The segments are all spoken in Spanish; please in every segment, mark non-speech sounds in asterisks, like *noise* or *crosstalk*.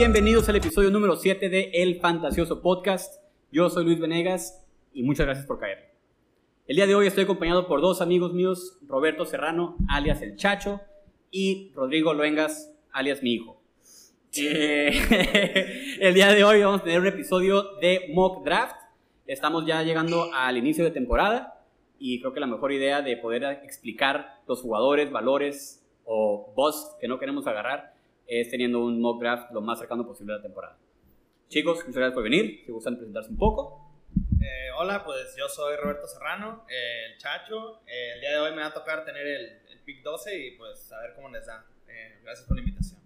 bienvenidos al episodio número 7 de El Fantasioso Podcast. Yo soy Luis Venegas y muchas gracias por caer. El día de hoy estoy acompañado por dos amigos míos, Roberto Serrano, alias El Chacho, y Rodrigo Luengas, alias mi hijo. Eh, *laughs* el día de hoy vamos a tener un episodio de Mock Draft. Estamos ya llegando al inicio de temporada y creo que la mejor idea de poder explicar los jugadores, valores o boss que no queremos agarrar es teniendo un mock draft lo más cercano posible a la temporada. Chicos, muchas gracias por venir. Si gustan presentarse un poco. Eh, hola, pues yo soy Roberto Serrano, el Chacho. Eh, el día de hoy me va a tocar tener el, el pick 12 y pues a ver cómo les da. Eh, gracias por la invitación.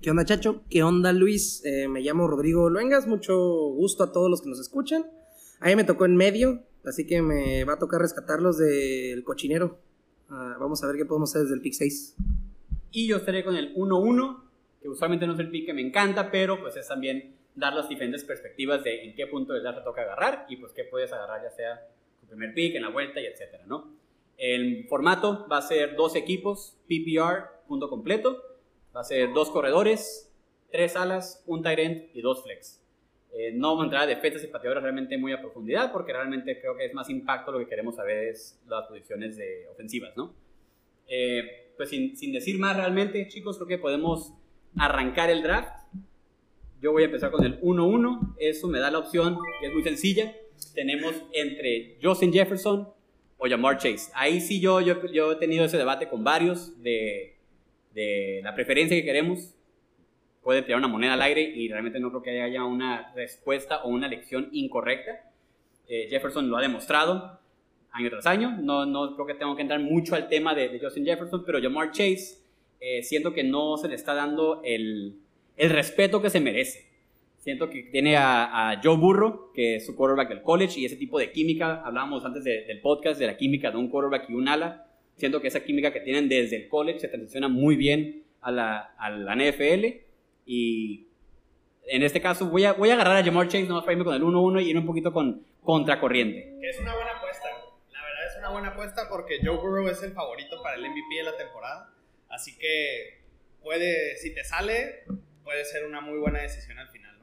¿Qué onda, Chacho? ¿Qué onda, Luis? me llamo Rodrigo Luengas. Mucho gusto a todos los que nos escuchan. A mí me tocó en medio, así que me va a tocar rescatarlos del cochinero. Ah, vamos a ver qué podemos hacer desde el pick 6. Y yo estaré con el 1-1, que usualmente no es el pick que me encanta, pero pues es también dar las diferentes perspectivas de en qué punto del draft toca agarrar y pues qué puedes agarrar ya sea tu primer pick, en la vuelta y etcétera, ¿no? El formato va a ser dos equipos, PPR, punto completo. Va a ser dos corredores, tres alas, un tight end y dos flex. Eh, no vamos a entrar a defensas y pateadores realmente muy a profundidad porque realmente creo que es más impacto lo que queremos saber es las posiciones de ofensivas, ¿no? Eh, pues sin, sin decir más realmente, chicos, creo que podemos arrancar el draft. Yo voy a empezar con el 1-1. Eso me da la opción, que es muy sencilla. Tenemos entre Justin Jefferson o Jamar Chase. Ahí sí yo, yo, yo he tenido ese debate con varios de, de la preferencia que queremos. Puede tirar una moneda al aire y realmente no creo que haya una respuesta o una elección incorrecta. Eh, Jefferson lo ha demostrado año tras año. No, no creo que tengo que entrar mucho al tema de, Justin Jefferson, pero Jamar Chase eh, siento que no se le está dando el, el, respeto que se merece. Siento que tiene a, Joe Burrow, que es su quarterback del college, y ese tipo de química, hablábamos antes del podcast de la química de un quarterback y un ala. Siento que esa química que tienen desde el college se transiciona muy bien a la, a la NFL. Y en este caso voy a, voy a agarrar a Jamar Chase, no para irme con el 1-1 y ir un poquito con contracorriente. Es una buena una buena apuesta porque Joe Burrow es el favorito para el MVP de la temporada. Así que puede, si te sale, puede ser una muy buena decisión al final.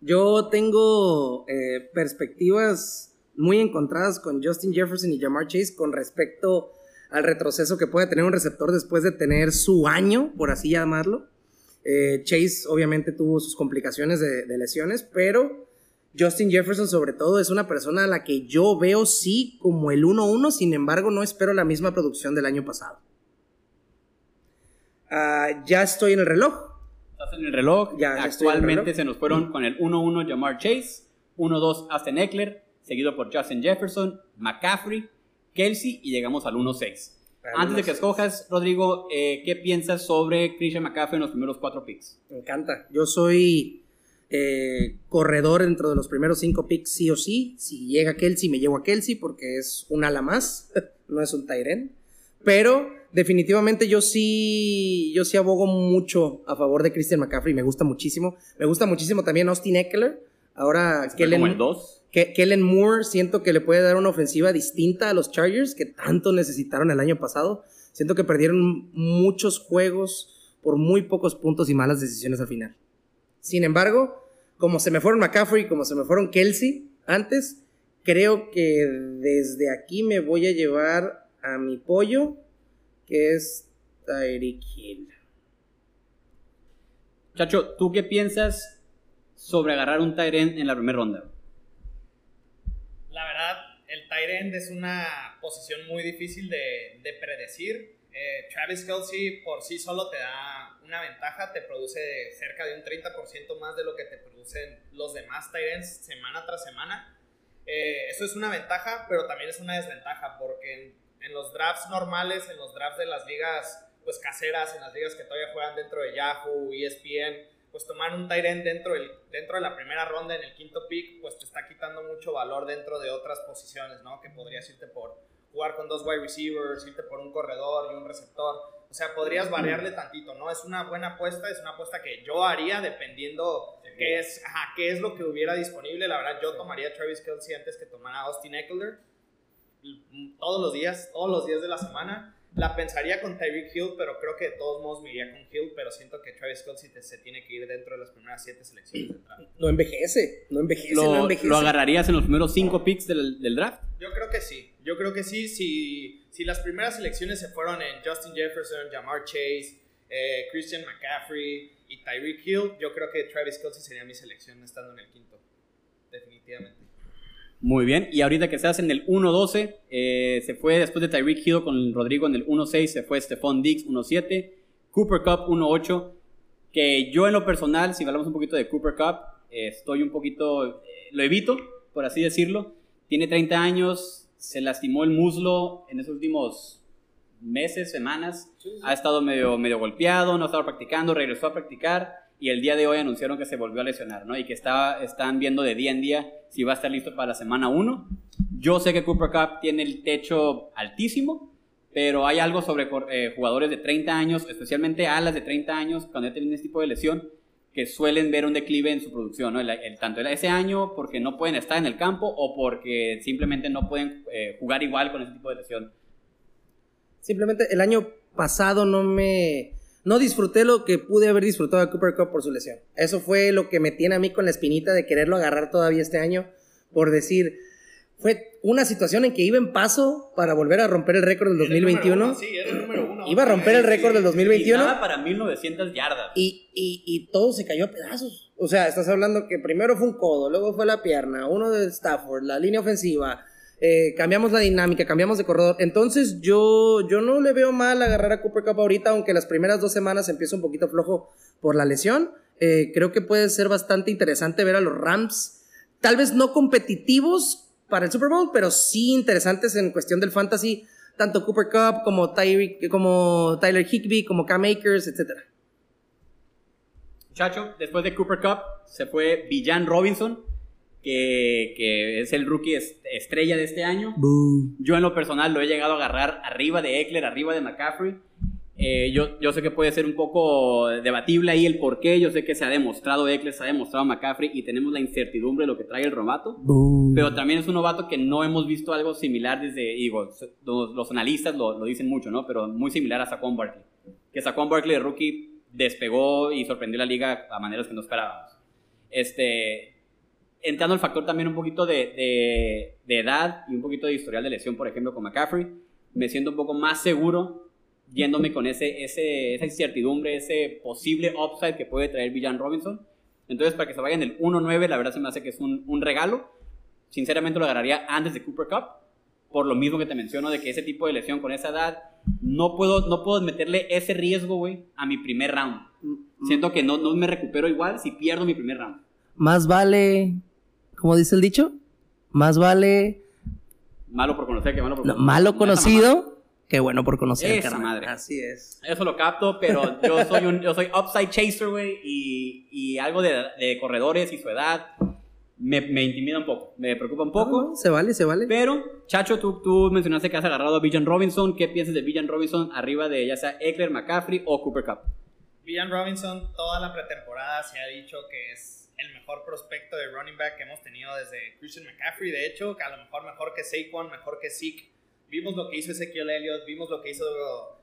Yo tengo eh, perspectivas muy encontradas con Justin Jefferson y Jamar Chase con respecto al retroceso que puede tener un receptor después de tener su año, por así llamarlo. Eh, Chase obviamente tuvo sus complicaciones de lesiones, pero Justin Jefferson sobre todo es una persona a la que yo veo sí como el 1-1, sin embargo no espero la misma producción del año pasado. Ah, ya estoy en el reloj. Estás en el reloj. Ya, Actualmente se nos fueron con el 1-1 Jamar Chase, 1-2 Aston Eckler, seguido por Justin Jefferson, McCaffrey, Kelsey y llegamos al 1-6. Antes de que escojas, Rodrigo, eh, ¿qué piensas sobre Christian McCaffrey en los primeros cuatro picks? Me encanta. Yo soy eh, corredor dentro de los primeros cinco picks sí o sí. Si llega Kelsey, me llevo a Kelsey porque es un ala más, *laughs* no es un Tyren. Pero definitivamente yo sí, yo sí abogo mucho a favor de Christian McCaffrey, me gusta muchísimo. Me gusta muchísimo también Austin Eckler. Ahora Kellen, Kellen Moore siento que le puede dar una ofensiva distinta a los Chargers que tanto necesitaron el año pasado. Siento que perdieron muchos juegos por muy pocos puntos y malas decisiones al final. Sin embargo, como se me fueron McCaffrey, como se me fueron Kelsey antes, creo que desde aquí me voy a llevar a mi pollo, que es Tyreek Hill. Chacho, ¿tú qué piensas sobre agarrar un Tyrend en la primera ronda? La verdad, el Tyrend es una posición muy difícil de, de predecir. Eh, Travis Kelsey por sí solo te da una ventaja, te produce cerca de un 30% más de lo que te producen los demás Tyrants semana tras semana. Eh, eso es una ventaja, pero también es una desventaja, porque en, los drafts normales, en los drafts de las ligas pues caseras, en las ligas que todavía juegan dentro de Yahoo, ESPN, pues tomar un Tyrant dentro, dentro de la primera ronda en el quinto pick, pues te está quitando mucho valor dentro de otras posiciones, ¿no? Que podrías irte por jugar con dos wide receivers, irte por un corredor y un receptor. O sea, podrías variarle tantito, ¿no? Es una buena apuesta, es una apuesta que yo haría dependiendo qué es, qué es lo que hubiera disponible. La verdad, yo tomaría a Travis Kelsey antes que tomara a Austin Eckler todos los días, todos los días de la semana. La pensaría con Tyreek Hill, pero creo que de todos modos me iría con Hill, pero siento que Travis Kelsey se tiene que ir dentro de las primeras siete selecciones No envejece, no envejece, ¿Lo, no envejece. ¿Lo agarrarías en los primeros cinco picks del, del, draft? Yo creo que sí, yo creo que sí, si, las primeras selecciones se fueron en Justin Jefferson, Jamar Chase, eh, Christian McCaffrey y Tyreek Hill, yo creo que Travis Kelsey sería mi selección estando en el quinto, definitivamente. Muy bien, y ahorita que estás en el 1-12, eh, se fue después de Tyreek Hill con Rodrigo en el 1-6, se fue Stephon Diggs 1-7, Cooper Cup 1-8, que yo en lo personal, si hablamos un poquito de Cooper Cup, eh, estoy un poquito, eh, lo evito, por así decirlo, tiene 30 años, se lastimó el muslo en esos últimos meses, semanas, ha estado medio, medio golpeado, no ha estado practicando, regresó a practicar, y el día de hoy anunciaron que se volvió a lesionar, ¿no? Y que está, están viendo de día en día si va a estar listo para la semana 1. Yo sé que Cooper Cup tiene el techo altísimo, pero hay algo sobre eh, jugadores de 30 años, especialmente alas de 30 años, cuando ya tienen este tipo de lesión, que suelen ver un declive en su producción, ¿no? El, tanto ese año porque no pueden estar en el campo o porque simplemente no pueden eh, jugar igual con ese tipo de lesión. Simplemente el año pasado no me no disfruté lo que pude haber disfrutado de Cooper Cup por su lesión. Eso fue lo que me tiene a mí con la espinita de quererlo agarrar todavía este año, por decir, fue una situación en que iba en paso para volver a romper el récord del 2021. sí, era el número uno. Iba a romper el récord del 2021. Y para 1900 yardas. Y, y, y, todo se cayó a pedazos. O sea, estás hablando que primero fue un codo, luego fue la pierna, uno de Stafford, la línea ofensiva, eh, cambiamos la dinámica, cambiamos de corredor. Entonces yo, yo no le veo mal agarrar a Cooper Cup ahorita, aunque las primeras dos semanas empieza un poquito flojo por la lesión. Eh, creo que puede ser bastante interesante ver a los Rams, tal vez no competitivos para el Super Bowl, pero sí interesantes en cuestión del fantasy, tanto Cooper Cup como, como Tyler Higby, como Cam Akers, etc. Chacho, después de Cooper Cup se fue Villan Robinson, que, es el rookie estrella de este año. Yo en lo personal lo he llegado a agarrar arriba de Eckler, arriba de McCaffrey. Eh, yo, yo sé que puede ser un poco debatible ahí el por qué. Yo sé que se ha demostrado Eckler, se ha demostrado McCaffrey y tenemos la incertidumbre de lo que trae el romato. Pero también es un novato que no hemos visto algo similar desde, digo, los, analistas lo, lo, dicen mucho, ¿no? Pero muy similar a Saquon Barkley. Que Saquon Barkley de rookie despegó y sorprendió la liga a maneras que no esperábamos. Este, entrando el factor también un poquito de, edad y un poquito de historial de lesión, por ejemplo, con McCaffrey, me siento un poco más seguro yéndome con ese, ese, esa incertidumbre, ese posible upside que puede traer Villan Robinson. Entonces, para que se vayan el 1-9, la verdad se me hace que es un, un, regalo. Sinceramente lo agarraría antes de Cooper Cup, por lo mismo que te menciono, de que ese tipo de lesión con esa edad, no puedo, no puedo meterle ese riesgo, güey, a mi primer round. Mm. Siento que no, no me recupero igual si pierdo mi primer round. Más vale ¿Cómo dice el dicho? Más vale. Malo por conocer que malo por conocer. malo conocido que bueno por conocer. Esa madre. Así es. Eso lo capto, pero yo soy un yo soy upside chaser, güey, y, y, algo de, de, corredores y su edad me, me, intimida un poco, me preocupa un poco. se vale, se vale. Pero, Chacho, tú, tú mencionaste que has agarrado a Villan Robinson. ¿Qué piensas de Villan Robinson arriba de ya sea Eckler, McCaffrey o Cooper Cup? Villan Robinson, toda la pretemporada se ha dicho que es el mejor prospecto de running back que hemos tenido desde Christian McCaffrey, de hecho, que a lo mejor mejor que Saquon, mejor que Zeke. Vimos lo que hizo Ezekiel Elliott, vimos lo que hizo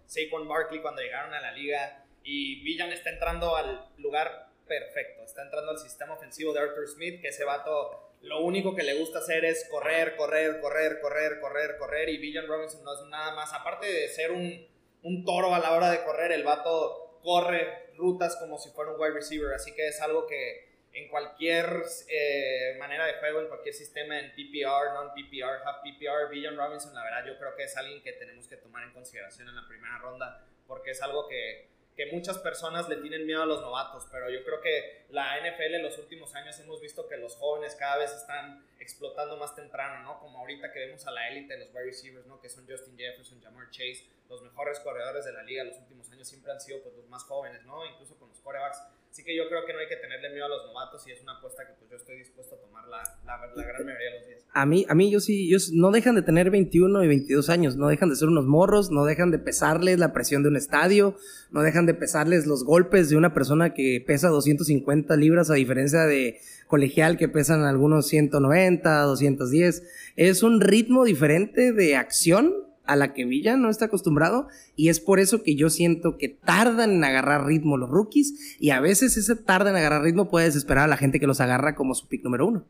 Saquon Barkley cuando llegaron a la liga y Villan está entrando al lugar perfecto, está entrando al sistema ofensivo de Arthur Smith, que ese vato lo único que le gusta hacer es correr, correr, correr, correr, correr, correr y Villan Robinson no es nada más, aparte de ser un, un toro a la hora de correr, el vato corre rutas como si fuera un wide receiver, así que es algo que en cualquier eh, manera de juego, en cualquier sistema, en PPR, non-PPR, half PPR, Villan Robinson, la verdad yo creo que es alguien que tenemos que tomar en consideración en la primera ronda, porque es algo que, que muchas personas le tienen miedo a los novatos, pero yo creo que la NFL en los últimos años hemos visto que los jóvenes cada vez están explotando más temprano, ¿no? Como ahorita que vemos a la élite de los wide receivers, ¿no? Que son Justin Jefferson, Jamar Chase, los mejores corredores de la liga los últimos años siempre han sido pues, los más jóvenes, ¿no? Incluso con los corebacks Así que yo creo que no hay que tenerle miedo a los novatos y es una apuesta que pues yo estoy dispuesto a tomar la, la, gran mayoría de los días. A mí, a mí yo sí, yo, no dejan de tener 21 y 22 años, no dejan de ser unos morros, no dejan de pesarles la presión de un estadio, no dejan de pesarles los golpes de una persona que pesa 250 libras a diferencia de colegial que pesan algunos 190, 210. Es un ritmo diferente de acción a la que Villa no está acostumbrado y es por eso que yo siento que tardan en agarrar ritmo los rookies y a veces ese tarda en agarrar ritmo puede desesperar a la gente que los agarra como su pick número uno.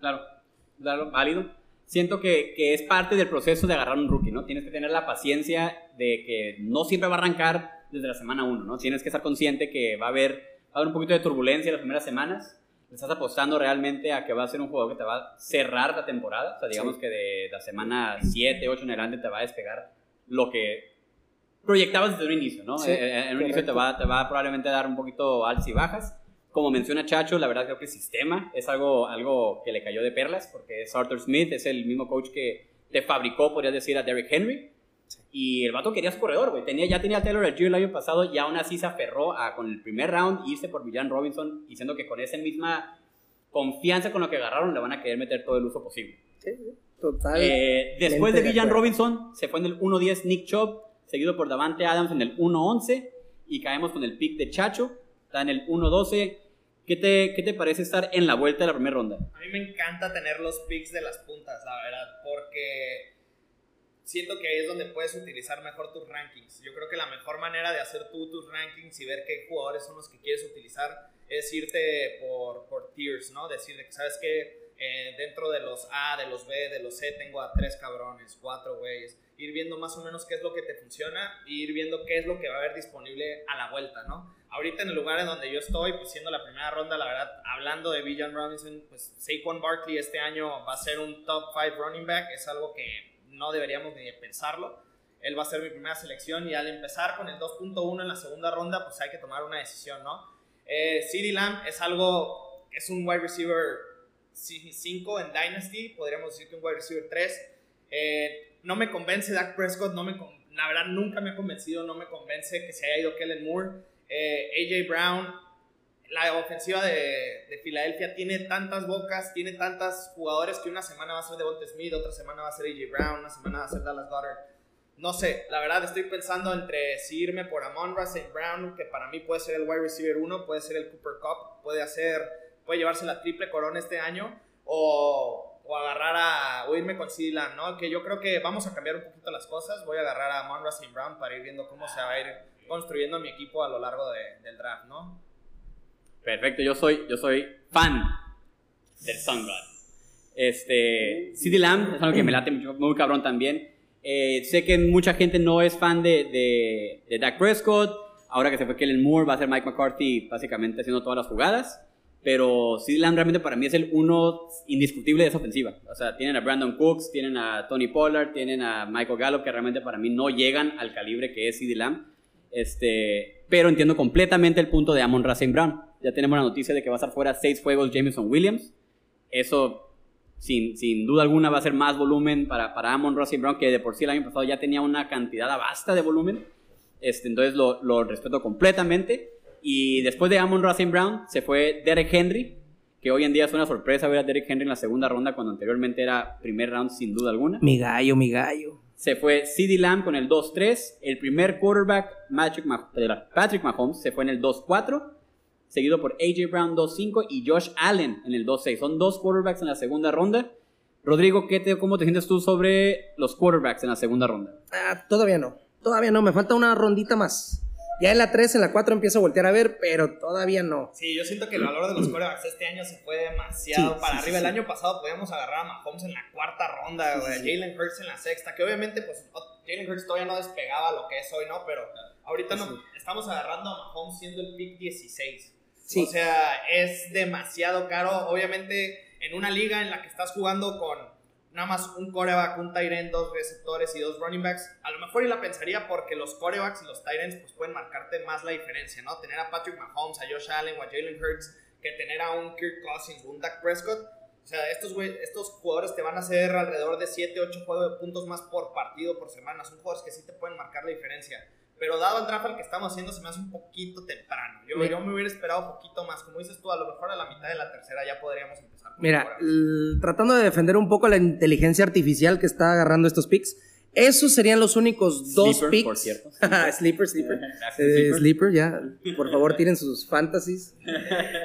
Claro, claro, válido. Siento que, que es parte del proceso de agarrar un rookie, ¿no? Tienes que tener la paciencia de que no siempre va a arrancar desde la semana uno, ¿no? Tienes que estar consciente que va a haber, va a haber un poquito de turbulencia las primeras semanas estás apostando realmente a que va a ser un jugador que te va a cerrar la temporada. O sea, digamos que de la semana 7, 8 en adelante te va a despegar lo que proyectabas desde un inicio, ¿no? Sí, Eh, eh, en un inicio te va, te va probablemente a dar un poquito altas y bajas. Como menciona Chacho, la verdad creo que el sistema es algo, algo que le cayó de perlas, porque es Arthur Smith, es el mismo coach que te fabricó, podrías decir, a Derrick Henry. Y el vato quería su corredor, güey. Tenía, ya tenía a Taylor Algier el año pasado y aún así se aferró a, con el primer round, irse por Villan Robinson, diciendo que con esa misma confianza con lo que agarraron le van a querer meter todo el uso posible. Sí, total. Eh, después de Villan. Robinson, se fue en el 1-10 Nick Chubb, seguido por Davante Adams en el 1-11 y caemos con el pick de Chacho, está en el 1-12. ¿Qué te, ¿Qué te parece estar en la vuelta de la primera ronda? A mí me encanta tener los picks de las puntas, la verdad, porque siento que ahí es donde puedes utilizar mejor tus rankings. Yo creo que la mejor manera de hacer tú tus rankings y ver qué jugadores son los que quieres utilizar es irte por, por tiers, ¿no? Decir que, ¿sabes qué? Eh, dentro de los A, de los B, de los C, tengo a tres cabrones, cuatro güeyes. Ir viendo más o menos qué es lo que te funciona y ir viendo qué es lo que va a haber disponible a la vuelta, ¿no? Ahorita en el lugar en donde yo estoy, pues siendo la primera ronda, la verdad, hablando de Villan Robinson, pues Saquon Barkley este año va a ser un top 5 running back, es algo que no deberíamos ni pensarlo. Él va a ser mi primera selección y al empezar con el 2.1 en la segunda ronda, pues hay que tomar una decisión, ¿no? Eh, CeeDee Lamb es algo, es un wide receiver 5 en Dynasty, podríamos decir que un wide receiver 3. Eh, no me convence Dak Prescott, no me, la verdad nunca me ha convencido, no me convence que se haya ido Kellen Moore. Eh, AJ Brown, la ofensiva de, de Filadelfia tiene tantas bocas, tiene tantos jugadores que una semana va a ser Devonta Smith, otra semana va a ser AJ Brown, una semana va a ser Dallas Goddard. No sé, la verdad estoy pensando entre si irme por Amon St. Brown, que para mí puede ser el wide receiver 1, puede ser el Cooper Cup, puede hacer, puede llevarse la triple corona este año, o, o agarrar a, o irme con Lamb, ¿no? Que yo creo que vamos a cambiar un poquito las cosas, voy a agarrar a Amon St. Brown para ir viendo cómo se va a ir construyendo mi equipo a lo largo de- del draft, ¿no? Perfecto, yo soy, yo soy fan del Sun. Este, CD Lamb es algo que me late muy cabrón también. Eh, sé que mucha gente no es fan de, de, de Dak Prescott. Ahora que se fue Kellen Moore, va a ser Mike McCarthy básicamente haciendo todas las jugadas. Pero CD Lamb realmente para mí es el uno indiscutible de esa ofensiva. O sea, tienen a Brandon Cooks, tienen a Tony Pollard, tienen a Michael Gallup, que realmente para mí no llegan al calibre que es CD Lamb. Este, pero entiendo completamente el punto de Amon Racing Brown. Ya tenemos la noticia de que va a estar fuera seis juegos Jameson Williams. Eso, sin, sin duda alguna, va a ser más volumen para, para Amon Racing Brown, que de por sí el año pasado ya tenía una cantidad vasta de volumen. Este, entonces lo, lo respeto completamente. Y después de Amon Racing Brown se fue Derek Henry, que hoy en día es una sorpresa ver a Derek Henry en la segunda ronda cuando anteriormente era primer round sin duda alguna. Mi gallo, mi gallo. Se fue CD Lamb con el 2-3. El primer quarterback, Patrick Mahomes, se fue en el 2-4. Seguido por AJ Brown 2-5 y Josh Allen en el 2-6. Son dos quarterbacks en la segunda ronda. Rodrigo, ¿qué te, ¿cómo te sientes tú sobre los quarterbacks en la segunda ronda? Ah, todavía no. Todavía no. Me falta una rondita más. Ya en la 3, en la 4 empiezo a voltear a ver, pero todavía no. Sí, yo siento que el valor de los quarterbacks este año se fue demasiado Sí, para sí, arriba. sí, el sí. año pasado podíamos agarrar a Mahomes en la cuarta ronda, güey. Jalen Hurts en la sexta, que obviamente pues Jalen Hurts todavía no despegaba lo que es hoy, ¿no? Pero ahorita no, Sí. estamos agarrando a Mahomes siendo el pick 16. O sea, es demasiado caro. Obviamente, en una liga en la que estás jugando con nada más un coreback, un tight end, dos receptores y dos running backs, a lo mejor y la pensaría porque los corebacks y los tight ends pues pueden marcarte más la diferencia, ¿no? Tener a Patrick Mahomes, a Josh Allen o a Jalen Hurts que tener a un Kirk Cousins o un Dak Prescott. O sea, estos, güey- estos jugadores te van a hacer alrededor de 7, 8 juegos de puntos más por partido, por semana. Son jugadores que sí te pueden marcar la diferencia. Pero dado el draft al que estamos haciendo, se me hace un poquito temprano. Yo, Mira. yo me hubiera esperado un poquito más. Como dices tú, a lo mejor a la mitad de la tercera ya podríamos empezar. Mira, tratando de defender un poco la inteligencia artificial que está agarrando estos picks, esos serían los únicos dos Sleeper, picks. por cierto. *laughs* sleeper, sleeper. *laughs* Eh, Sleeper. ya. Por favor, tienen sus fantasies. *laughs*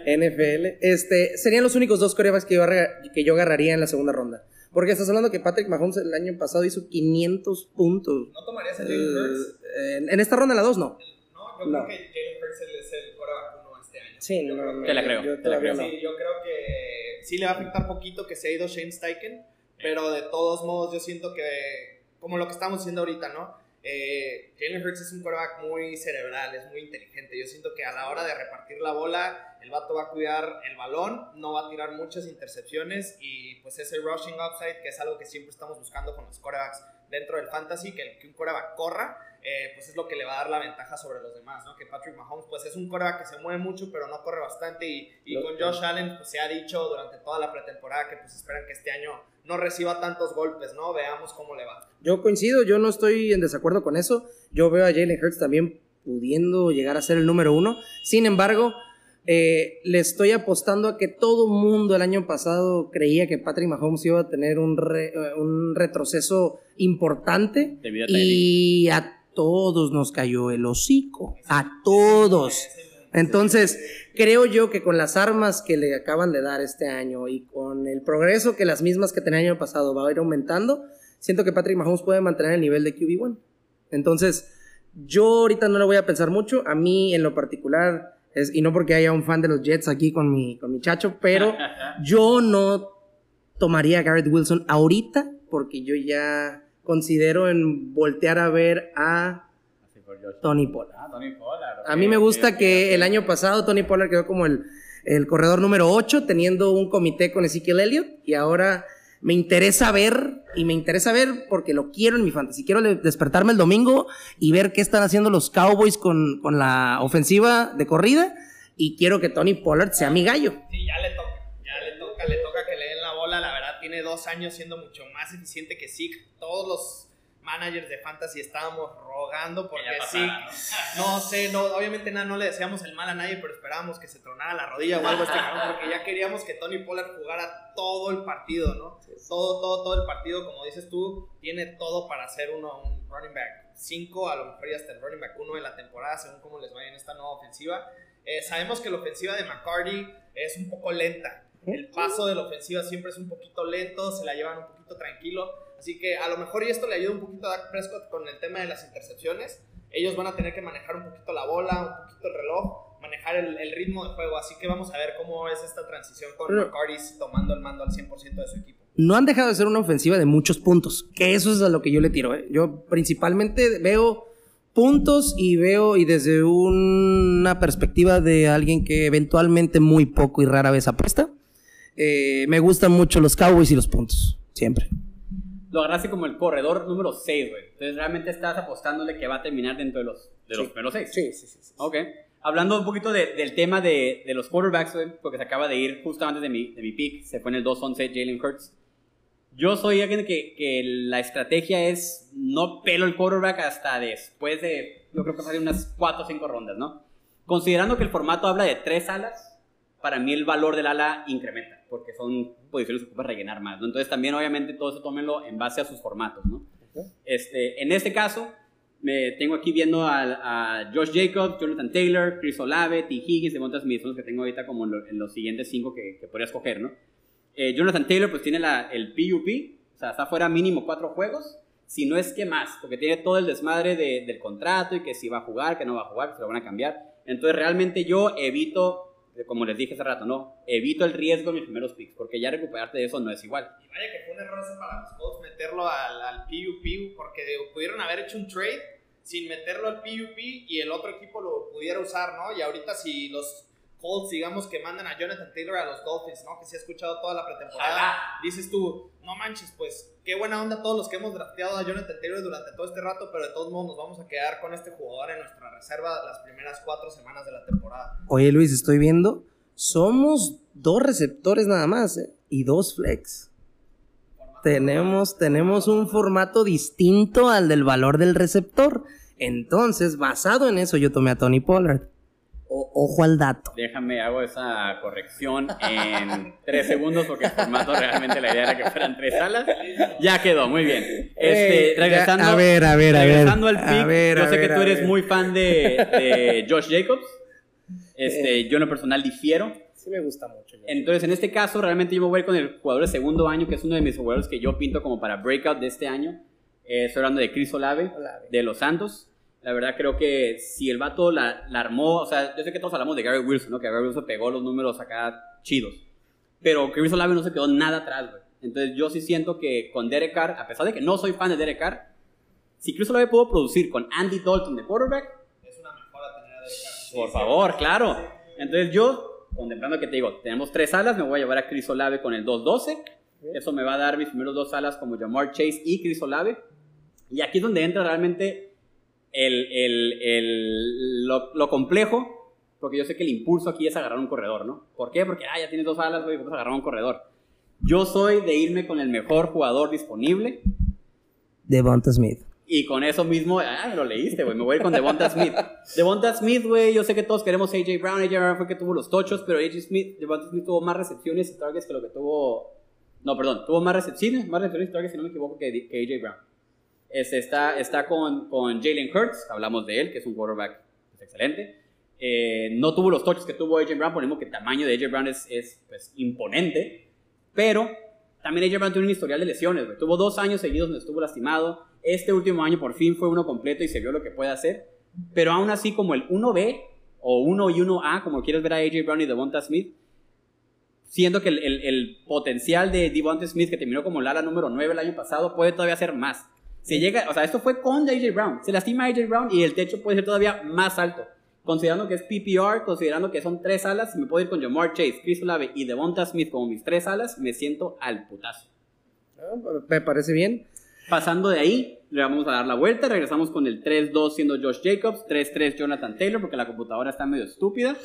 NFL. Este, serían los únicos dos corebacks que yo, que yo agarraría en la segunda ronda. Porque estás hablando que Patrick Mahomes el año pasado hizo 500 puntos. ¿No tomarías a Jalen Hurts? Eh, en, en esta ronda, la 2, no. No, yo No. creo que Jalen Hurts es el quarterback uno este año. Sí, Yo no, creo que- Te la creo, yo te la creo. Sí, yo creo que sí le va a afectar poquito que se ha ido Shane Steichen, pero de todos modos yo siento que, como lo que estamos diciendo ahorita, ¿no? Eh, Jalen Hurts es un quarterback muy cerebral, es muy inteligente. Yo siento que a la hora de repartir la bola, el vato va a cuidar el balón, no va a tirar muchas intercepciones y pues ese rushing upside, que es algo que siempre estamos buscando con los quarterbacks dentro del fantasy, que, el- un quarterback corra, eh, pues es lo que le va a dar la ventaja sobre los demás, ¿no? Que Patrick Mahomes, pues es un quarterback que se mueve mucho, pero no corre bastante. Y, y con Josh Allen, pues se ha dicho durante toda la pretemporada que pues esperan que este año no reciba tantos golpes, ¿no? Veamos cómo le va. Yo coincido, yo no estoy en desacuerdo con eso. Yo veo a Jalen Hurts también pudiendo llegar a ser el número uno. Sin embargo, eh, le estoy apostando a que todo mundo el año pasado creía que Patrick Mahomes iba a tener un, re- eh, un retroceso importante Debido a Tyreek. y a todos nos cayó el hocico. A todos. Entonces, creo yo que con las armas que le acaban de dar este año y con el progreso que las mismas que tenía el año pasado va a ir aumentando, siento que Patrick Mahomes puede mantener el nivel de QB1. Entonces, yo ahorita no lo voy a pensar mucho. A mí, en lo particular, es, y no porque haya un fan de los Jets aquí con mi, con mi chacho, pero *laughs* yo no tomaría a Garrett Wilson ahorita porque yo ya considero en voltear a ver a. Tony Pollard. Ah, Tony Pollard. A mí me gusta que el año pasado Tony Pollard quedó como el, el corredor número 8, teniendo un comité con Ezekiel Elliott. Y ahora me interesa ver, y me interesa ver porque lo quiero en mi fantasy. Quiero despertarme el domingo y ver qué están haciendo los Cowboys con, con la ofensiva de corrida. Y quiero que Tony Pollard sea mi gallo. Sí, ya le toca, tiene dos años siendo mucho más eficiente que Zeke. Todos los managers de fantasy estábamos rogando porque pasara, no sé, no, obviamente nada, no le deseamos el mal a nadie, pero esperábamos que se tronara la rodilla o algo este cabrón, *laughs* porque ya queríamos que Tony Pollard jugara todo el partido, ¿no? Todo, todo, todo el partido, como dices tú, tiene todo para ser uno, un running back 5, a lo mejor ya hasta el running back 1 en la temporada, según cómo les vaya en esta nueva ofensiva. Eh, sabemos que la ofensiva de McCarty es un poco lenta. El paso de la ofensiva siempre es un poquito lento, se la llevan un poquito tranquilo. Así que a lo mejor, y esto le ayuda un poquito a Dak Prescott con el tema de las intercepciones, ellos van a tener que manejar un poquito la bola, un poquito el reloj, manejar el, el ritmo de juego. Así que vamos a ver cómo es esta transición con McCarty tomando el mando al 100% de su equipo. no han dejado de ser una ofensiva de muchos puntos, que eso es a lo que yo le tiro. ¿eh? Yo principalmente veo puntos y veo y desde una perspectiva de alguien que eventualmente muy poco y rara vez apuesta, eh, me gustan mucho los Cowboys y los puntos, siempre. Lo agarraste como el corredor número 6, güey. Entonces realmente estás apostándole que va a terminar dentro de los, de los Sí. primeros 6. sí, sí. sí. Ok. Hablando un poquito de- del tema de, de los quarterbacks, güey, porque se acaba de ir justo antes de mi, de mi pick, se fue en el 2-11 Jalen Hurts. Yo soy alguien que, que la estrategia es no pelo el quarterback hasta después de, yo creo que hace unas 4 o 5 rondas, ¿no? Considerando que el formato habla de tres alas, para mí el valor del ala incrementa, porque son posiciones que ocupas rellenar más, ¿no? Entonces también obviamente todo eso tómenlo en base a sus formatos, ¿no? Este, en este caso, me tengo aquí viendo a, a Josh Jacobs, Jonathan Taylor, Chris Olave, T. Higgins, de otras mis que tengo ahorita como en, lo- en los siguientes cinco que, que podría escoger, ¿no? Eh, Jonathan Taylor pues tiene la, el PUP, o sea, está fuera mínimo cuatro juegos, si no es que más, porque tiene todo el desmadre de- del contrato y que si va a jugar, que no va a jugar, que se lo van a cambiar. Entonces realmente yo evito, como les dije hace rato, ¿no? Evito el riesgo en mis primeros picks, porque ya recuperarte de eso no es igual. Y vaya que fue un error para los Colts meterlo al, al PUP, porque pudieron haber hecho un trade sin meterlo al PUP y el otro equipo lo pudiera usar, ¿no? Y ahorita si los Colts, digamos que mandan a Jonathan Taylor a los Dolphins, ¿no? Que se ha escuchado toda la pretemporada. Dices tú, no manches, pues qué buena onda todos los que hemos drafteado a Jonathan Taylor durante todo este rato, pero de todos modos nos vamos a quedar con este jugador en nuestra reserva las primeras cuatro semanas de la temporada. Oye Luis, estoy viendo, somos dos receptores nada más ¿eh? y dos flex. Tenemos, tenemos un formato distinto al del valor del receptor. Entonces, basado en eso, yo tomé a Tony Pollard. O- ojo al dato. Déjame, hago esa corrección en *laughs* tres segundos porque el formato realmente la idea era que fueran tres salas. Ya quedó, muy bien. Este, Eh, regresando, ya, a ver, a ver, a ver. regresando al A pick, ver, yo a sé que tú a eres muy fan de, de *laughs* Josh Jacobs. Este, yo en lo personal difiero. Sí me gusta mucho. Entonces, en este caso, realmente yo me voy con el jugador de segundo año, que es uno de mis jugadores que yo pinto como para breakout de este año. Eh, estoy hablando de Chris Olave, Olave. de los Santos. La verdad creo que si el vato la, la armó, o sea, yo sé que todos hablamos de Gary Wilson, ¿no? Que Gary Wilson pegó los números acá chidos. Pero Chris Olave no se quedó nada atrás, güey. Entonces yo sí siento que con Derek Carr, a pesar de que no soy fan de Derek Carr, si Chris Olave pudo producir con Andy Dalton de quarterback, Es una mejora tener a Derek Carr. por favor, claro. Entonces yo, contemplando que te digo, tenemos tres alas, me voy a llevar a Chris Olave con el 2-12. Eso me va a dar mis primeros dos alas como Jamar Chase y Chris Olave. Y aquí es donde entra realmente el, el- el- lo, lo complejo, porque yo sé que el impulso aquí es agarrar un corredor, ¿no? ¿Por qué? Porque, ah, ya tienes dos alas, güey, vamos a agarrar un corredor. Yo soy de irme con el mejor jugador disponible, Devonta Smith. y con eso mismo, ah, lo leíste, güey. Me voy a ir con Devonta Smith. *laughs* Devonta Smith, güey, yo sé que todos queremos AJ Brown. AJ Brown fue que tuvo los tochos, pero AJ Smith, Devonta Smith tuvo más recepciones y targets que lo que tuvo. No, perdón, tuvo más recepciones, más recepciones y targets, si no me equivoco, que, que AJ Brown. Este, está está con, Jalen Hurts, hablamos de él, que es un quarterback pues, excelente. Eh, no tuvo los toches que tuvo AJ Brown, por lo mismo que el tamaño de AJ Brown es, es pues, imponente. Pero también AJ Brown tiene un historial de lesiones. Tuvo dos años seguidos donde estuvo lastimado. Este último año por fin fue uno completo y se vio lo que puede hacer. Pero aún así, como el 1B o 1 y 1A, como quieres ver a AJ Brown y Devonta Smith, siento que el, el- el potencial de Devonta Smith, que terminó como el ala número 9 el año pasado, puede todavía ser más. Se llega, o sea, esto fue con AJ Brown. Se lastima AJ Brown y el techo puede ser todavía más alto. Considerando que es PPR, considerando que son tres alas, si me puedo ir con Jamar Chase, Chris Olave y Devonta Smith como mis tres alas, me siento al putazo. Me parece bien. Pasando de ahí, le vamos a dar la vuelta. Regresamos con el 3-2 siendo Josh Jacobs, 3-3 Jonathan Taylor, porque la computadora está medio estúpida.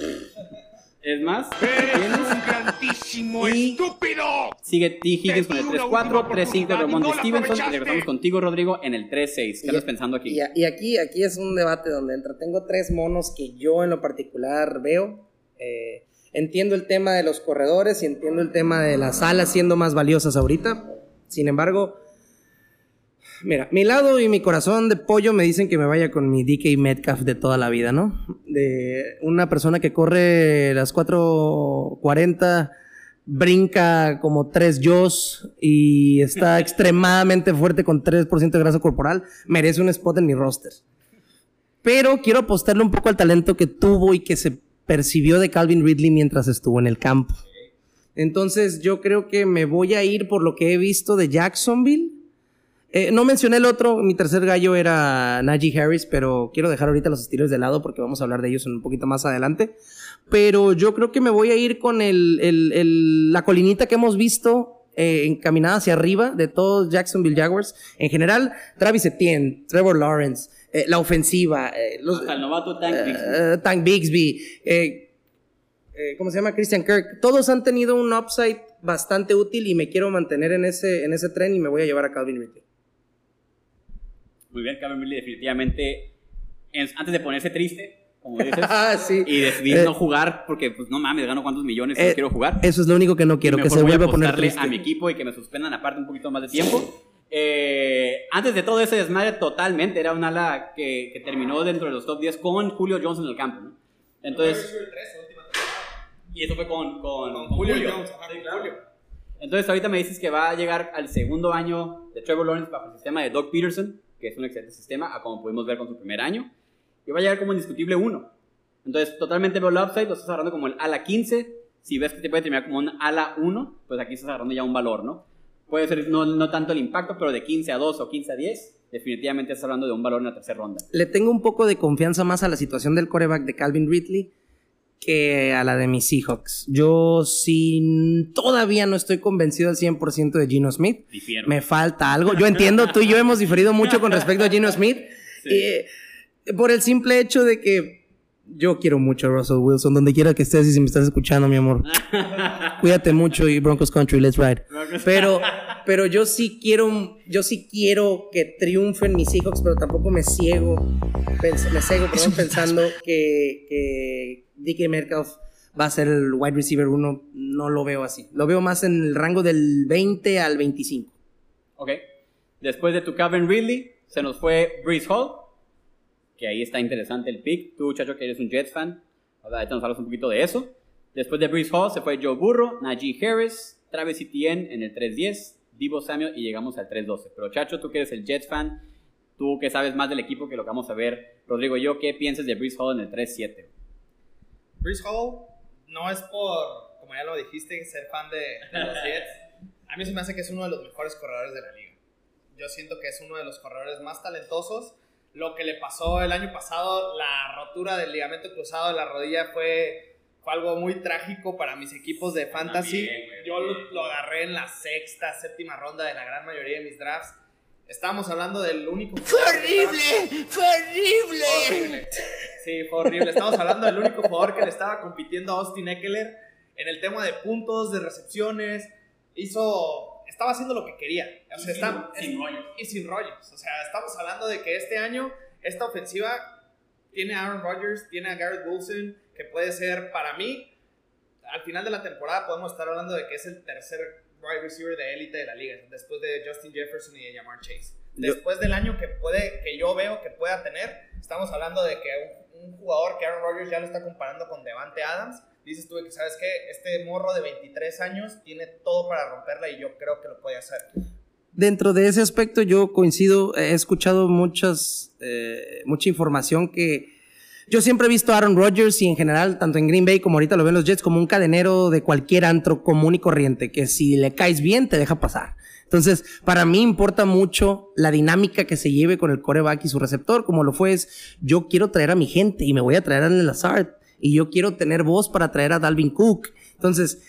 Es más, ¡Eres un grandísimo Y- estúpido! sigue T. Higgins con el 3-4, 3-5 Ramón No la Stevenson. Y regresamos contigo, Rodrigo, en el 3-6. ¿Qué andas pensando aquí? Y, y aquí, aquí es un debate donde entra. Tengo tres monos que yo en lo particular veo. Eh, entiendo el tema de los corredores y entiendo el tema de las alas siendo más valiosas ahorita. Sin embargo, mira, mi lado y mi corazón de pollo me dicen que me vaya con mi DK Metcalf de toda la vida, ¿no? De una persona que corre las 440 brinca como tres Joss y está *laughs* extremadamente fuerte con 3% de grasa corporal, merece un spot en mi roster. Pero quiero apostarle un poco al talento que tuvo y que se percibió de Calvin Ridley mientras estuvo en el campo. Entonces yo creo que me voy a ir por lo que he visto de Jacksonville. Eh, no mencioné el otro, mi tercer gallo era Najee Harris, pero quiero dejar ahorita los estilos de lado porque vamos a hablar de ellos un poquito más adelante. Pero yo creo que me voy a ir con el, el- el- la colinita que hemos visto eh, encaminada hacia arriba de todos Jacksonville Jaguars. En general, Travis Etienne, Trevor Lawrence, eh, la ofensiva, eh, los, Hasta el novato Tank Bixby. Tank Bixby, ¿cómo se llama? Christian Kirk. Todos han tenido un upside bastante útil y me quiero mantener en ese, en ese tren y me voy a llevar a Calvin Ridley. Muy bien, Calvin Ridley definitivamente, en- antes de ponerse triste, como dices, *laughs* Ah, sí. y decidir Eh, no jugar, porque pues no mames, gano cuántos millones y no eh, quiero jugar. Eso es lo único que no quiero, que se vuelva a poner triste. a mi equipo y que me suspendan aparte un poquito más de tiempo. Eh, antes de todo ese desmadre, totalmente era un ala que, que terminó dentro de los top 10 con Julio Jones en el campo. ¿no? Entonces, y eso fue con, con, Con Julio, Julio Jones. Jones, ajá, Sí, claro. Julio. Entonces, ahorita me dices que va a llegar al segundo año de Trevor Lawrence bajo el sistema de Doug Peterson, que es un excelente sistema, a como pudimos ver con su primer año. Y va a llegar como indiscutible uno. Entonces, totalmente veo el upside, lo estás agarrando como el ala 15. Si ves que te puede terminar como un ala 1, pues aquí estás agarrando ya un valor, ¿no? Puede ser no, no tanto el impacto, pero de 15 a 2 o 15 a 10, definitivamente estás hablando de un valor en la tercera ronda. Le tengo un poco de confianza más a la situación del coreback de Calvin Ridley que a la de mis Seahawks. Yo sí todavía no estoy convencido al 100% de Geno Smith. Difiero. Me falta algo. Yo entiendo, tú y yo hemos diferido mucho con respecto a Geno Smith. Sí. Eh, por el simple hecho de que yo quiero mucho a Russell Wilson, donde quiera que estés y si me estás escuchando, mi amor. *laughs* Cuídate mucho y Broncos Country, let's ride. Pero, pero yo sí quiero, yo sí quiero que triunfen mis Seahawks, pero tampoco me ciego, me ciego, perdón, *laughs* pensando que, que DK Metcalf va a ser el wide receiver 1. No lo veo así. Lo veo más en el rango del 20 al 25. Ok. Después de tu Calvin Ridley, se nos fue Breeze Hall. Que ahí está interesante el pick. Tú, chacho, que eres un Jets fan. Ahorita nos hablas un poquito de eso. Después de Brees Hall se fue Joe Burrow, Najee Harris, Travis Etienne en el 3-10, Divo Samuel y llegamos al 3-12. Pero Chacho, tú que eres el Jets fan, tú que sabes más del equipo que lo que vamos a ver, Rodrigo yo, ¿qué piensas de Brees Hall en el 3-7? Brees Hall no es por, como ya lo dijiste, ser fan de, de los *laughs* Jets. A mí se me hace que es uno de los mejores corredores de la liga. Yo siento que es uno de los corredores más talentosos. Lo que le pasó el año pasado, la rotura del ligamento cruzado de la rodilla fue, fue algo muy trágico para mis equipos de fantasy. También, Yo lo, lo agarré en la sexta, séptima ronda de la gran mayoría de mis drafts. Estábamos hablando del único... ¡Fue horrible! ¡Fue horrible! Horrible. Sí, fue horrible. Estamos hablando del único jugador que le estaba compitiendo a Austin Eckler en el tema de puntos, de recepciones. Hizo. Estaba haciendo lo que quería. O sea, está- sin rollos. y sin rollos. O sea, estamos hablando de que este año esta ofensiva tiene a Aaron Rodgers, tiene a Garrett Wilson, que puede ser para mí. Al final de la temporada podemos estar hablando de que es el tercer wide receiver de élite de la liga, después de Justin Jefferson y de Jamar Chase. Yo- Después del año que puede, que yo veo que pueda tener, estamos hablando de que un, un jugador que Aaron Rodgers ya lo está comparando con Devante Adams. Dices tú que, ¿sabes qué? Este morro de 23 años tiene todo para romperla y yo creo que lo puede hacer. Dentro de ese aspecto yo coincido, he escuchado muchas, eh, mucha información que yo siempre he visto a Aaron Rodgers y en general, tanto en Green Bay como ahorita lo ven los Jets, como un cadenero de cualquier antro común y corriente, que si le caes bien te deja pasar. Entonces, para mí importa mucho la dinámica que se lleve con el coreback y su receptor, como lo fue es, yo quiero traer a mi gente y me voy a traer a Lazard y yo quiero tener voz para traer a Dalvin Cook. Entonces,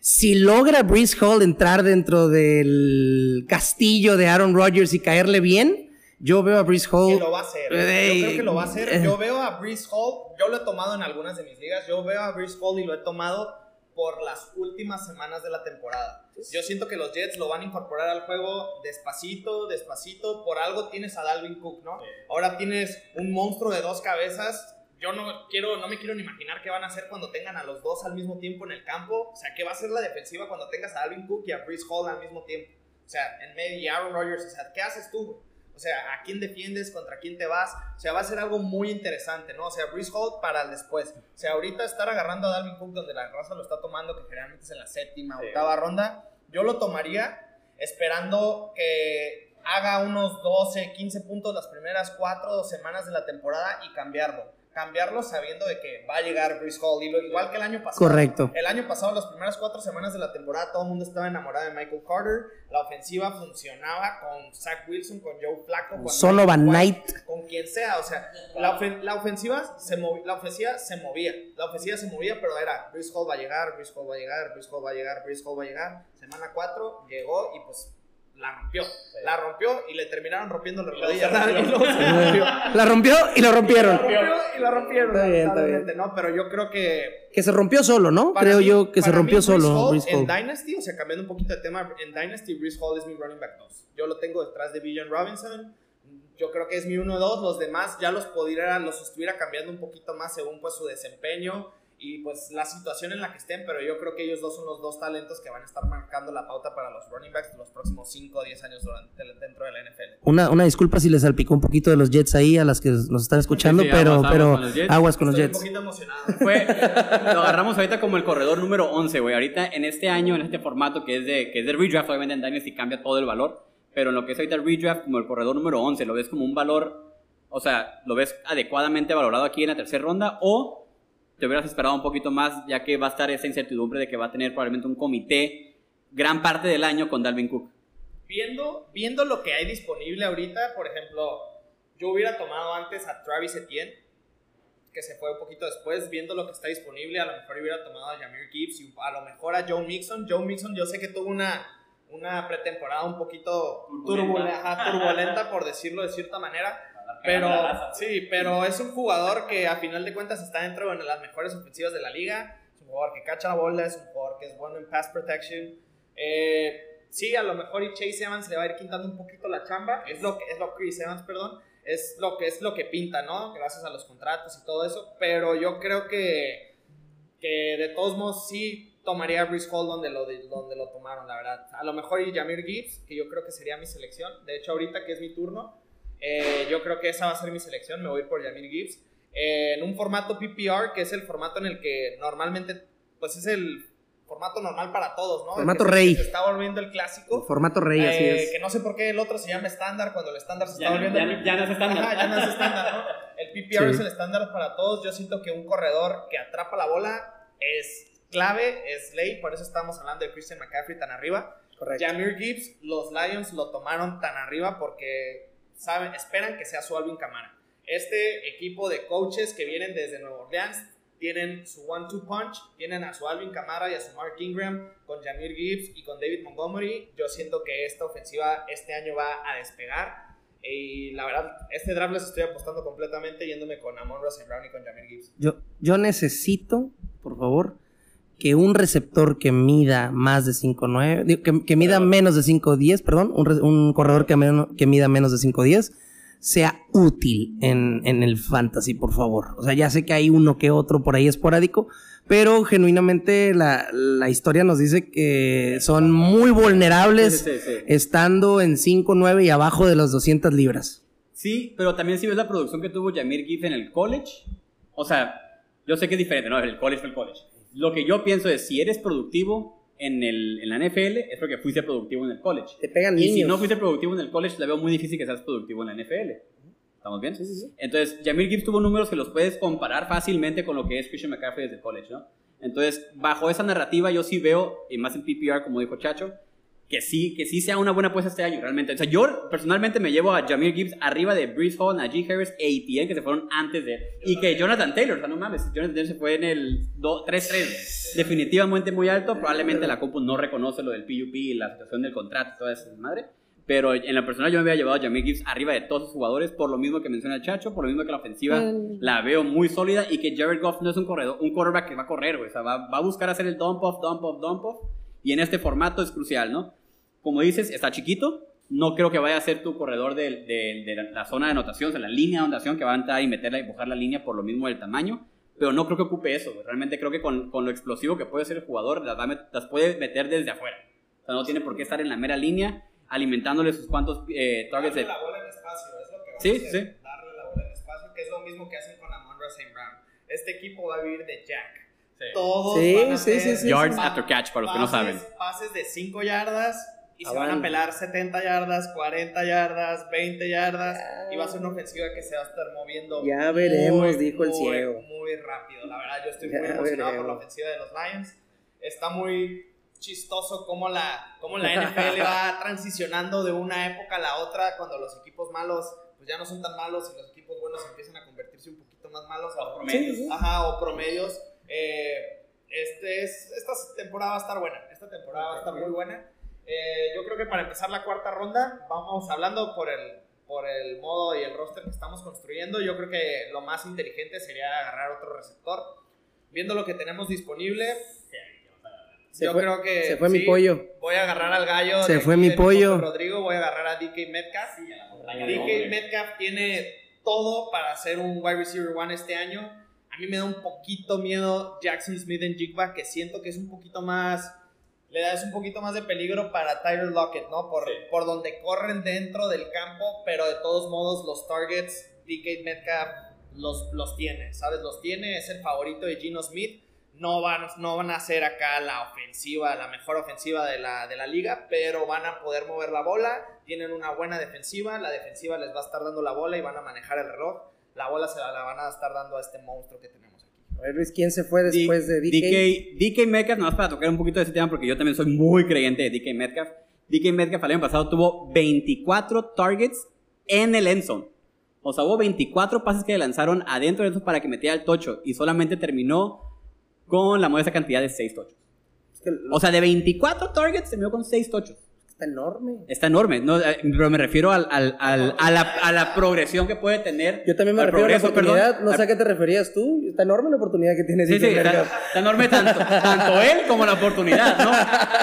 si logra Brees Hall entrar dentro del castillo de Aaron Rodgers y caerle bien, yo veo a Brees Hall. que lo va a hacer. Yo creo que lo va a hacer. eh. Yo veo a Brees Hall, yo lo he tomado en algunas de mis ligas, yo veo a Brees Hall y lo he tomado por las últimas semanas de la temporada. Yo siento que los Jets lo van a incorporar al juego despacito, despacito. Por algo tienes a Dalvin Cook, ¿no? Ahora tienes un monstruo de dos cabezas. Yo no quiero, no me quiero ni imaginar qué van a hacer cuando tengan a los dos al mismo tiempo en el campo. O sea, ¿qué va a ser la defensiva cuando tengas a Dalvin Cook y a Brees Hall al mismo tiempo? O sea, en medio y Aaron Rodgers. O sea, ¿qué haces tú? O sea, ¿a quién defiendes? ¿Contra quién te vas? O sea, va a ser algo muy interesante, ¿no? O sea, Brees Hall para el después. O sea, ahorita estar agarrando a Dalvin Cook donde la raza lo está tomando, que generalmente es en la séptima, Sí. octava ronda, yo lo tomaría esperando que haga unos 12, 15 puntos las primeras 4 semanas de la temporada y cambiarlo. Cambiarlo sabiendo de que va a llegar Brees Hall. Y lo, igual que el año pasado. Correcto. El año pasado, las primeras cuatro semanas de la temporada, todo el mundo estaba enamorado de Michael Carter. La ofensiva funcionaba con Zach Wilson, con Joe Flacco, con Sonovan Mike Knight. Con quien sea. O sea, la, ofen- la ofensiva se la ofensiva se movía. La ofensiva se movía, pero era Brees Hall va a llegar, Brees Hall va a llegar, Brees Hall va a llegar, Brees Hall va a llegar. Semana 4 llegó y pues la rompió. La rompió y le terminaron rompiendo la luego rodilla. se rompió. *laughs* Y luego se rompió. La rompió y lo rompieron. La rompió y la rompieron. Está bien, está lamentablemente, ¿no? Pero yo creo que Que se rompió solo, ¿no? Creo mí- yo que se rompió mí, solo. Hall En. Dynasty, o sea, cambiando un poquito de tema, en Dynasty, Brees Hall es mi running back 2. Yo lo tengo detrás de Villan Robinson. Yo creo que es mi 1-2. Los demás ya los pudiera, los estuviera cambiando un poquito más según pues su desempeño y pues la situación en la que estén, pero yo creo que ellos dos son los dos talentos que van a estar marcando la pauta para los running backs de los próximos 5 o 10 años durante, dentro de la NFL. Una, una disculpa si les salpicó un poquito de los Jets ahí a las que nos están escuchando, Sí, sí, pero, aguas, aguas pero con los Jets. aguas con los Estoy Jets. un poquito emocionado. Fue, lo agarramos ahorita como el corredor número 11, güey. Ahorita en este año, en este formato que es de, que es de redraft, obviamente en Dynasty cambia todo el valor. Pero en lo que es ahorita el redraft, como el corredor número 11, lo ves como un valor, o sea, lo ves adecuadamente valorado aquí en la tercera ronda o te hubieras esperado un poquito más, ya que va a estar esa incertidumbre de que va a tener probablemente un comité gran parte del año con Dalvin Cook. viendo, viendo lo que hay disponible ahorita, por ejemplo, yo hubiera tomado antes a Travis Etienne, que se fue un poquito después, viendo lo que está disponible, a lo mejor hubiera tomado a Jameer Gibbs y a lo mejor a Joe Mixon. Joe Mixon yo sé que tuvo una, una pretemporada un poquito Turbulenta. turbulenta, por decirlo de cierta manera. Pero sí, pero es un jugador que a final de cuentas está dentro de las mejores ofensivas de la liga. Es un jugador que cacha la bola, es un jugador que es bueno en pass protection. Eh, sí, a lo mejor y Chase Evans le va a ir quitando un poquito la chamba. Es lo que es lo Chris Evans, perdón. Es lo que es lo que pinta, ¿no? Gracias a los contratos y todo eso. Pero yo creo que, que de todos modos sí tomaría a Brees Hall donde lo, donde lo tomaron, la verdad. A lo mejor y Jameer Gibbs, que yo creo que sería mi selección. De hecho, ahorita que es mi turno, eh, yo creo que esa va a ser mi selección. Me voy a ir por Jameer Gibbs. Eh, en un formato PPR, que es el formato en el que normalmente pues es el formato normal para todos, ¿no? Formato rey. Se está volviendo el clásico. Formato rey, así Eh, es. Que no sé por qué el otro se llama estándar cuando el estándar se Ya está no- volviendo. ya no- ya no es estándar. Ajá, ya no es estándar, ¿no? El PPR Sí. es el estándar para todos. Yo siento que un corredor que atrapa la bola es clave, es ley. Por eso estamos hablando de Christian McCaffrey tan arriba. Correcto. Jamir Gibbs, los Lions lo tomaron tan arriba porque saben, esperan que sea su Alvin Kamara. Este equipo de coaches que vienen desde Nueva Orleans tienen su one-two punch, tienen a su Alvin Kamara y a su Mark Ingram con Jamir Gibbs y con David Montgomery. Yo siento que esta ofensiva este año va a despegar. Y la verdad, este draft les estoy apostando completamente yéndome con Amon Russell Brown y con Jamir Gibbs. Yo, yo necesito, por favor, que un receptor que mida más de 5'9, digo, que, que mida menos de 5'10, perdón, un, un corredor que, men- que mida menos de 5'10, sea útil en, en el fantasy, por favor. O sea, ya sé que hay uno que otro por ahí esporádico, pero genuinamente la, la historia nos dice que son muy vulnerables Sí, sí, sí. estando en 5'9 y abajo de las 200 libras. Sí, pero también si ves la producción que tuvo Jamir Gibbs en el college, o sea, yo sé que es diferente, ¿no? El college fue el college. Lo que yo pienso es, si eres productivo en, el, en la NFL, es porque fuiste productivo en el college. Te pegan Y niños. si no fuiste productivo en el college, le veo muy difícil que seas productivo en la NFL. ¿Estamos bien? Sí, sí, sí. Entonces, Jamir Gibbs tuvo números que los puedes comparar fácilmente con lo que es Christian McCaffrey desde el college, ¿no? Entonces, bajo esa narrativa, yo sí veo, y más en PPR, como dijo Chacho, que sí, que sí sea una buena apuesta este año, realmente. O sea, yo personalmente me llevo a Jamir Gibbs arriba de Brees Hall, Najee Harris e ETN, que se fueron antes de él. Y que Jonathan Taylor, o sea, no mames, Jonathan Taylor se fue en el do- 3-3, definitivamente muy alto. Probablemente la compu no reconoce lo del PUP y la situación del contrato, toda esa madre. Pero en la personal yo me había llevado a Jamir Gibbs arriba de todos sus jugadores, por lo mismo que menciona el Chacho, por lo mismo que la ofensiva la veo muy sólida y que Jared Goff no es un corredor, un quarterback que va a correr, güey. O sea, va, va a buscar hacer el dump off, dump off, dump off. Y en este formato es crucial, ¿no? Como dices, está chiquito. No creo que vaya a ser tu corredor de, de- de la, zona de anotación, o sea, la línea de anotación que va a entrar y meterla y empujar la línea por lo mismo del tamaño. Pero no creo que ocupe eso. Realmente creo que con, con lo explosivo que puede ser el jugador, las, va las puede meter desde afuera. O sea, no tiene por qué estar en la mera línea alimentándole sus cuantos eh, targets Darle de... la bola en espacio, es lo que van Sí, a hacer. sí. Darle la bola en espacio, que es lo mismo que hacen con Amon St. Brown. Este equipo va a vivir de Jack. Todos Sí, van a sí, hacer sí, sí, Yards sí. after catch, para los que no saben. pases- Pases de 5 yardas y se van a pelar 70 yardas, 40 yardas, 20 yardas. Y va a ser una ofensiva que se va a estar moviendo. Ya veremos, muy, dijo el muy, ciego. Muy rápido. La verdad, yo estoy Ya muy emocionado por la veremos. ofensiva de los Lions. Está muy chistoso cómo la, cómo la *laughs* NFL va transicionando de una época a la otra cuando los equipos malos pues ya no son tan malos y los equipos buenos empiezan a convertirse un poquito más malos. Los promedios. Sí, sí. Ajá, o promedios. Eh, este es, esta temporada va a estar buena. Esta temporada va a estar muy buena. Eh, yo creo que para empezar la cuarta ronda, vamos hablando por el, por el modo y el roster que estamos construyendo. Yo creo que lo más inteligente sería agarrar otro receptor. Viendo lo que tenemos disponible, Se yo fue- creo que. se fue mi sí, pollo. Voy a agarrar al gallo. Se de fue mi pollo. Rodrigo, voy a agarrar a DK Metcalf. DK Metcalf tiene todo para ser un wide receiver one este año. A mí me da un poquito miedo Jackson Smith en Jigba, que siento que es un poquito más. Le da es un poquito más de peligro para Tyler Lockett, ¿no? Por, Sí. por donde corren dentro del campo, pero de todos modos los targets, DK Metcalf los, los tiene, ¿sabes? Los tiene, es el favorito de Gino Smith. No van, no van a ser acá la ofensiva, la mejor ofensiva de la, de la liga, pero van a poder mover la bola. Tienen una buena defensiva. La defensiva les va a estar dando la bola y van a manejar el reloj. La bola se la, la van a estar dando a este monstruo que tenemos aquí. A ver, Luis, ¿quién se fue después de DK? DK, DK Metcalf, nomás para tocar un poquito de ese tema, porque yo también soy muy creyente de DK Metcalf. DK Metcalf el año pasado tuvo 24 targets en el end zone. O sea, hubo 24 pases que le lanzaron adentro de eso para que metiera el tocho y solamente terminó con la modesta cantidad de 6 tochos. Es que O sea, de 24 targets terminó con 6 tochos. Está enorme. Está enorme, ¿no? Eh, pero me refiero al, al- al- a, la, a la progresión que puede tener. Yo también me refiero a la progreso, perdón. oportunidad. No sé a qué te referías tú. Está enorme la oportunidad que tiene Sí, sí, está, está enorme tanto, tanto él como la oportunidad, ¿no?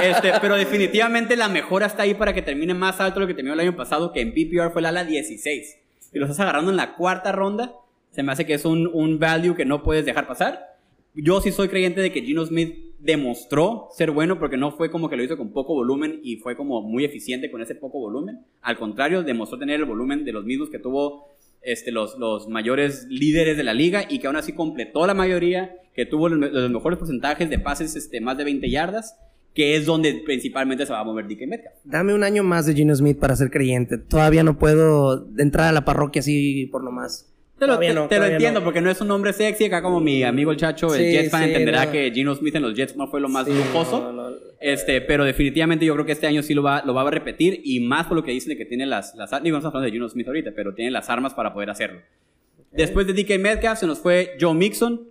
Este, pero definitivamente la mejora está ahí para que termine más alto lo que terminó el año pasado, que en PPR fue el ala 16. Y lo estás agarrando en la cuarta ronda, se me hace que es un, un value que no puedes dejar pasar. Yo sí soy creyente de que Gino Smith demostró ser bueno porque no fue como que lo hizo con poco volumen y fue como muy eficiente con ese poco volumen. Al contrario, demostró tener el volumen de los mismos que tuvo este, los, los mayores líderes de la liga y que aún así completó la mayoría, que tuvo los, mejores porcentajes de pases este, más de 20 yardas, que es donde principalmente se va a mover DK Metcalf. Dame un año más de Gino Smith para ser creyente. Todavía no puedo entrar a la parroquia así por nomás. Te lo, Todavía te- no, te lo todavía entiendo no. porque no es un nombre sexy, acá como mi amigo el Chacho, el Jets fan, sí, entenderá no. que Gino Smith en los Jets no fue lo más Sí, lujoso. Este, pero definitivamente yo creo que este año sí lo va, lo va a repetir y más por lo que dicen de que tiene las, las digo, no estamos hablando de Gino Smith ahorita, pero tiene las armas para poder hacerlo. Después de DK Metcalf se nos fue Joe Mixon,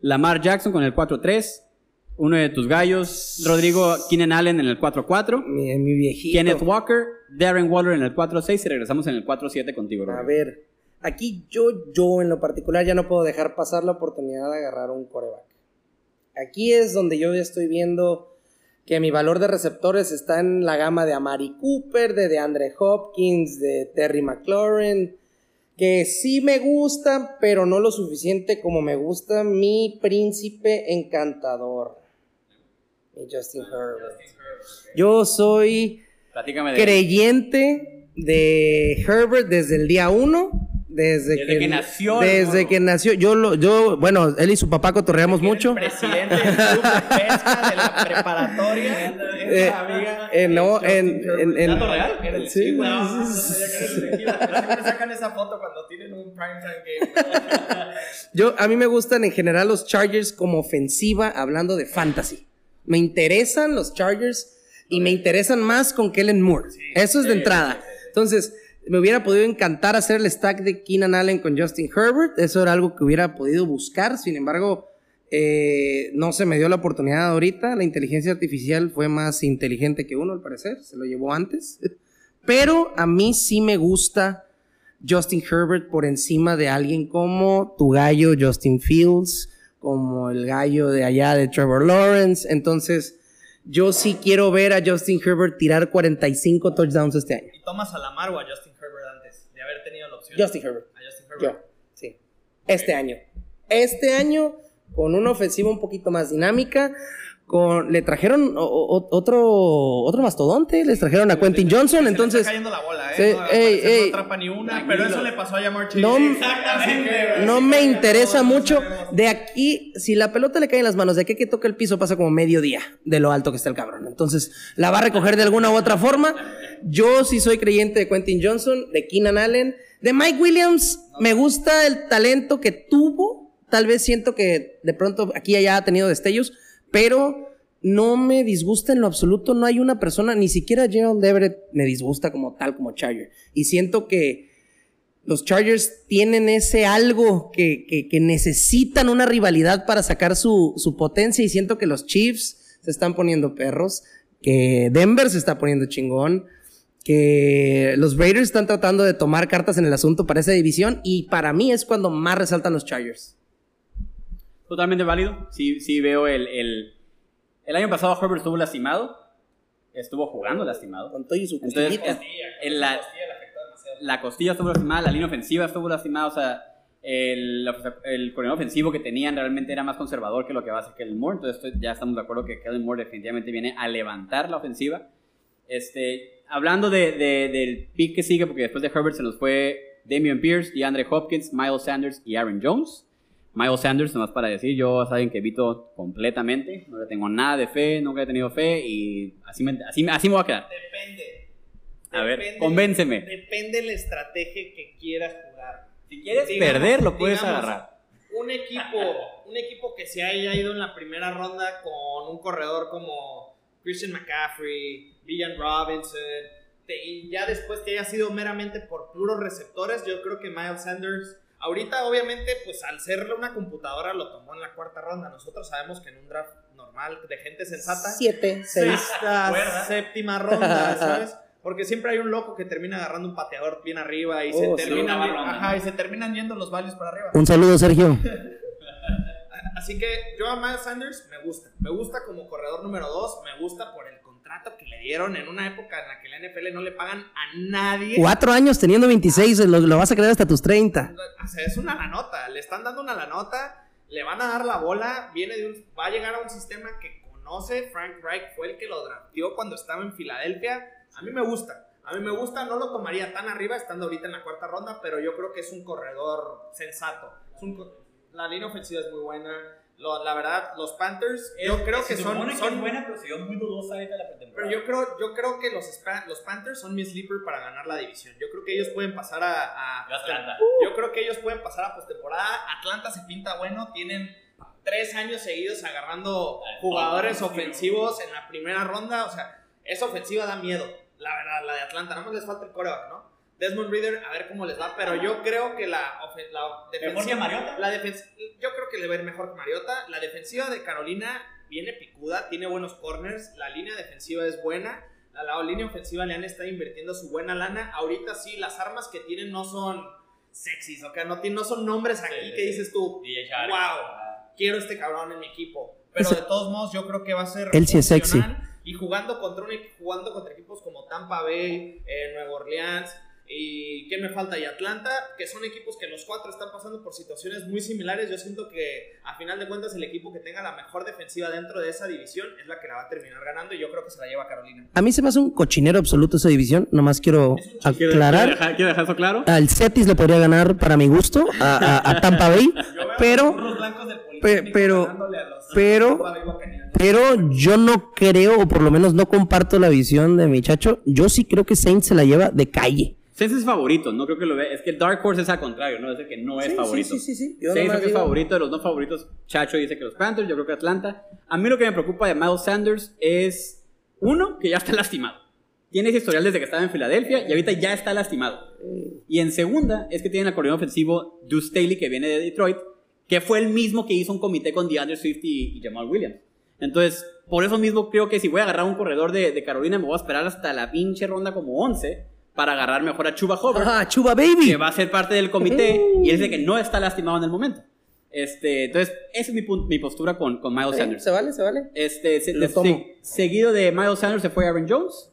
Lamar Jackson con el 4-3, uno de tus gallos, Rodrigo Keenan Allen en el 4-4, Mi, mi viejito. Kenneth Walker, Darren Waller en el 4-6 y regresamos en el 4-7 contigo, A Rodrigo. ver, aquí yo, yo en lo particular ya no puedo dejar pasar la oportunidad de agarrar un coreback. Aquí es donde yo ya estoy viendo que mi valor de receptores está en la gama de Amari Cooper, de DeAndre Hopkins, de Terry McLaurin, que sí me gustan, pero no lo suficiente como me gusta mi príncipe encantador, mi Justin Herbert. Yo soy creyente de Herbert desde el día uno. Desde, Desde que nació el Desde que nació. Yo, lo, yo, bueno, él y su papá cotorreamos mucho. Presidente del club de pesca de la preparatoria. *laughs* Eh, amiga. eh, no, Justin en- en- en- ¿Dato real? El- Sí, sí, sí, No, sí, no que el siempre sacan esa foto cuando tienen un primetime game. *laughs* Yo, a mí me gustan en general los Chargers como ofensiva, hablando de fantasy. Me interesan los Chargers y me interesan más con Kellen Moore. Eso es de entrada. Entonces, me hubiera podido encantar hacer el stack de Keenan Allen con Justin Herbert. Eso era algo que hubiera podido buscar. Sin embargo, eh, no se me dio la oportunidad ahorita. La inteligencia artificial fue más inteligente que uno, al parecer. Se lo llevó antes. *laughs* Pero a mí sí me gusta Justin Herbert por encima de alguien como tu gallo Justin Fields, como el gallo de allá de Trevor Lawrence. Entonces, yo sí quiero ver a Justin Herbert tirar 45 touchdowns este año. ¿Y tomas a Lamar o a Justin Justin Herbert. A Justin Herbert. Yo, sí. Este año. Este año, con una ofensiva un poquito más dinámica, con, le trajeron o- o- otro, otro mastodonte, les trajeron a Quentin Johnson, Se le entonces... está cayendo la bola, ¿eh? No, al ey, parecer ey. no atrapa ni una, pero eso le pasó a Jamar Chase. No, Exactamente. no me interesa mucho. De aquí, si la pelota le cae en las manos, de aquí que toca el piso pasa como medio día de lo alto que está el cabrón. Entonces, la va a recoger de alguna u otra forma. Yo sí soy creyente de Quentin Johnson, de Keenan Allen, de Mike Williams. Me gusta el talento que tuvo. Tal vez siento que de pronto aquí allá ha tenido destellos, pero no me disgusta en lo absoluto. No hay una persona, ni siquiera Gerald Everett me disgusta como tal, como Charger. Y siento que los Chargers tienen ese algo que, que- que necesitan una rivalidad para sacar su, su potencia y siento que los Chiefs se están poniendo perros, que Denver se está poniendo chingón, que los Raiders están tratando de tomar cartas en el asunto para esa división y para mí es cuando más resaltan los Chargers. Totalmente válido. Sí, sí veo el, el... El año pasado Herbert estuvo lastimado. Estuvo jugando lastimado. Con todo y su Entonces, es- en la, la costilla estuvo lastimada, la línea ofensiva estuvo lastimada, o sea, el, el coordinador ofensivo que tenían realmente era más conservador que lo que va a hacer Kellen Moore, entonces ya estamos de acuerdo que Kellen Moore definitivamente viene a levantar la ofensiva. Este, hablando de, de- del pick que sigue, porque después de Herbert se nos fue Damian Pierce, DeAndre Hopkins, Miles Sanders y Aaron Jones. Miles Sanders, nomás para decir, yo saben que evito completamente, no le tengo nada de fe, nunca he tenido fe y así me, así, así me voy a quedar. Depende. A ver, Depende- convénceme. Depende la estrategia que quieras jugar. Si quieres Digamos- perder, lo puedes digamos, agarrar. Un equipo, un equipo que se haya ido en la primera ronda con un corredor como Christian McCaffrey, Villan Robinson, te- y ya después te haya sido meramente por puros receptores, yo creo que Miles Sanders, ahorita obviamente, pues al ser una computadora lo tomó en la cuarta ronda. Nosotros sabemos que en un draft normal de gente sensata, Siete, *laughs* seis. sexta, *laughs* séptima ronda, *laughs* ¿sabes? Porque siempre hay un loco que termina agarrando un pateador bien arriba y, se, Oh, sí. terminan, Octava ronda, ajá, y se terminan yendo los values para arriba. Un saludo, Sergio. Así que yo a Miles Sanders me gusta. Me gusta como corredor número 2. Me gusta por el contrato que le dieron en una época en la que la NFL no le pagan a nadie. Cuatro años teniendo 26, lo, lo vas a creer hasta tus 30. O sea, es una lanota. Le están dando una lanota. Le van a dar la bola. Viene de un, va a llegar a un sistema que conoce. Frank Reich fue el que lo drafteó cuando estaba en Filadelfia. A mí me gusta. A mí me gusta, no lo tomaría tan arriba, estando ahorita en la cuarta ronda, pero yo creo que es un corredor sensato. Es un la línea ofensiva es muy buena. Lo- la verdad, los Panthers, yo creo que son, son buena, pero se dio muy dudosa ahorita la pretemporada. pero yo creo, yo creo que los, los Panthers son mi sleeper para ganar la división. Yo creo que ellos pueden pasar a, Atlanta. Yo creo que ellos pueden pasar a postemporada. Atlanta se pinta bueno. Tienen tres años seguidos agarrando jugadores ofensivos en la primera ronda. O sea, esa ofensiva da miedo. La verdad, la de Atlanta. Nada más les falta el coreback, ¿no? Desmond Reader, a ver cómo les va. Pero yo creo que la, la defensiva. ¿Mejor que Mariota? La defensa, yo creo que le va a ir mejor que Mariota. La defensiva de Carolina viene picuda, tiene buenos corners. La línea defensiva es buena. A la línea ofensiva le han estado invirtiendo su buena lana. Ahorita sí, las armas que tienen no son sexys, ¿ok? No, tienen- no son nombres aquí Sí, que sí, dices tú, wow, quiero este cabrón en mi equipo. Pero de todos modos, yo creo que va a ser. Él sí es sexy. Y jugando contra, un, equi- jugando contra equipos como Tampa Bay, eh, Nueva Orleans y ¿qué me falta? Y Atlanta, que son equipos que los cuatro están pasando por situaciones muy similares. Yo siento que a final de cuentas el equipo que tenga la mejor defensiva dentro de esa división es la que la va a terminar ganando y yo creo que se la lleva Carolina. A mí se me hace un cochinero absoluto esa división. Nomás quiero ¿Quiero, quiero aclarar. dejar, quiero dejar eso claro? Al Cetis le podría ganar para mi gusto a, a- a Tampa Bay, pero, pe- pero- pero- pero yo no creo, o por lo menos no comparto la visión de mi chacho. Yo sí creo que Saints se la lleva de calle. Saints es favorito, no creo que lo vea. Es que el Dark Horse es al contrario, ¿no? Es el que no es Sí, favorito. sí, sí, sí, sí. Yo que es favorito de los no favoritos. Chacho dice que los Panthers, yo creo que Atlanta. A mí lo que me preocupa de Miles Sanders es, uno, que ya está lastimado. Tiene ese historial desde que estaba en Filadelfia y ahorita ya está lastimado. Y en segunda, es que tiene el coordinador ofensivo Deuce Staley, que viene de Detroit, que fue el mismo que hizo un comité con DeAndre Swift y, y Jamal Williams. Entonces, por eso mismo creo que si voy a agarrar un corredor de, de Carolina, me voy a esperar hasta la pinche ronda como 11 para agarrar mejor a Chuba Hubbard ¡Ah, Chuba Baby! que va a ser parte del comité y él dice que no está lastimado en el momento. Este, entonces, esa es mi, mi postura con, con Miles Sanders. Se vale, se vale. Este, se- Lo de- tomo. se- seguido de Miles Sanders se fue Aaron Jones,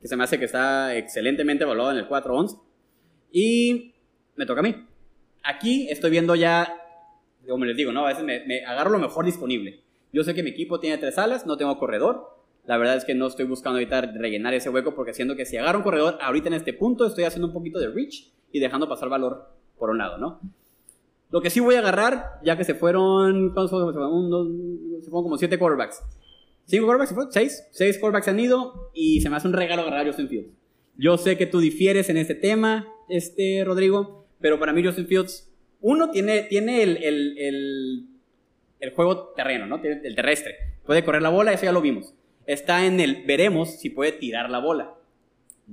que se me hace que está excelentemente evaluado en el 4-11. Y me toca a mí. Aquí estoy viendo ya, como les digo, ¿no? A veces me, me agarro lo mejor disponible. Yo sé que mi equipo tiene tres alas, no tengo corredor. La verdad es que no estoy buscando ahorita rellenar ese hueco porque siento que si agarro un corredor ahorita en este punto estoy haciendo un poquito de reach y dejando pasar valor por un lado, ¿no? Lo que sí voy a agarrar, ya que se fueron. Se fueron, como siete quarterbacks. ¿Cinco quarterbacks se fueron? ¿Seis? Seis quarterbacks han ido y se me hace un regalo agarrar a Justin Fields. Yo sé que tú difieres en este tema, este, Rodrigo, pero para mí Justin Fields, uno, tiene, tiene el, el, el, el juego terreno, ¿no? Tiene el terrestre. Puede correr la bola, eso ya lo vimos. Está en el, veremos si puede tirar la bola.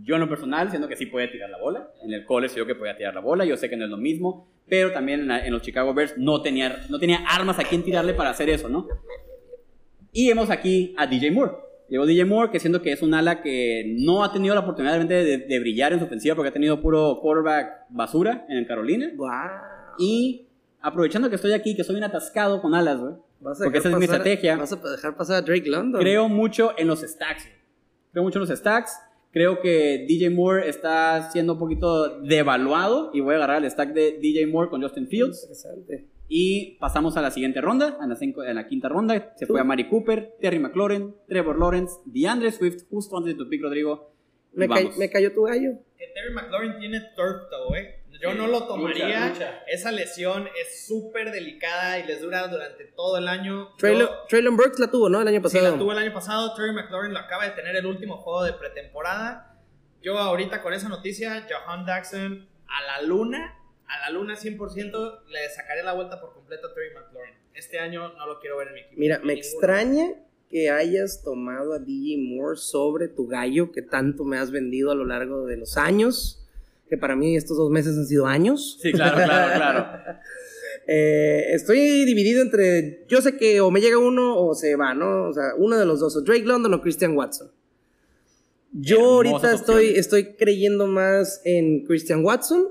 Yo en lo personal siento que sí puede tirar la bola. En el college yo que podía tirar la bola. Yo sé que no es lo mismo. Pero también en, la- en los Chicago Bears no tenía, no tenía armas a quien tirarle para hacer eso, ¿no? Y vemos aquí a DJ Moore. Llegó DJ Moore, que siento que es un ala que no ha tenido la oportunidad realmente de, de brillar en su ofensiva porque ha tenido puro quarterback basura en Carolina. Guau. Y aprovechando que estoy aquí, que soy un atascado con alas, güey. Vas a Porque dejar esa es mi pasar- estrategia. Vas a dejar pasar a Drake London. Creo mucho en los stacks. Creo mucho en los stacks. Creo que DJ Moore está siendo un poquito devaluado y voy a agarrar el stack de DJ Moore con Justin Fields. Interesante. Y pasamos a la siguiente ronda, a la, cinco- a la quinta ronda. Se fue a Mari Cooper, Terry McLaurin, Trevor Lawrence, DeAndre Swift, justo antes de tu pick, Rodrigo. Me, ca- me cayó tu gallo. Que Terry McLaurin tiene turf toe, eh. Yo Sí, no lo tomaría. lucha. Esa lesión es súper delicada y les dura durante todo el año. Traylon, Traylon Burks la tuvo, ¿no? El año Sí, pasado. la tuvo el año pasado. Terry McLaurin lo acaba de tener el último juego de pretemporada. Yo ahorita con esa noticia, Johan Daxon a la luna, a la luna 100%, le sacaré la vuelta por completo a Terry McLaurin. Este año no lo quiero ver en mi equipo. Mira, me extraña que hayas tomado a DJ Moore sobre tu gallo que tanto me has vendido a lo largo de los años. Que para mí estos dos meses han sido años. Sí, claro, claro, *laughs* claro. Eh, estoy dividido entre. Yo sé que o me llega uno o se va, ¿no? O sea, uno de los dos, o Drake London o Christian Watson. Yo ahorita estoy, opciones. estoy creyendo más en Christian Watson.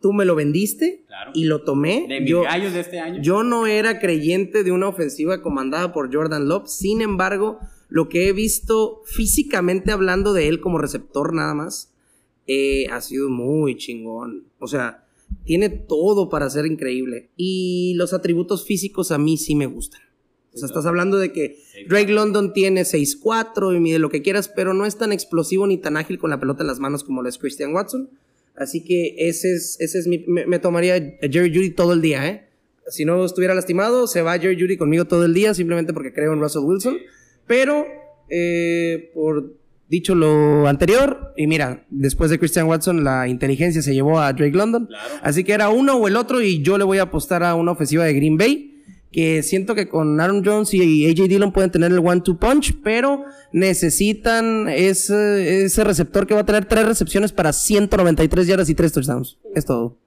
Tú me lo vendiste Claro. y lo tomé. De mis Yo- gallos de este año. yo no era creyente de una ofensiva comandada por Jordan Love. Sin embargo, lo que he visto físicamente hablando de él como receptor nada más, eh, ha sido muy chingón. O sea, tiene todo para ser increíble. Y los atributos físicos a mí sí me gustan. O sea, estás hablando de que Drake London tiene 6'4 y mide lo que quieras, pero no es tan explosivo ni tan ágil con la pelota en las manos como lo es Christian Watson. Así que ese es, ese es mi. Me, me tomaría a Jerry Judy todo el día, ¿eh? Si no estuviera lastimado, se va Jerry Judy conmigo todo el día, simplemente porque creo en Russell Wilson. Pero, eh, por dicho lo anterior, y mira, después de Christian Watson, la inteligencia se llevó a Drake London. Claro. Así que era uno o el otro, y yo le voy a apostar a una ofensiva de Green Bay. Que siento que con Aaron Jones y AJ Dillon pueden tener el one-two punch, pero necesitan ese, ese receptor que va a tener tres recepciones para 193 yardas y tres touchdowns. Es todo.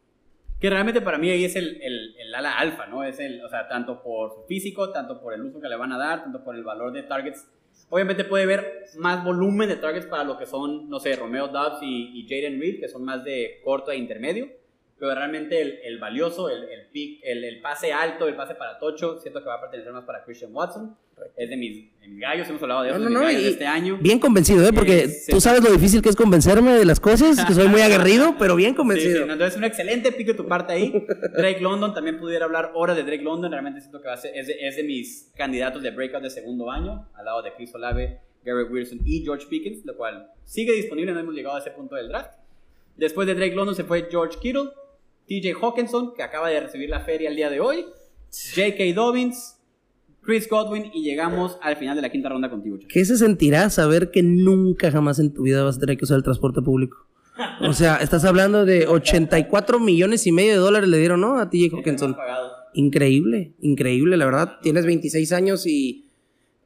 Que realmente para mí ahí es el, el, el ala alfa, ¿no? Es el, o sea, tanto por su físico, tanto por el uso que le van a dar, tanto por el valor de targets. Obviamente puede haber más volumen de targets para lo que son, no sé, Romeo Dobbs y, y Jaden Reed, que son más de corto e intermedio. Pero realmente el, el valioso, el, el, pick, el, el pase alto, el pase para Tocho, siento que va a pertenecer más para Christian Watson. Es de mis, de mis gallos, hemos hablado de No, no, de mis no, gallos este año. Bien convencido, ¿eh? Porque Eh, sí. tú sabes lo difícil que es convencerme de las cosas, que soy muy *laughs* aguerrido, pero bien Sí, convencido. sí, no, entonces un excelente pick de tu parte ahí. Drake London, también pudiera hablar horas de Drake London. Realmente siento que va a ser, es, de, es de mis candidatos de breakout de segundo año, al lado de Chris Olave, Garrett Wilson y George Pickens, lo cual sigue disponible, no hemos llegado a ese punto del draft. Después de Drake London se fue George Kittle, TJ Hawkinson, que acaba de recibir la feria el día de hoy, J.K. Dobbins, Chris Godwin, y llegamos al final de la quinta ronda contigo. ¿Qué se sentirá saber que nunca jamás en tu vida vas a tener que usar el transporte público? O sea, estás hablando de 84 millones y medio de dólares le dieron, ¿no? A TJ Hawkinson. Pagado. Increíble, increíble, la verdad. Tienes 26 años y.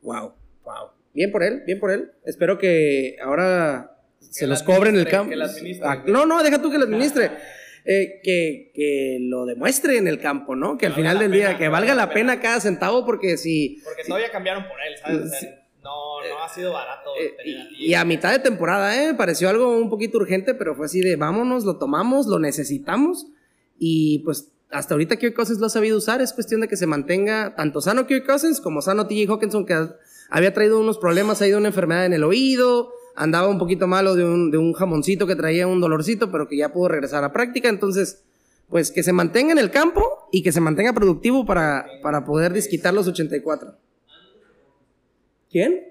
¡Wow! ¡Wow! Bien por él, bien por él. Espero que ahora se los cobren el campo. Ah, no, no, deja tú que lo administre. Eh, que, que lo demuestre en el campo, ¿no? Que al final del pena, día, que valga la pena pena. cada centavo, porque si. Porque todavía cambiaron por él, ¿sabes? O sea, Sí. no, no ha sido barato. Eh, tener y, y a mitad de temporada, ¿eh? Pareció algo un poquito urgente, pero fue así de vámonos, lo tomamos, lo necesitamos. Y pues hasta ahorita Kirk Cousins lo ha sabido usar. Es cuestión de que se mantenga tanto sano Kirk Cousins como sano TJ Hawkinson, que ha- había traído unos problemas ahí de una enfermedad en el oído. Andaba un poquito malo de un, de un jamoncito que traía un dolorcito, pero que ya pudo regresar a práctica. Entonces, pues que se mantenga en el campo y que se mantenga productivo para, para poder disquitar los 84. ¿Quién?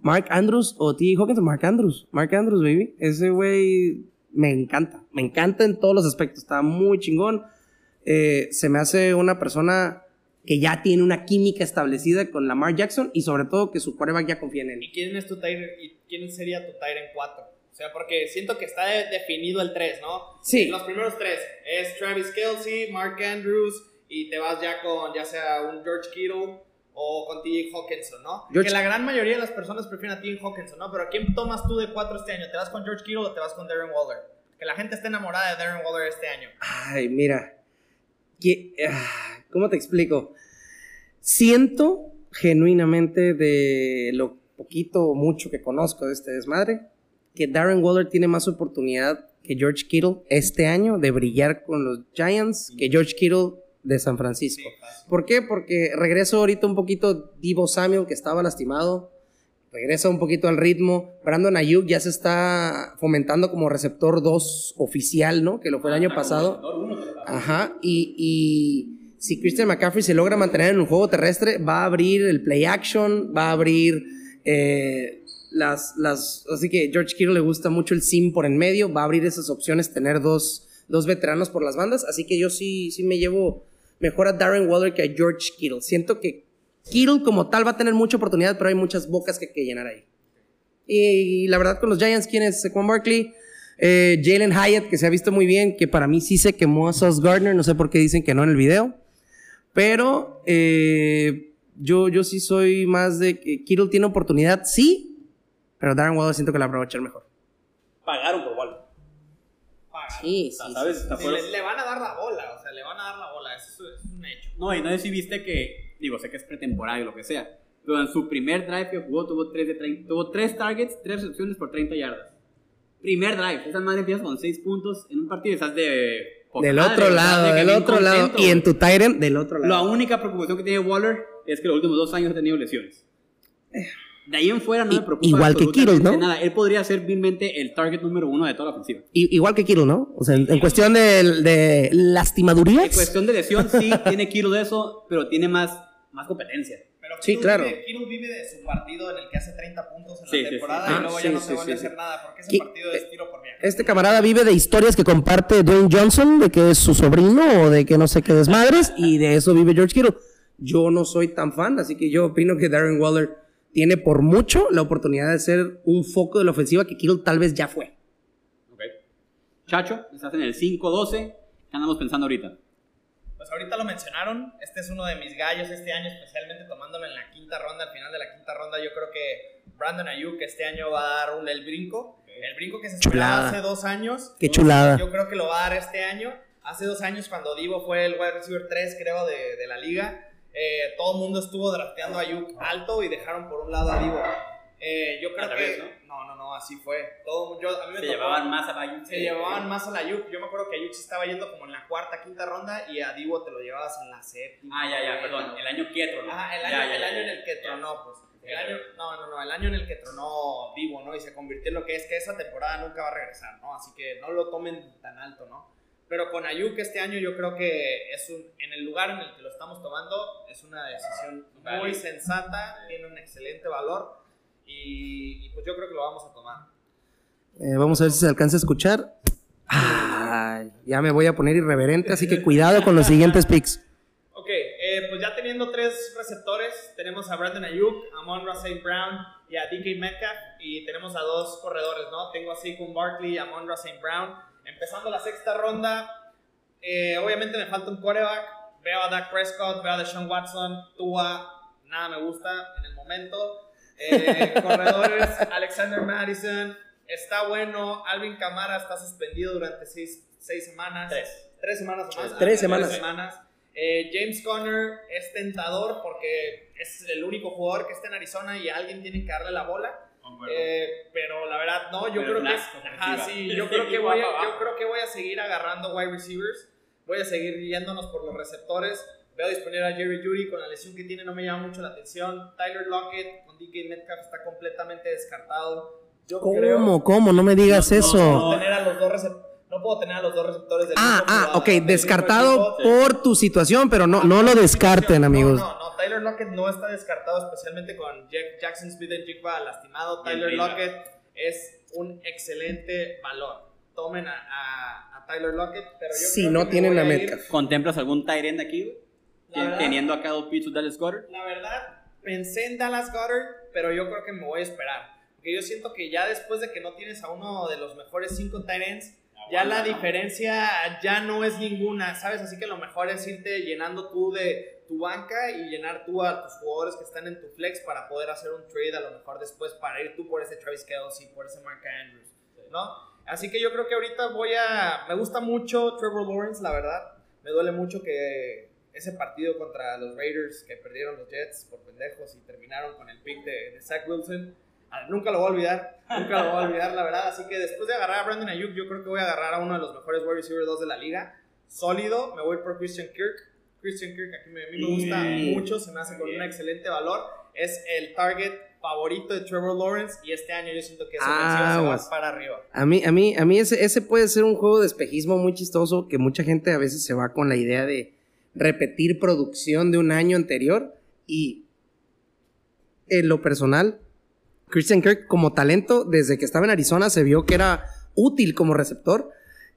Mark Andrews o T. Hawkinson, Mark Andrews. Mark Andrews, baby. Ese güey me encanta. Me encanta en todos los aspectos. Está muy chingón. Eh, se me hace una persona que ya tiene una química establecida con Lamar Jackson y sobre todo que su quarterback ya confía en él. ¿Y quién es tu Tyrant? ¿Y quién sería tu Tyrant 4? O sea, porque siento que está de- definido el 3, ¿no? Sí. Los primeros tres es Travis Kelsey, Mark Andrews y te vas ya con ya sea un George Kittle o con TJ Hawkinson, ¿no? George- Que la gran mayoría de las personas prefieren a TJ Hawkinson, ¿no? Pero ¿a quién tomas tú de 4 este año? ¿Te vas con George Kittle o te vas con Darren Waller? Que la gente está enamorada de Darren Waller este año. Ay, mira. Que- ah, ¿Cómo te explico? Siento genuinamente de lo poquito o mucho que conozco de este desmadre, que Darren Waller tiene más oportunidad que George Kittle este año de brillar con los Giants que George Kittle de San Francisco. ¿Por qué? Porque regreso ahorita un poquito Divo Samuel, que estaba lastimado. Regresa un poquito al ritmo. Brandon Ayuk ya se está fomentando como receptor 2 oficial, ¿no? Que lo fue el año pasado. Ajá. Y, y si Christian McCaffrey se logra mantener en un juego terrestre, va a abrir el play action, va a abrir eh, las, las. Así que George Kittle le gusta mucho el sim por en medio, va a abrir esas opciones, tener dos, dos veteranos por las bandas. Así que yo sí, sí me llevo mejor a Darren Waller que a George Kittle. Siento que Kittle como tal va a tener mucha oportunidad, pero hay muchas bocas que, que llenar ahí. Y, la verdad con los Giants, ¿quién es? Saquon Barkley, eh, Jalen Hyatt, que se ha visto muy bien, que para mí sí se quemó a Sauce Gardner, no sé por qué dicen que no en el video. Pero eh, yo, yo sí soy más de que Kittle tiene oportunidad, sí, pero Darren Waller siento que la aprovechar mejor. Pagaron por Waller. Sí, sí. ¿Sabes? Sí, fuera- le, le van a dar la bola, o sea, le van a dar la bola, eso es, un hecho. No, y no sé si viste que, digo, sé que es pretemporada y lo que sea, pero en su primer drive que jugó tuvo 3 de 30, tuvo tres targets, 3 recepciones por 30 yardas. Primer drive, esa madre empieza con 6 puntos en un partido y estás de... poca Del madre, otro lado, del otro lado. Y en tu Tyrant, del otro La lado. única preocupación que tiene Waller es que los últimos dos años ha tenido lesiones. De ahí en fuera no I- me preocupa igual que absolutamente ¿no? nada. Él podría ser vilmente el target número uno de toda la ofensiva. I- igual que Kittle, ¿no? O sea, en, en cuestión de, de En lastimadurías. cuestión de lesión, sí, *laughs* tiene Kittle de eso, pero tiene más, más competencia. Pero Sí, Kittle claro. Vive, Kittle vive de su partido en el que hace 30 puntos en Sí, la temporada sí. y Ah, luego sí, ya no sí, se vuelve a hacer sí. nada porque ese partido es tiro por viaje. Este camarada vive de historias que comparte Dwayne Johnson, de que es su sobrino o de que no sé qué desmadres, y de eso vive George Kittle. Yo no soy tan fan, así que yo opino que Darren Waller tiene por mucho la oportunidad de ser un foco de la ofensiva que Kittle tal vez ya fue. Ok. Chacho, estás en el 5-12. ¿Qué andamos pensando ahorita? Pues ahorita lo mencionaron, este es uno de mis gallos este año, especialmente tomándolo en la quinta ronda, al final de la quinta ronda yo creo que Brandon Ayuk este año va a dar un, el brinco, el brinco que se esperaba Chulada. hace dos años. Qué chulada. Yo creo que lo va a dar este año. Hace dos años cuando Divo fue el wide receiver 3 creo de, de la liga, eh, todo el mundo estuvo drafteando a Ayuk alto y dejaron por un lado a Divo. Eh, yo creo que... revés, ¿no? no, no, así fue. Todo, yo, a mí me Se tocó- llevaban más a Bayou. se llevaban más a la Ayuk. Yo me acuerdo que Ayuk se estaba yendo como en la cuarta, quinta ronda y a Divo te lo llevabas en la séptima. Ah, ya, ya, perdón. El año quieto, ¿no? Ah, el Ya, año, ya, el ya, año en ya. el que tronó, pues. El año, no, no, no, el año en el que tronó Divo, ¿no? Y se convirtió en lo que es que esa temporada nunca va a regresar, ¿no? Así que no lo tomen tan alto, ¿no? Pero con Ayuk este año yo creo que es un, en el lugar en el que lo estamos tomando, es una decisión muy sensata, tiene un excelente valor y, y pues yo creo que lo vamos a tomar. Eh, vamos a ver si se alcanza a escuchar. Ay, ya me voy a poner irreverente, así que cuidado con los siguientes picks. Ok, eh, pues ya teniendo tres receptores, tenemos a Brandon Ayuk, a Monra St. Brown y a DK Metcalf, y tenemos a dos corredores, ¿no? Tengo a Saquon Barkley y a Monra St. Brown. Empezando la sexta ronda, eh, obviamente me falta un quarterback. Veo a Dak Prescott, veo a Deshaun Watson, Tua, nada me gusta en el momento. Eh, corredores, Alexander Madison, está bueno. Alvin Kamara está suspendido durante seis, seis semanas. Tres. Tres semanas o más. Tres Ah, semanas. semanas. Eh, James Conner es tentador porque es el único jugador que está en Arizona y alguien tiene que darle la bola. Eh, pero la verdad, no, yo Pero creo que. Ajá, sí, yo creo que, *laughs* voy a, yo creo que voy a seguir agarrando wide receivers. Voy a seguir yéndonos por los receptores. Veo disponible a Jerry Judy con la lesión que tiene, no me llama mucho la atención. Tyler Lockett con DK Metcalf está completamente descartado. Yo creo ¿Cómo? ¿Cómo? No me digas No, eso. no puedo tener a los dos no puedo tener a los dos receptores del Ah, ah, jugador, ok, del descartado por tu situación, pero no, no lo descarten, No, amigos. No, no, Tyler Lockett no está descartado, especialmente con Jack- Jackson Smith en Jigba lastimado. Tyler. Lockett es un excelente valor. Tomen a, a- a Tyler Lockett, pero yo Si creo no que tienen voy a ir- Metcalf. ¿Contemplas algún tight end aquí, güey? Verdad- Teniendo a Kyle Pitts o Dallas Goddard. La verdad, pensé en Dallas Goddard, pero yo creo que me voy a esperar. Porque yo siento que ya después de que no tienes a uno de los mejores cinco tight ends, ya la diferencia ya no es ninguna, ¿sabes? Así que lo mejor es irte llenando tú de tu banca y llenar tú a tus jugadores que están en tu flex para poder hacer un trade a lo mejor después para ir tú por ese Travis Kelsey, por ese Mark Andrews, ¿no? Así que yo creo que ahorita voy a... Me gusta mucho Trevor Lawrence, la verdad. Me duele mucho que ese partido contra los Raiders que perdieron los Jets por pendejos y terminaron con el pick de, de Zach Wilson. Ah, Nunca lo voy a olvidar, nunca lo voy a olvidar, la verdad. Así que después de agarrar a Brandon Ayuk, yo creo que voy a agarrar a uno de los mejores wide receiver 2 de la liga. Sólido, me voy por Christian Kirk. Christian Kirk aquí me, a mí me gusta mucho, se me hace con un excelente valor. Es el target favorito de Trevor Lawrence y este año yo siento que esa Ah, ofensiva se va pues. para arriba. A mí, a mí, a mí ese, ese puede ser un juego de espejismo muy chistoso que mucha gente a veces se va con la idea de repetir producción de un año anterior y en lo personal, Christian Kirk como talento desde que estaba en Arizona se vio que era útil como receptor,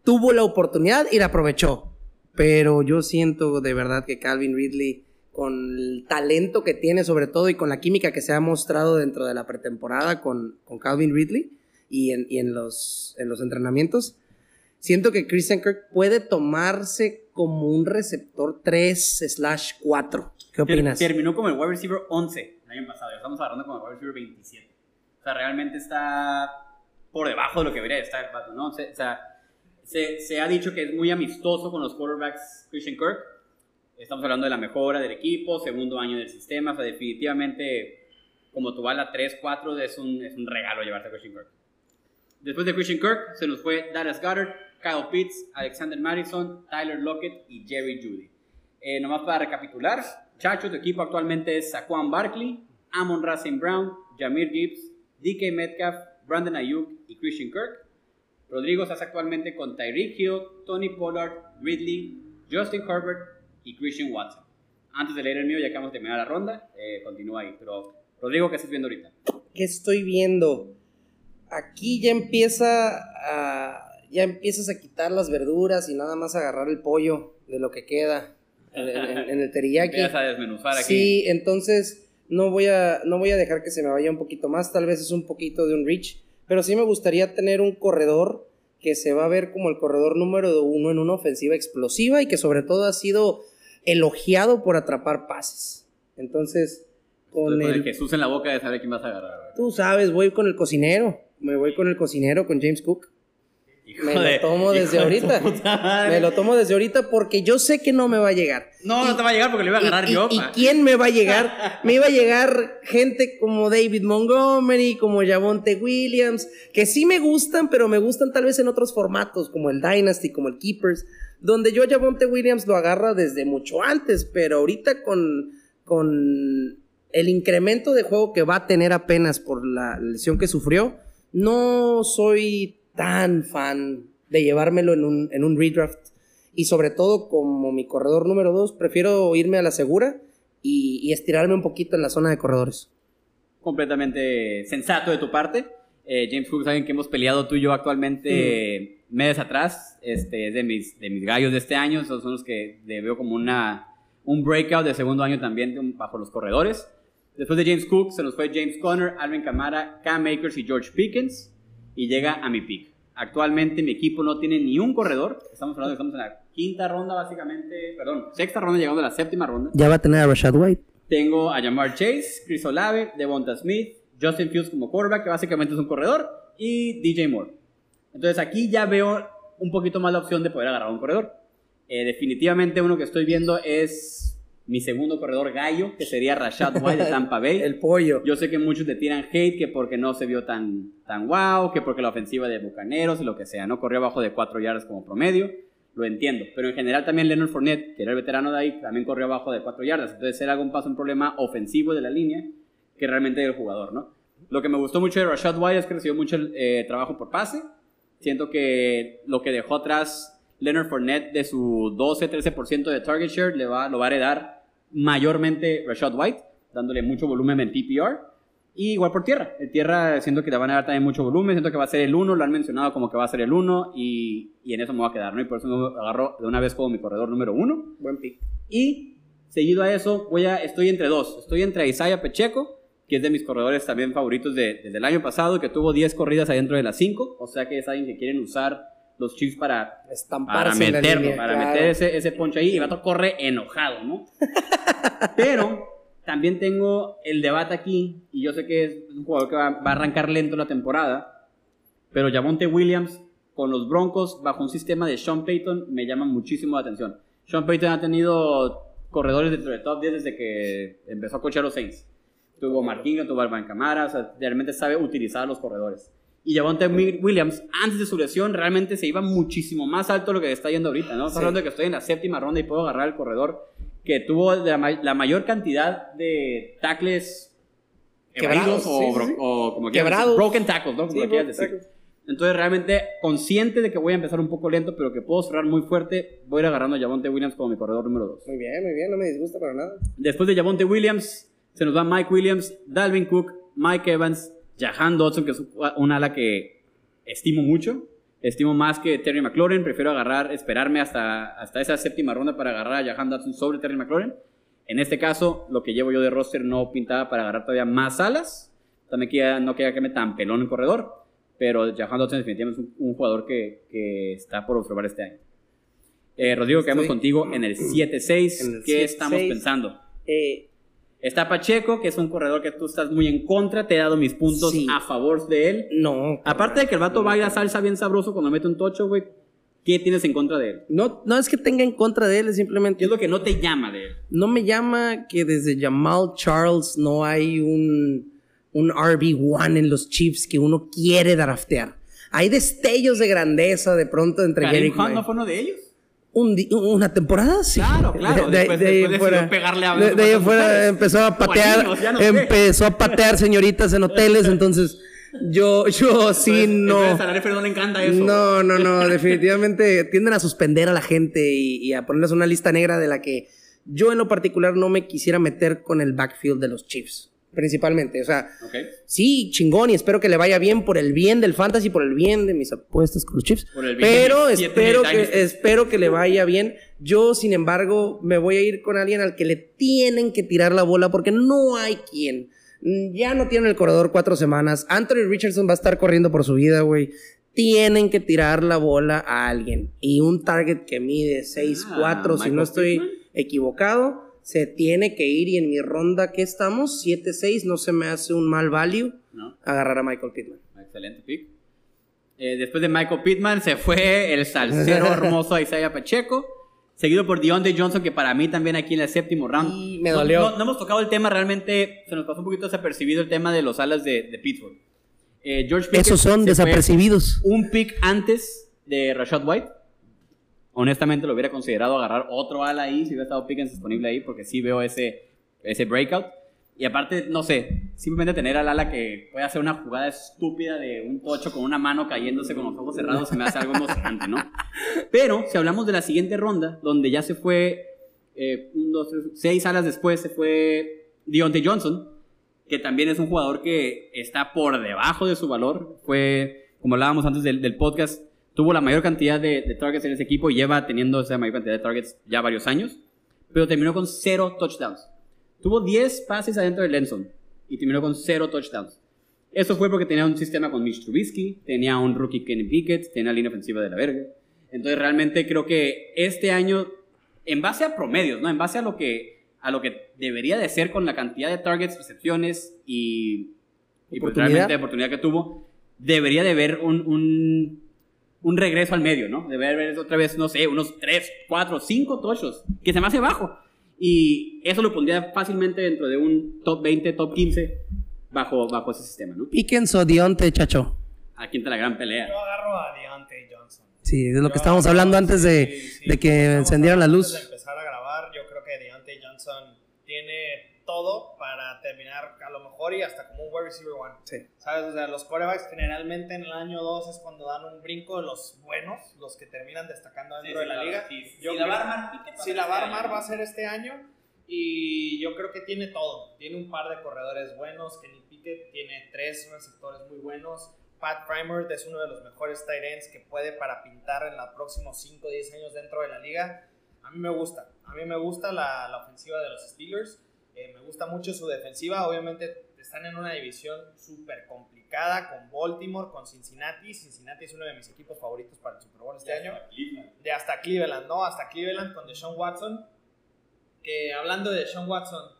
tuvo la oportunidad y la aprovechó, pero yo siento de verdad que Calvin Ridley con el talento que tiene sobre todo y con la química que se ha mostrado dentro de la pretemporada con, con Calvin Ridley, y en, y en los, en los entrenamientos. Siento que Christian Kirk puede tomarse como un receptor 3 slash 4. ¿Qué opinas? Terminó como el wide receiver 11 el año pasado. Ya estamos agarrando como el wide receiver 27. O sea, realmente está por debajo de lo que debería estar el vato, ¿no? O sea, se, se ha dicho que es muy amistoso con los quarterbacks Christian Kirk. Estamos hablando de la mejora del equipo, segundo año del sistema. O sea, definitivamente, como tu bala 3-4, es un, es un regalo llevarte a Christian Kirk. Después de Christian Kirk, se nos fue Dallas Goddard, Kyle Pitts, Alexander Madison, Tyler Lockett y Jerry Judy. Eh, nomás para recapitular, Chacho, tu equipo actualmente es Saquon Barkley, Amon Racing Brown, Jamir Gibbs, DK Metcalf, Brandon Ayuk y Christian Kirk. Rodrigo estás actualmente con Tyreek Hill, Tony Pollard, Ridley, Justin Herbert y Christian Watson. antes de leer el mío, ya que vamos a terminar la ronda, eh, continúa ahí. Pero, Rodrigo, ¿qué estás viendo ahorita? ¿Qué estoy viendo? Aquí ya empieza a. Ya empiezas a quitar las verduras y nada más agarrar el pollo de lo que queda en, en- en el teriyaki. *laughs* Empiezas a desmenuzar aquí. Sí, entonces no voy, a, no voy a dejar que se me vaya un poquito más, tal vez es un poquito de un reach, pero sí me gustaría tener un corredor que se va a ver como el corredor número uno en una ofensiva explosiva y que sobre todo ha sido elogiado por atrapar pases. Entonces, con Con el el... Jesús en la boca de saber quién vas a agarrar. Tú sabes, voy con el cocinero, me voy con el cocinero, con James Cook. Hijo Me lo de- tomo desde de ahorita. madre. Me lo tomo desde ahorita porque yo sé que no me va a llegar. No, no te va a llegar porque lo iba a agarrar ¿Y, yo. y- quién me va a llegar? *laughs* Me iba a llegar gente como David Montgomery, como Javonte Williams, que sí me gustan, pero me gustan tal vez en otros formatos, como el Dynasty, como el Keepers, donde yo a Javonte Williams lo agarra desde mucho antes, pero ahorita con, con el incremento de juego que va a tener apenas por la lesión que sufrió, no soy tan fan de llevármelo en un, en un redraft. Y sobre todo, como mi corredor número 2, prefiero irme a la segura y, y estirarme un poquito en la zona de corredores. completamente sensato de tu parte. Eh, James Cook alguien que hemos peleado tú y yo actualmente Mm. meses atrás. Este, es de mis, de mis gallos de este año. Esos son los que veo como una, un breakout de segundo año también de bajo los corredores. Después de James Cook se nos fue James Conner, Alvin Kamara, Cam Akers y George Pickens. Y llega a mi pick. Actualmente mi equipo no tiene ni un corredor. Estamos hablando que estamos en la quinta ronda básicamente. Perdón, sexta ronda llegando a la séptima ronda. Ya va a tener a Rashad White. Tengo a Jamar Chase, Chris Olave, Devonta Smith, Justin Fields como quarterback, que básicamente es un corredor, y DJ Moore. Entonces aquí ya veo un poquito más la opción de poder agarrar un corredor. Eh, definitivamente uno que estoy viendo es mi segundo corredor gallo, que sería Rashad White de *laughs* Tampa Bay. El pollo. Yo sé que muchos le tiran hate que porque no se vio tan, tan wow, que porque la ofensiva de Bucaneros y lo que sea, no corrió abajo de 4 yardas como promedio, lo entiendo. Pero en general también Leonard Fournette, que era el veterano de ahí, también corrió abajo de 4 yardas. Entonces era algún paso un problema ofensivo de la línea que realmente del jugador, ¿no? Lo que me gustó mucho de Rashad White es que recibió mucho eh, trabajo por pase. Siento que lo que dejó atrás Leonard Fournette de su 12-13% de target share le va, lo va a heredar mayormente Rashad White, dándole mucho volumen en PPR. Y igual por tierra. El tierra siento que le van a dar también mucho volumen. Siento que va a ser el 1. Lo han mencionado como que va a ser el 1. Y, y en eso me voy a quedar, ¿no? Y por eso me agarro de una vez como mi corredor número 1. Buen pick. Y seguido a eso, voy a, estoy entre dos. Estoy entre Isaiah Pacheco, que es de mis corredores también favoritos de- desde el año pasado, que tuvo 10 corridas adentro de las 5. O sea que es alguien que quieren usar los Chiefs para, para meterlo, línea, para claro. meter ese, ese poncho ahí. Y Vato corre enojado, ¿no? *laughs* Pero también tengo el debate aquí, y yo sé que es un jugador que va, va a arrancar lento la temporada, pero Javonte Williams con los Broncos bajo un sistema de Sean Payton me llama muchísimo la atención. Sean Payton ha tenido corredores dentro de top 10 desde que empezó a coachar los Saints. Tuvo Marquinhos, tuvo Alvin Camara, o sea, realmente sabe utilizar los corredores. Y Javonte Wi- Williams, antes de su lesión, realmente se iba muchísimo más alto de lo que está yendo ahorita, ¿no? Estamos Sí. hablando de que estoy en la séptima ronda y puedo agarrar el corredor que tuvo la, ma- la mayor cantidad de tackles Quebrados, o, sí, sí, o como Quebrados. decir, broken tackles, ¿no? Como broken decir. tackles. Entonces, realmente consciente de que voy a empezar un poco lento, pero que puedo cerrar muy fuerte, voy a ir agarrando a Javonte Williams como mi corredor número 2. Muy bien, muy bien, no me disgusta para nada. Después de Javonte Williams, se nos va Mike Williams, Dalvin Cook, Mike Evans, Jahan Dodson, que es un ala que estimo mucho. Estimo más que Terry McLaurin. Prefiero agarrar, esperarme hasta, hasta esa séptima ronda para agarrar a Jahan Dodson sobre Terry McLaurin. En este caso, lo que llevo yo de roster no pintaba para agarrar todavía más alas. También queda, no queda que me tan pelón en corredor. Pero Jahan Dodson definitivamente es un, un jugador que, que está por observar este año. Eh, Rodrigo, quedamos contigo en el 7-6. En el ¿Qué 7-6. estamos pensando? Eh, Está Pacheco, que es un corredor que tú estás muy en contra. Te he dado mis puntos Sí. a favor de él. no. Aparte de que el vato baila salsa bien sabroso cuando mete un tocho, güey. ¿Qué tienes en contra de él? No, no es que tenga en contra de él, es ¿Qué simplemente es lo que no te llama de él? no me llama que desde Jamal Charles no hay un, un RB1 en los Chiefs que uno quiere draftear. Hay destellos de grandeza de pronto entre ¿Karim Hunt no fue uno de ellos? Un una temporada, sí. Claro, claro. De, Después- de ahí después decidió fuera, pegarle a de, de ahí unas fuera mujeres. empezó a patear, no empezó a patear señoritas en hoteles, *laughs* entonces yo, yo sí Entonces, no. entonces, a la NFL no le encanta eso. No, no, no, *laughs* definitivamente tienden a suspender a la gente y, y a ponerles una lista negra de la que Yo en lo particular no me quisiera meter con el backfield de los Chiefs, principalmente. O sea, sí, chingón y espero que le vaya bien por el bien del fantasy, por el bien de mis apuestas con los Chiefs. Por el bien de Pero espero que, espero que le vaya bien. Yo, sin embargo, me voy a ir con alguien al que le tienen que tirar la bola porque no hay quien. Mm, Ya no tienen el corredor cuatro semanas. Anthony Richardson va a estar corriendo por su vida, güey. Tienen que tirar la bola a alguien. Y un target que mide 6'4, si Michael no estoy Pittman. equivocado, se tiene que ir. Y en mi ronda, ¿qué estamos? 7-6, no se me hace un mal value ¿No? agarrar a Michael Pittman. Excelente pick. Eh, después de Michael Pittman se fue el salsero *laughs* hermoso Isaiah Pacheco, seguido por Deontay Johnson, que para mí también aquí en el séptimo round. Y me No- dolió. No, no hemos tocado el tema, realmente se nos pasó un poquito desapercibido el tema de los alas de, de Pittsburgh. Eh, George Pickens Esos son desapercibidos. Un pick antes de Rashad White. Honestamente lo hubiera considerado agarrar otro ala ahí si hubiera estado Pickens disponible ahí, porque sí veo ese, ese breakout. Y aparte, no sé, simplemente tener al ala que puede hacer una jugada estúpida de un tocho con una mano cayéndose con los ojos cerrados se me hace algo emocionante, ¿no? *laughs* Pero si hablamos de la siguiente ronda, donde ya se fue, eh, un, dos, tres, seis alas después se fue Deontay Johnson, que también es un jugador que está por debajo de su valor. Fue, como hablábamos antes del, del podcast, tuvo la mayor cantidad de, de targets en ese equipo y lleva teniendo esa mayor cantidad de targets ya varios años, pero terminó con cero touchdowns. Tuvo 10 pases adentro del Lenson y terminó con cero touchdowns. Eso fue porque tenía un sistema con Mitch Trubisky, tenía un rookie Kenny Pickett, tenía la línea ofensiva de la verga. Entonces realmente creo que este año, en base a promedios, ¿no? En base a lo que, a lo que debería de ser con la cantidad de targets, recepciones y, y pues, Oportunidad. realmente oportunidad que tuvo, debería de haber un, un, un regreso al medio, ¿no? Debería haber otra vez, no sé, unos 3, 4, 5 tochos, que se me hace bajo. Y eso lo pondría fácilmente dentro de un top 20, top 15 bajo, bajo ese sistema, ¿no? Pickens o Dionte, chacho. Aquí entra la gran pelea. Yo agarro a Deontay Johnson. Sí, es lo que estábamos hablando antes de, sí, sí, de que encendieran la luz. Antes de empezar a grabar, yo creo que Deontay Johnson tiene todo para terminar mejor y hasta como un wide receiver one. Sí. ¿Sabes? O sea, los quarterbacks generalmente en el año 2 es cuando dan un brinco de los buenos, los que terminan destacando dentro de la liga. Yo creo- si la va a armar va a ser este año y yo creo que tiene todo. Tiene un par de corredores buenos, Kenny Pickett tiene tres receptores muy buenos. Pat Primer es uno de los mejores tight ends que puede para pintar en los próximos 5 o 10 años dentro de la liga. A mí me gusta. A mí me gusta la, la ofensiva de los Steelers. Eh, me gusta mucho su defensiva. Obviamente están en una división súper complicada con Baltimore, con Cincinnati. Cincinnati es uno de mis equipos favoritos para el Super Bowl este año de hasta Cleveland, ¿no? Hasta Cleveland con Deshaun Watson. Que hablando de Deshaun Watson,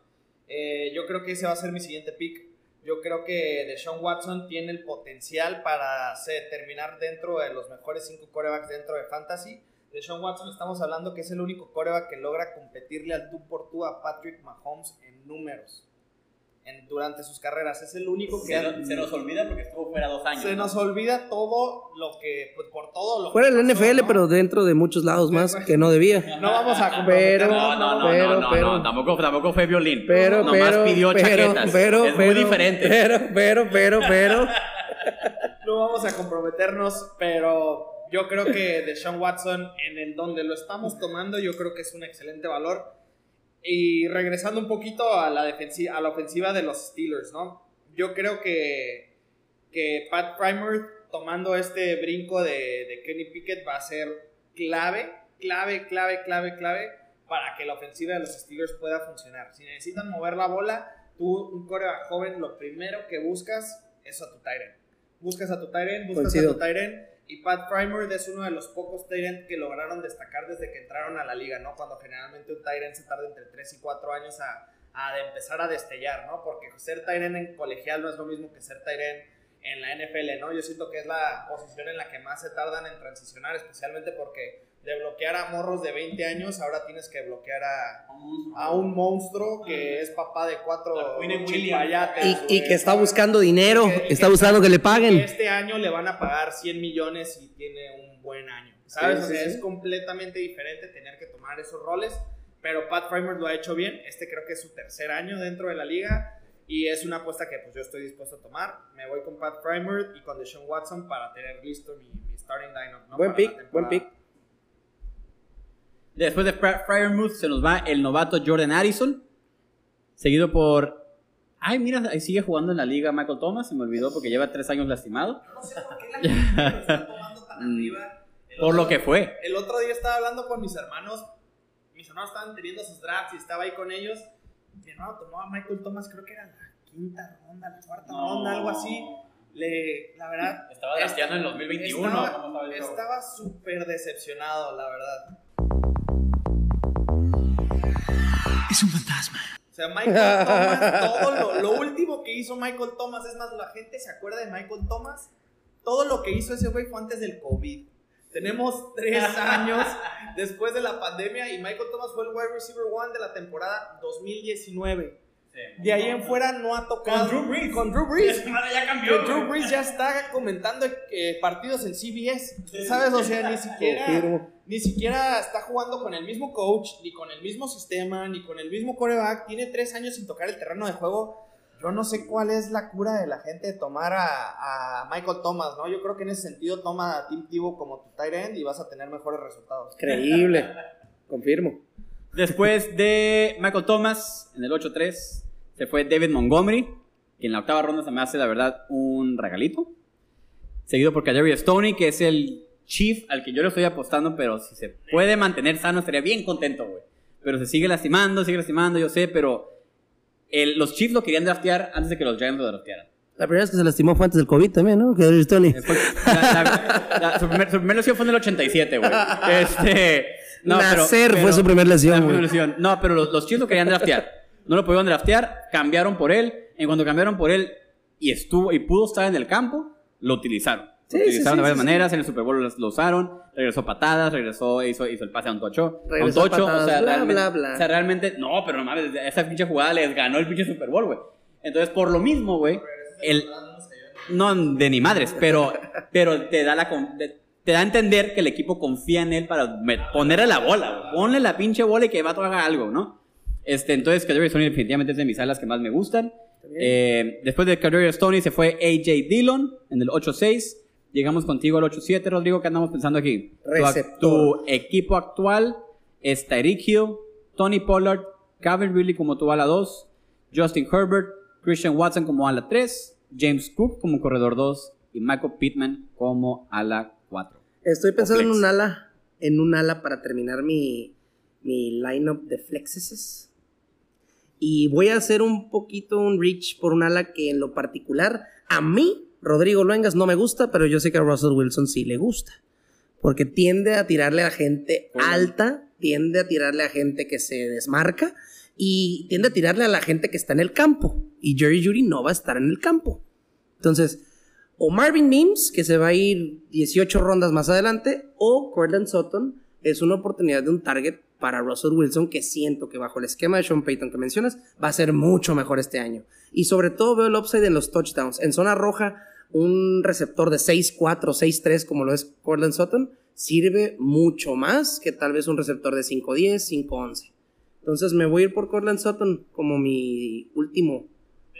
eh, yo creo que ese va a ser mi siguiente pick. Yo creo que Deshaun Watson tiene el potencial para terminar dentro de los mejores cinco corebacks dentro de Fantasy. Deshaun Watson estamos hablando que es el único coreback que logra competirle al tú por tú a Patrick Mahomes en números en- durante sus carreras. Es el único que Se, nos- se nos olvida porque estuvo fuera dos años. se ¿no? nos olvida todo lo que, pues, por todo lo Fuera que pasó, NFL, ¿no? pero dentro de muchos lados más que no debía. *laughs* No vamos a Pero- No, no, no, Pero, no, no, pero- no, tampoco, tampoco fue violín. Pero, Nomás pero, pidió pero, chaquetas. pero, es pero, muy diferente. Pero, pero, pero, pero. *laughs* no vamos a comprometernos, pero yo creo que Deshaun Watson, en el donde lo estamos tomando, yo creo que es un excelente valor. Y regresando un poquito a la, defensiva, a la ofensiva de los Steelers, ¿no? Yo creo que, que Pat Primer tomando este brinco de, de Kenny Pickett va a ser clave, clave, clave, clave, clave para que la ofensiva de los Steelers pueda funcionar. Si necesitan mover la bola, tú, un coreback joven, lo primero que buscas es a tu Tyrant. Buscas a tu Tyrant, buscas Coincido. a tu Tyrant. Y Pat Primer es uno de los pocos Tyrant que lograron destacar desde que entraron a la liga, ¿no? Cuando generalmente un Tyrant se tarda entre 3 y 4 años a, a empezar a destellar, ¿no? Porque ser Tyrant en colegial no es lo mismo que ser Tyrant en la NFL, ¿no? Yo siento que es la posición en la que más se tardan en transicionar, especialmente porque de bloquear a morros de 20 años, ahora tienes que bloquear a, a un monstruo que es papá de cuatro chimpayates, Y, que está buscando dinero, Que- que- está buscando que le paguen. Este año le van a pagar 100 millones y tiene un buen año. ¿Sabes? Sí, o sea, sí. es completamente diferente tener que tomar esos roles. Pero Pat Primer lo ha hecho bien. Este creo que es su tercer año dentro de la liga. Y es una apuesta que pues yo estoy dispuesto a tomar. Me voy con Pat Primer y con Deshaun Watson para tener listo mi, mi starting lineup. ¿no? Buen Para pick, buen pick. Después de Fry- Fryermuth se nos va el novato Jordan Addison, seguido por... Ay, mira, ahí sigue jugando en la liga Michael Thomas, se me olvidó porque lleva tres años lastimado. No sé por qué la gente lo está tomando tan *laughs* Mm. arriba. El Por lo que fue. El otro día estaba hablando con mis hermanos. Mis hermanos estaban teniendo sus drafts y estaba ahí con ellos. Mi hermano tomó a Michael Thomas, creo que era la quinta ronda, la cuarta No. ronda, algo así. Le, la verdad. Estaba drafteando en 2021, Estaba- ¿cómo estaba el show? Estaba súper decepcionado, la verdad. O sea, Michael Thomas, *laughs* todo lo, lo último que hizo Michael Thomas, es más, la gente se acuerda de Michael Thomas. Todo lo que hizo ese güey fue antes del COVID. Tenemos tres *laughs* años después de la pandemia y Michael Thomas fue el wide receiver one de la temporada 2019. De ahí en fuera no ha tocado. Con Drew Brees. Con Drew Brees. *laughs* Ya Que cambió. Drew Brees ya está comentando eh, partidos en CBS. ¿Sabes? O sea, ni siquiera, Confirmo. ni siquiera está jugando con el mismo coach, ni con el mismo sistema, ni con el mismo coreback. Tiene tres años sin tocar el terreno de juego. Yo no sé cuál es la cura de la gente de tomar a, a Michael Thomas, ¿no? Yo creo que en ese sentido toma a Tim Tebow como tu tight end y vas a tener mejores resultados. Increíble. *laughs* Confirmo. Después de Michael Thomas, en el 8-3, se fue David Montgomery, que en la octava ronda se me hace, la verdad, un regalito. Seguido por Kadarius Stoney, que es el chief al que yo le estoy apostando, pero si se puede mantener sano, estaría bien contento, güey. Pero se sigue lastimando, sigue lastimando, yo sé, pero el- los Chiefs lo querían draftear antes de que los Giants lo draftearan. La primera vez que se lastimó fue antes del COVID también, ¿no? Fue- la- la- su, primer, su primer lesión fue en el 87, güey. Este, no, pero- Nacer fue pero- su lesión, la güey. primera lesión. No, pero los, los Chiefs lo querían draftear. No lo pudieron draftear, cambiaron por él. Y cuando cambiaron por él y estuvo y pudo estar en el campo, lo utilizaron. Lo Sí, utilizaron sí, de varias maneras. En el Super Bowl lo, usaron. Regresó patadas, regresó, hizo, hizo el pase a un tocho. A un Regresó tocho. patadas, o, sea, bla, realmente, bla, bla. o sea, realmente, no, pero no mames, esa pinche jugada les ganó el pinche Super Bowl, güey. Entonces, por lo mismo, güey, el, no de ni madres, pero, *laughs* pero te da la con- te, da a entender que el equipo confía en él para ponerle la bola, güey. ponle la pinche bola y que va a haga algo, ¿no? Este, entonces, Kadarius Stoney definitivamente es de mis alas que más me gustan. Eh, después de Kadarius Stoney se fue AJ Dillon en el 8-6. Llegamos contigo al 8-7, Rodrigo, ¿qué andamos pensando aquí? Receptor. Tu, equipo actual es Tyreek Hill, Tony Pollard, Calvin Ridley como tu ala 2, Justin Herbert, Christian Watson como ala 3, James Cook como corredor 2 y Michael Pittman como ala 4. Estoy pensando en un ala, en un ala para terminar mi, mi lineup de flexes. Y voy a hacer un poquito un reach por un ala que en lo particular a mí, Rodrigo Luengas, no me gusta, pero yo sé que a Russell Wilson sí le gusta. Porque tiende a tirarle a gente alta, tiende a tirarle a gente que se desmarca y tiende a tirarle a la gente que está en el campo. Y Jerry Judy no va a estar en el campo. Entonces, o Marvin Mims, que se va a ir 18 rondas más adelante, o Cortland Sutton es una oportunidad de un target para Russell Wilson que siento que bajo el esquema de Sean Payton que mencionas va a ser mucho mejor este año. Y sobre todo veo el upside en los touchdowns. En zona roja, un receptor de 6-4, 6-3 como lo es Cortland Sutton sirve mucho más que tal vez un receptor de 5-10, 5-11. Entonces me voy a ir por Cortland Sutton como mi último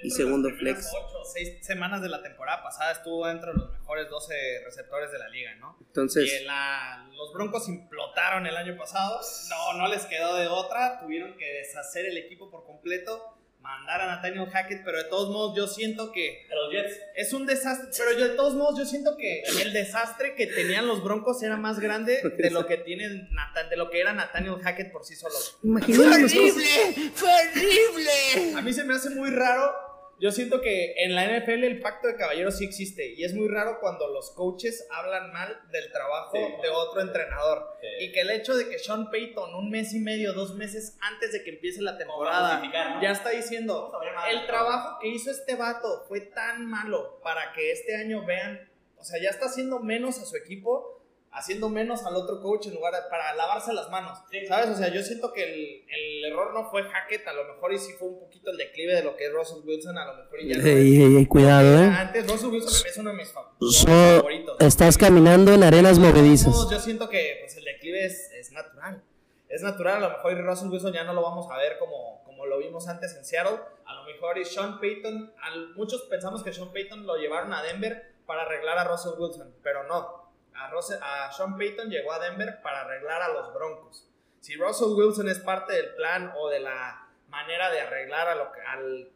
y segundo flex. 8 6 semanas de la temporada pasada estuvo dentro de los mejores 12 receptores de la liga, ¿no? Entonces, Y la- los Broncos implotaron el año pasado. No, no les quedó de otra. Tuvieron que deshacer el equipo por completo. Mandar a Nathaniel Hackett, pero de todos modos yo siento que los Jets. es un desastre. Pero yo de todos modos yo siento que el desastre que tenían los Broncos era más grande *laughs* de lo que tienen Nathan- de lo que era Nathaniel Hackett por sí solo. cosas. ¡Horrible! ¡Fue horrible! A mí se me hace muy raro. Yo siento que en la NFL el pacto de caballeros sí existe y es muy raro cuando los coaches hablan mal del trabajo Sí. de otro entrenador. Sí. Y que el hecho de que Sean Payton un mes y medio, dos meses antes de que empiece la temporada, ya está diciendo, el trabajo que hizo este vato fue tan malo para que este año vean, o sea, ya está haciendo menos a su equipo, haciendo menos al otro coach en lugar de, para lavarse las manos, Sí. ¿sabes? O sea, yo siento que el, el error no fue Hackett, a lo mejor y sí fue un poquito el declive de lo que es Russell Wilson, a lo mejor y ya no. Ey, ey, cuidado, eh. Antes Russell Wilson es uno de mis So- favoritos. estás caminando en arenas movedizas. modos, yo siento que pues, el declive es, es natural. Es natural, a lo mejor Russell Wilson ya no lo vamos a ver como, como lo vimos antes en Seattle. A lo mejor y Sean Payton, al- muchos pensamos que Sean Payton lo llevaron a Denver para arreglar a Russell Wilson, pero no. A, Russell- a Sean Payton llegó a Denver para arreglar a los Broncos. Si Russell Wilson es parte del plan o de la manera de arreglar a lo que, al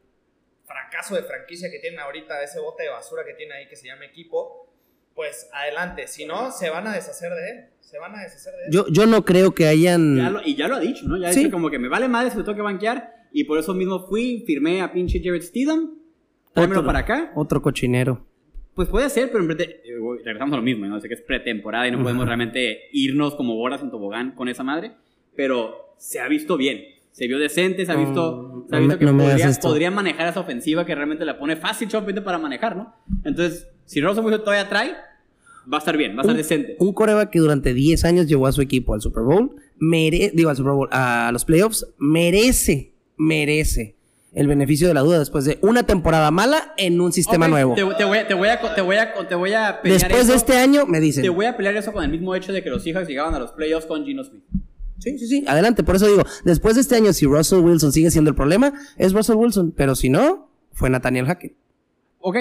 fracaso de franquicia que tienen ahorita, ese bote de basura que tiene ahí que se llama equipo, pues adelante. Si no, se van a deshacer de él. Se van a deshacer de él. Yo, yo no creo que hayan. Ya lo- y ya lo ha dicho, ¿no? Ya Sí. dice como que me vale madre si me tengo que banquear. Y por eso mismo fui, firmé a pinche Jared Steedham. Tráemelo Otro- para acá. Otro cochinero. Pues puede ser, pero en eh, regresamos a lo mismo, ¿no? Sé que es pretemporada y no podemos realmente irnos como bolas en tobogán con esa madre. Pero se ha visto bien. Se vio decente, se ha visto, se ha no visto me- que no me hagas podría, podría manejar esa ofensiva que realmente la pone fácil solamente para manejar, ¿no? Entonces, si Russell Wilson todavía trae, va a estar bien, va a estar decente. Un coreback que durante 10 años llevó a su equipo al Super Bowl, mere- digo al Super Bowl, a los playoffs, merece, merece el beneficio de la duda después de una temporada mala en un sistema nuevo. Te, te voy, a- te voy a, te voy a, te voy a pelear Después de este año, me dicen. Te voy a pelear eso con el mismo hecho de que los Seahawks llegaban a los playoffs con Gino Smith. Sí, sí, sí, adelante. Por eso digo, después de este año, si Russell Wilson sigue siendo el problema, es Russell Wilson. Pero si no, fue Nathaniel Hackett. Ok,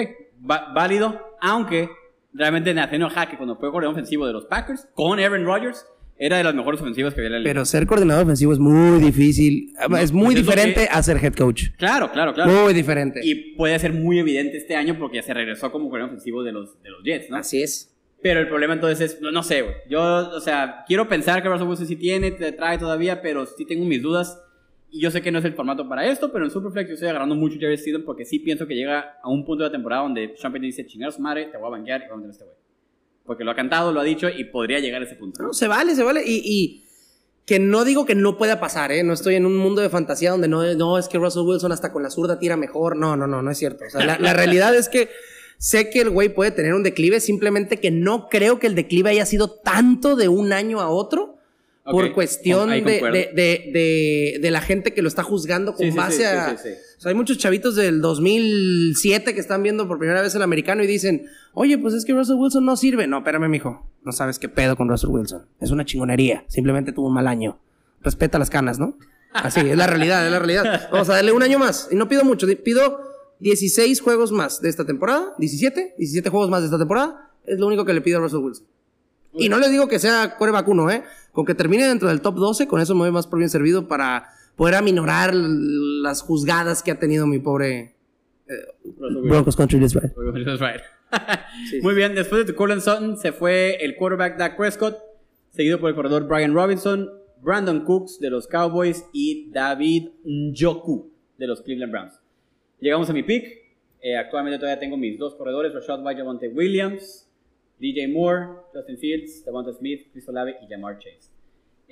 va- válido, aunque realmente Nathaniel Hackett cuando fue coordinador ofensivo de los Packers con Aaron Rodgers era de las mejores ofensivas que había en la liga. Pero ser coordinador ofensivo es muy difícil. es muy pues es lo diferente que- a ser head coach. Claro, claro, claro. Muy diferente. Y puede ser muy evidente este año porque ya se regresó como coordinador ofensivo de los, de los Jets, ¿no? Así es. Pero el problema entonces es, no, no sé, güey. Yo, o sea, quiero pensar que Russell Wilson sí tiene, te trae todavía, pero sí tengo mis dudas. Y yo sé que no es el formato para esto, pero en Superflex yo estoy agarrando mucho Jared Stidham porque sí pienso que llega a un punto de la temporada donde Payton dice, su madre, te voy a banquear y voy a meter a este güey. Porque lo ha cantado, lo ha dicho y podría llegar a ese punto. ¿no? Se vale, se vale. Y, y que no digo que no pueda pasar, ¿eh? No estoy en un mundo de fantasía donde no, no es que Russell Wilson hasta con la zurda tira mejor. No, no, no, no es cierto. O sea, la, la realidad es que sé que el güey puede tener un declive, simplemente que no creo que el declive haya sido tanto de un año a otro. Por cuestión de, de, de, de- de la gente que lo está juzgando con Sí, base sí, a. sí, hay muchos chavitos del 2007 que están viendo por primera vez el americano y dicen, oye, pues es que Russell Wilson no sirve. No, espérame, mijo. No sabes qué pedo con Russell Wilson. Es una chingonería. Simplemente tuvo un mal año. Respeta las canas, ¿no? Así, es la realidad, es la realidad. Vamos a darle un año más. Y no pido mucho. Pido 16 juegos más de esta temporada. 17. 17 juegos más de esta temporada. Es lo único que le pido a Russell Wilson. Y no le digo que sea coreback uno, ¿eh? Con que termine dentro del top 12, con eso me voy más por bien servido para poder aminorar las juzgadas que ha tenido mi pobre Wilson. Broncos Country List Right. That's right. Muy bien, después de Cortland Sutton se fue el quarterback Dak Prescott, seguido por el corredor Brian Robinson, Brandon Cooks de los Cowboys y David Njoku de los Cleveland Browns. Llegamos a mi pick. Eh, actualmente todavía tengo mis dos corredores, Rashad White, Williams, DJ Moore, Justin Fields, Devonta Smith, Chris Olave y Jamar Chase.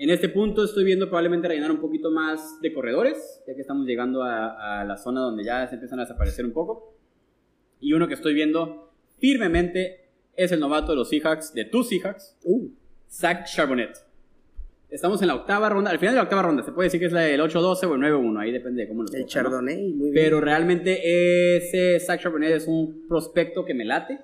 En este punto estoy viendo probablemente rellenar un poquito más de corredores, ya que estamos llegando a, a la zona donde ya se empiezan a desaparecer un poco. Y uno que estoy viendo firmemente es el novato de los Seahawks, de tus Seahawks, Zach Charbonnet. Estamos en la octava ronda, al final de la octava ronda, se puede decir que es la del 8-12 o el 9-1, ahí depende de cómo lo El. Chardonnay, muy bien. Pero realmente ese Zach Charbonnet es un prospecto que me late.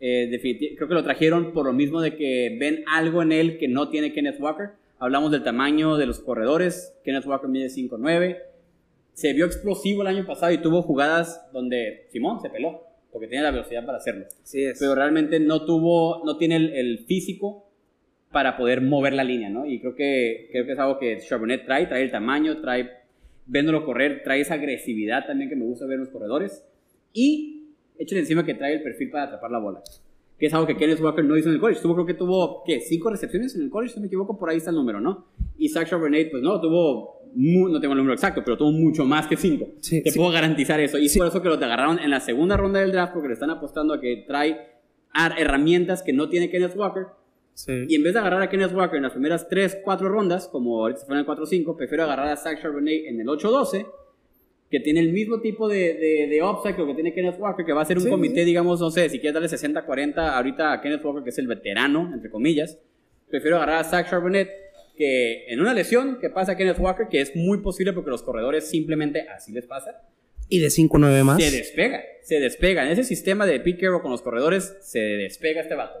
Eh, creo que lo trajeron por lo mismo de que ven algo en él que no tiene Kenneth Walker. Hablamos del tamaño de los corredores. Kenneth Walker mide 5'9". Se vio explosivo el año pasado y tuvo jugadas donde Simón se peló, porque tiene la velocidad para hacerlo. Así es. Pero realmente no tuvo, no tiene el, el físico para poder mover la línea, ¿no? Y creo que, creo que es algo que Charbonnet trae, trae el tamaño, trae, viéndolo correr, trae esa agresividad también que me gusta ver en los corredores. Y échale encima que trae el perfil para atrapar la bola. Que es algo que Kenneth Walker no hizo en el college. Tuvo, creo que tuvo, ¿qué? Cinco recepciones en el college, si no me equivoco, por ahí está el número, ¿no? Y Zach Charbonnet, pues no, tuvo, mu- no tengo el número exacto, pero tuvo mucho más que cinco. Sí, Te sí. puedo garantizar eso. Y es por eso que lo te agarraron en la segunda ronda del draft, porque le están apostando a que trae herramientas que no tiene Kenneth Walker. Sí. Y en vez de agarrar a Kenneth Walker en las primeras 3, 4 rondas, como ahorita se fue en el 4-5, prefiero agarrar a Zach Charbonnet en el 8-12, que tiene el mismo tipo de, de, de upside que lo que tiene Kenneth Walker, que va a ser un Sí, comité, sí. digamos, no sé, si quieres darle 60-40 ahorita a Kenneth Walker, que es el veterano, entre comillas, prefiero agarrar a Zach Charbonnet, que en una lesión que pasa a Kenneth Walker, que es muy posible porque los corredores simplemente así les pasa, Y de 5-9 más. se despega, se despega. En ese sistema de Pete Carroll con los corredores, se despega este vato.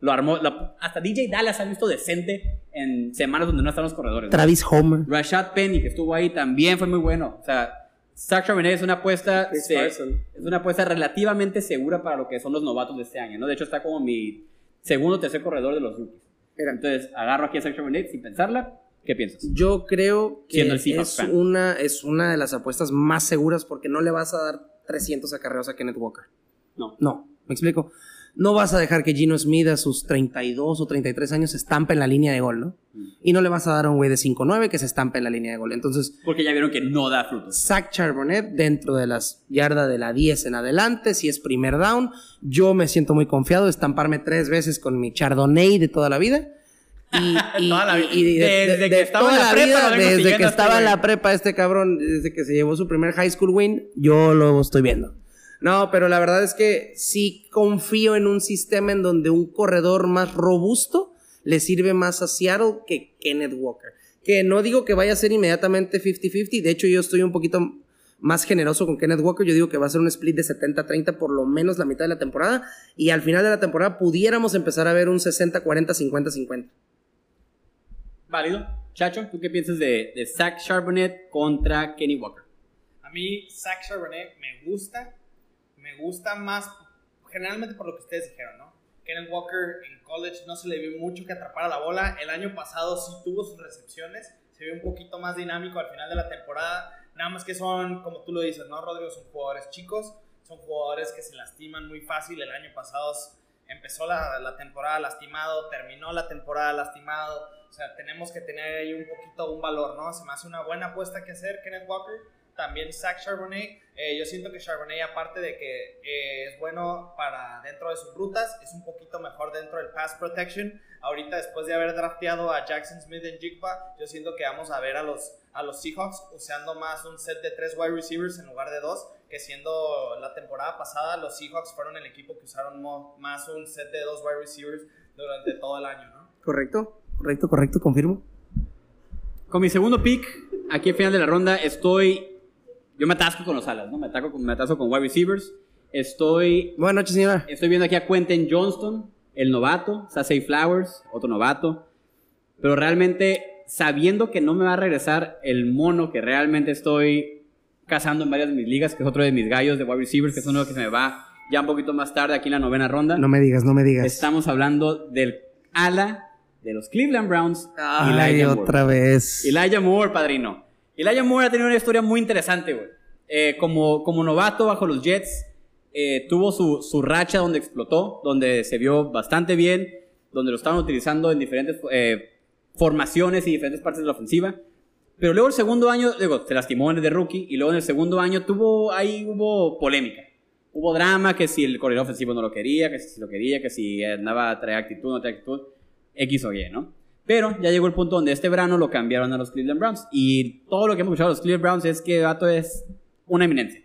Lo armó, lo- hasta DJ Dallas ha visto decente en semanas donde no están los corredores. ¿no? Travis Homer. Rashad Penny, que estuvo ahí, también fue muy bueno. O sea, Zach Charbonnet es una apuesta, se- es una apuesta relativamente segura para lo que son los novatos de este año. ¿no? De hecho, está como mi segundo o tercer corredor de los rookies. Entonces, agarro aquí a Zach Charbonnet sin pensarla ¿Qué piensas? Yo creo que Siendo el Seahawks es fan. una, es una de las apuestas más seguras porque no le vas a dar 300 acarreos a Kenneth walker. No. No, me explico. No vas a dejar que Gino Smith a sus 32 o 33 años se estampe en la línea de gol, ¿no? Mm. Y no le vas a dar a un güey de 5'9 que se estampe en la línea de gol. Entonces, Porque ya vieron que no da frutos. Zach Charbonnet dentro de las yardas de la 10 en adelante, si es primer down, yo me siento muy confiado de estamparme tres veces con mi Chardonnay de toda la vida. Y, *laughs* y- Toda la vida. y- y de- Desde de- que de estaba en la prepa, vengo desde que este estaba en la prepa este cabrón, desde que se llevó su primer high school win, yo lo estoy viendo. No, pero la verdad es que sí confío en un sistema en donde un corredor más robusto le sirve más a Seattle que Kenneth Walker. Que no digo que vaya a ser inmediatamente 50-50, de hecho yo estoy un poquito más generoso con Kenneth Walker, yo digo que va a ser un split de 70-30 por lo menos la mitad de la temporada y al final de la temporada pudiéramos empezar a ver un 60-40, 50-50. Válido. Chacho, ¿tú qué piensas de, de Zach Charbonnet contra Kenny Walker? A mí, Zach Charbonnet me gusta. Gusta más, generalmente por lo que ustedes dijeron, ¿no? Kenneth Walker en college no se le vio mucho que atrapara la bola. El año pasado sí tuvo sus recepciones. Se vio un poquito más dinámico al final de la temporada. Nada más que son, como tú lo dices, ¿no, Rodrigo? Son jugadores chicos. Son jugadores que se lastiman muy fácil. El año pasado empezó la, la temporada lastimado, terminó la temporada lastimado. O sea, tenemos que tener ahí un poquito un valor, ¿no? Se me hace una buena apuesta que hacer Kenneth Walker. También Zach Charbonnet. Eh, yo siento que Charbonnet, aparte de que eh, es bueno para dentro de sus rutas, es un poquito mejor dentro del pass protection. Ahorita, después de haber drafteado a Jackson Smith en Jigba, yo siento que vamos a ver a los, a los Seahawks usando más un set de tres wide receivers en lugar de dos, que siendo la temporada pasada, los Seahawks fueron el equipo que usaron más un set de dos wide receivers durante todo el año, ¿no? ¿Correcto? Correcto, correcto, confirmo. Con mi segundo pick, aquí al final de la ronda, estoy. Yo me atasco con los alas, ¿no? Me, ataco con, me atasco con wide receivers. Estoy, Buenas noches, señora. estoy viendo aquí a Quentin Johnston, el novato, Sassay Flowers, otro novato. Pero realmente, sabiendo que no me va a regresar el mono que realmente estoy cazando en varias de mis ligas, que es otro de mis gallos de wide receivers, que es uno que se me va ya un poquito más tarde aquí en la novena ronda. No me digas, no me digas. Estamos hablando del ala de los Cleveland Browns, Ay, Elijah Moore. otra vez. Elijah Moore, padrino. Elijah Moore ha tenido una historia muy interesante, güey. Eh, como, como novato bajo los Jets, eh, tuvo su, su racha donde explotó, donde se vio bastante bien, donde lo estaban utilizando en diferentes eh, formaciones y diferentes partes de la ofensiva. Pero luego el segundo año, digo, se lastimó en el de rookie y luego en el segundo año tuvo, ahí hubo polémica. Hubo drama, que si el corredor ofensivo no lo quería, que si lo quería, que si andaba a traer actitud, no traer actitud, X o Y, ¿no? Pero ya llegó el punto donde este verano lo cambiaron a los Cleveland Browns. Y todo lo que hemos escuchado de los Cleveland Browns es que Gato es una eminencia.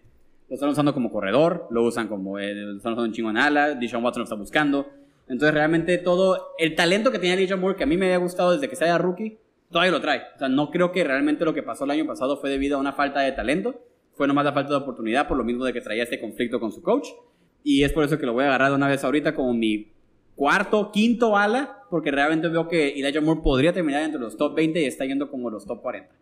Lo están usando como corredor, lo usan como, eh, lo están usando en ala, Deshaun Watson lo está buscando. Entonces realmente todo, el talento que tenía Elijah Moore, que a mí me había gustado desde que se haya rookie, todavía lo trae. O sea, no creo que realmente lo que pasó el año pasado fue debido a una falta de talento. Fue nomás la falta de oportunidad por lo mismo de que traía este conflicto con su coach. Y es por eso que lo voy a agarrar de una vez ahorita como mi cuarto, quinto ala, porque realmente veo que Elijah Moore podría terminar entre los top 20 y está yendo como los top 40.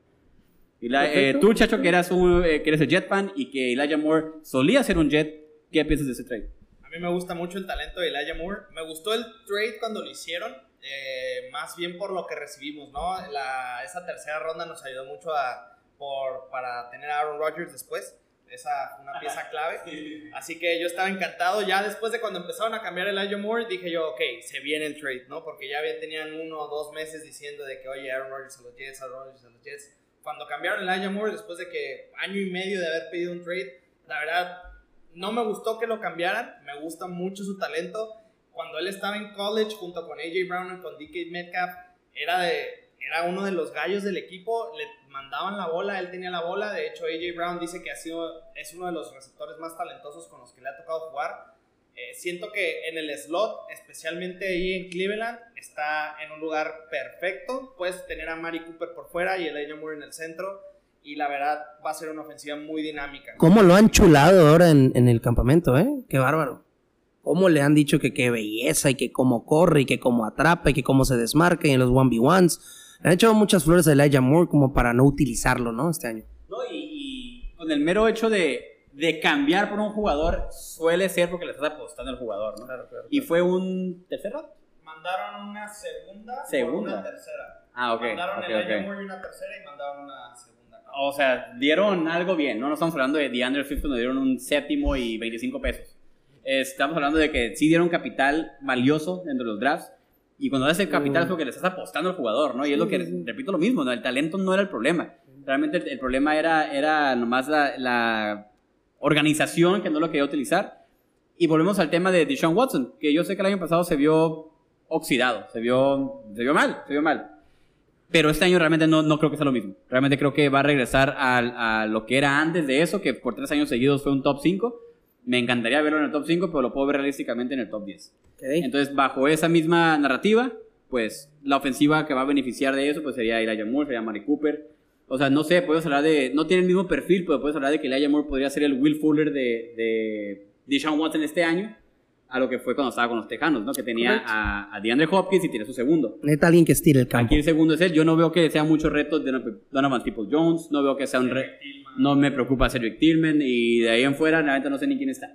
Eli- eh, Perfecto. tú, chacho, que, eras un, eh, que eres el Jet fan y que Elijah Moore solía ser un Jet, ¿qué piensas de ese trade? A mí me gusta mucho el talento de Elijah Moore. Me gustó el trade cuando lo hicieron, eh, más bien por lo que recibimos, ¿no? La, esa tercera ronda nos ayudó mucho a, por, para tener a Aaron Rodgers después. Esa una pieza clave. Así que yo estaba encantado. Ya después de cuando empezaron a cambiar el Elijah Moore, dije yo, ok, se viene el trade, ¿no? Porque ya había- tenían uno o dos meses diciendo de que, oye, Aaron Rodgers a los Jets, Aaron Rodgers a los Jets. Cuando cambiaron el Elijah Moore, después de que año y medio de haber pedido un trade, la verdad, no me gustó que lo cambiaran. Me gusta mucho su talento. Cuando él estaba en college junto con AJ Brown y con DK Metcalf, era, de, era uno de los gallos del equipo. Le mandaban la bola, él tenía la bola. De hecho, AJ Brown dice que ha sido, es uno de los receptores más talentosos con los que le ha tocado jugar. Eh, siento que en el slot, especialmente ahí en Cleveland, está en un lugar perfecto. Puedes tener a Mari Cooper por fuera y Elijah Moore en el centro. Y la verdad va a ser una ofensiva muy dinámica. ¿Cómo lo han chulado ahora en, en el campamento, eh? Qué bárbaro. ¿Cómo le han dicho que qué belleza y que cómo corre y que cómo atrapa y que cómo se desmarca y en los 1v1s? Han echado muchas flores a Elijah Moore como para no utilizarlo, ¿no? Este año. No, y, y con el mero hecho de, de cambiar por un jugador suele ser porque le estás apostando al jugador, ¿no? Y fue un tercer round. Mandaron una segunda, Segunda. por una tercera. Ah, ok. Mandaron ok, el Elijah ok. Moore y una tercera y mandaron una segunda. O sea, dieron algo bien, ¿no? No estamos hablando de DeAndre Swift, nos dieron un séptimo y 25 pesos. Estamos hablando de que sí dieron capital valioso dentro de los drafts. Y cuando das el capital es porque le estás apostando al jugador, ¿no? Y es lo que, repito lo mismo, ¿no? El talento no era el problema. Realmente el, el problema era, era nomás la, la organización que no lo quería utilizar. Y volvemos al tema de Deshaun Watson, que yo sé que el año pasado se vio oxidado, se vio, se vio mal, se vio mal. Pero este año realmente no, no creo que sea lo mismo. Realmente creo que va a regresar al- a, lo que era antes de eso, que por tres años seguidos fue un top 5. Me encantaría verlo en el top 5, pero lo puedo ver realísticamente en el top 10. Ok. Entonces, bajo esa misma narrativa, pues la ofensiva que va a beneficiar de eso pues sería Elijah Moore, sería Mari Cooper. O sea, no sé, puedes hablar de. No tiene el mismo perfil, pero puedes hablar de que Elijah Moore podría ser el Will Fuller de, de Deshaun Watson este año, a lo que fue cuando estaba con los Tejanos, ¿no? Que tenía a, a DeAndre Hopkins y tiene su segundo. Neta, alguien que estire el campo. Aquí el segundo es él. Yo no veo que sea mucho reto de Donovan People Jones. No veo que sea un reto. No me preocupa Cedric Tillman. Y de ahí en fuera, realmente no sé ni quién está.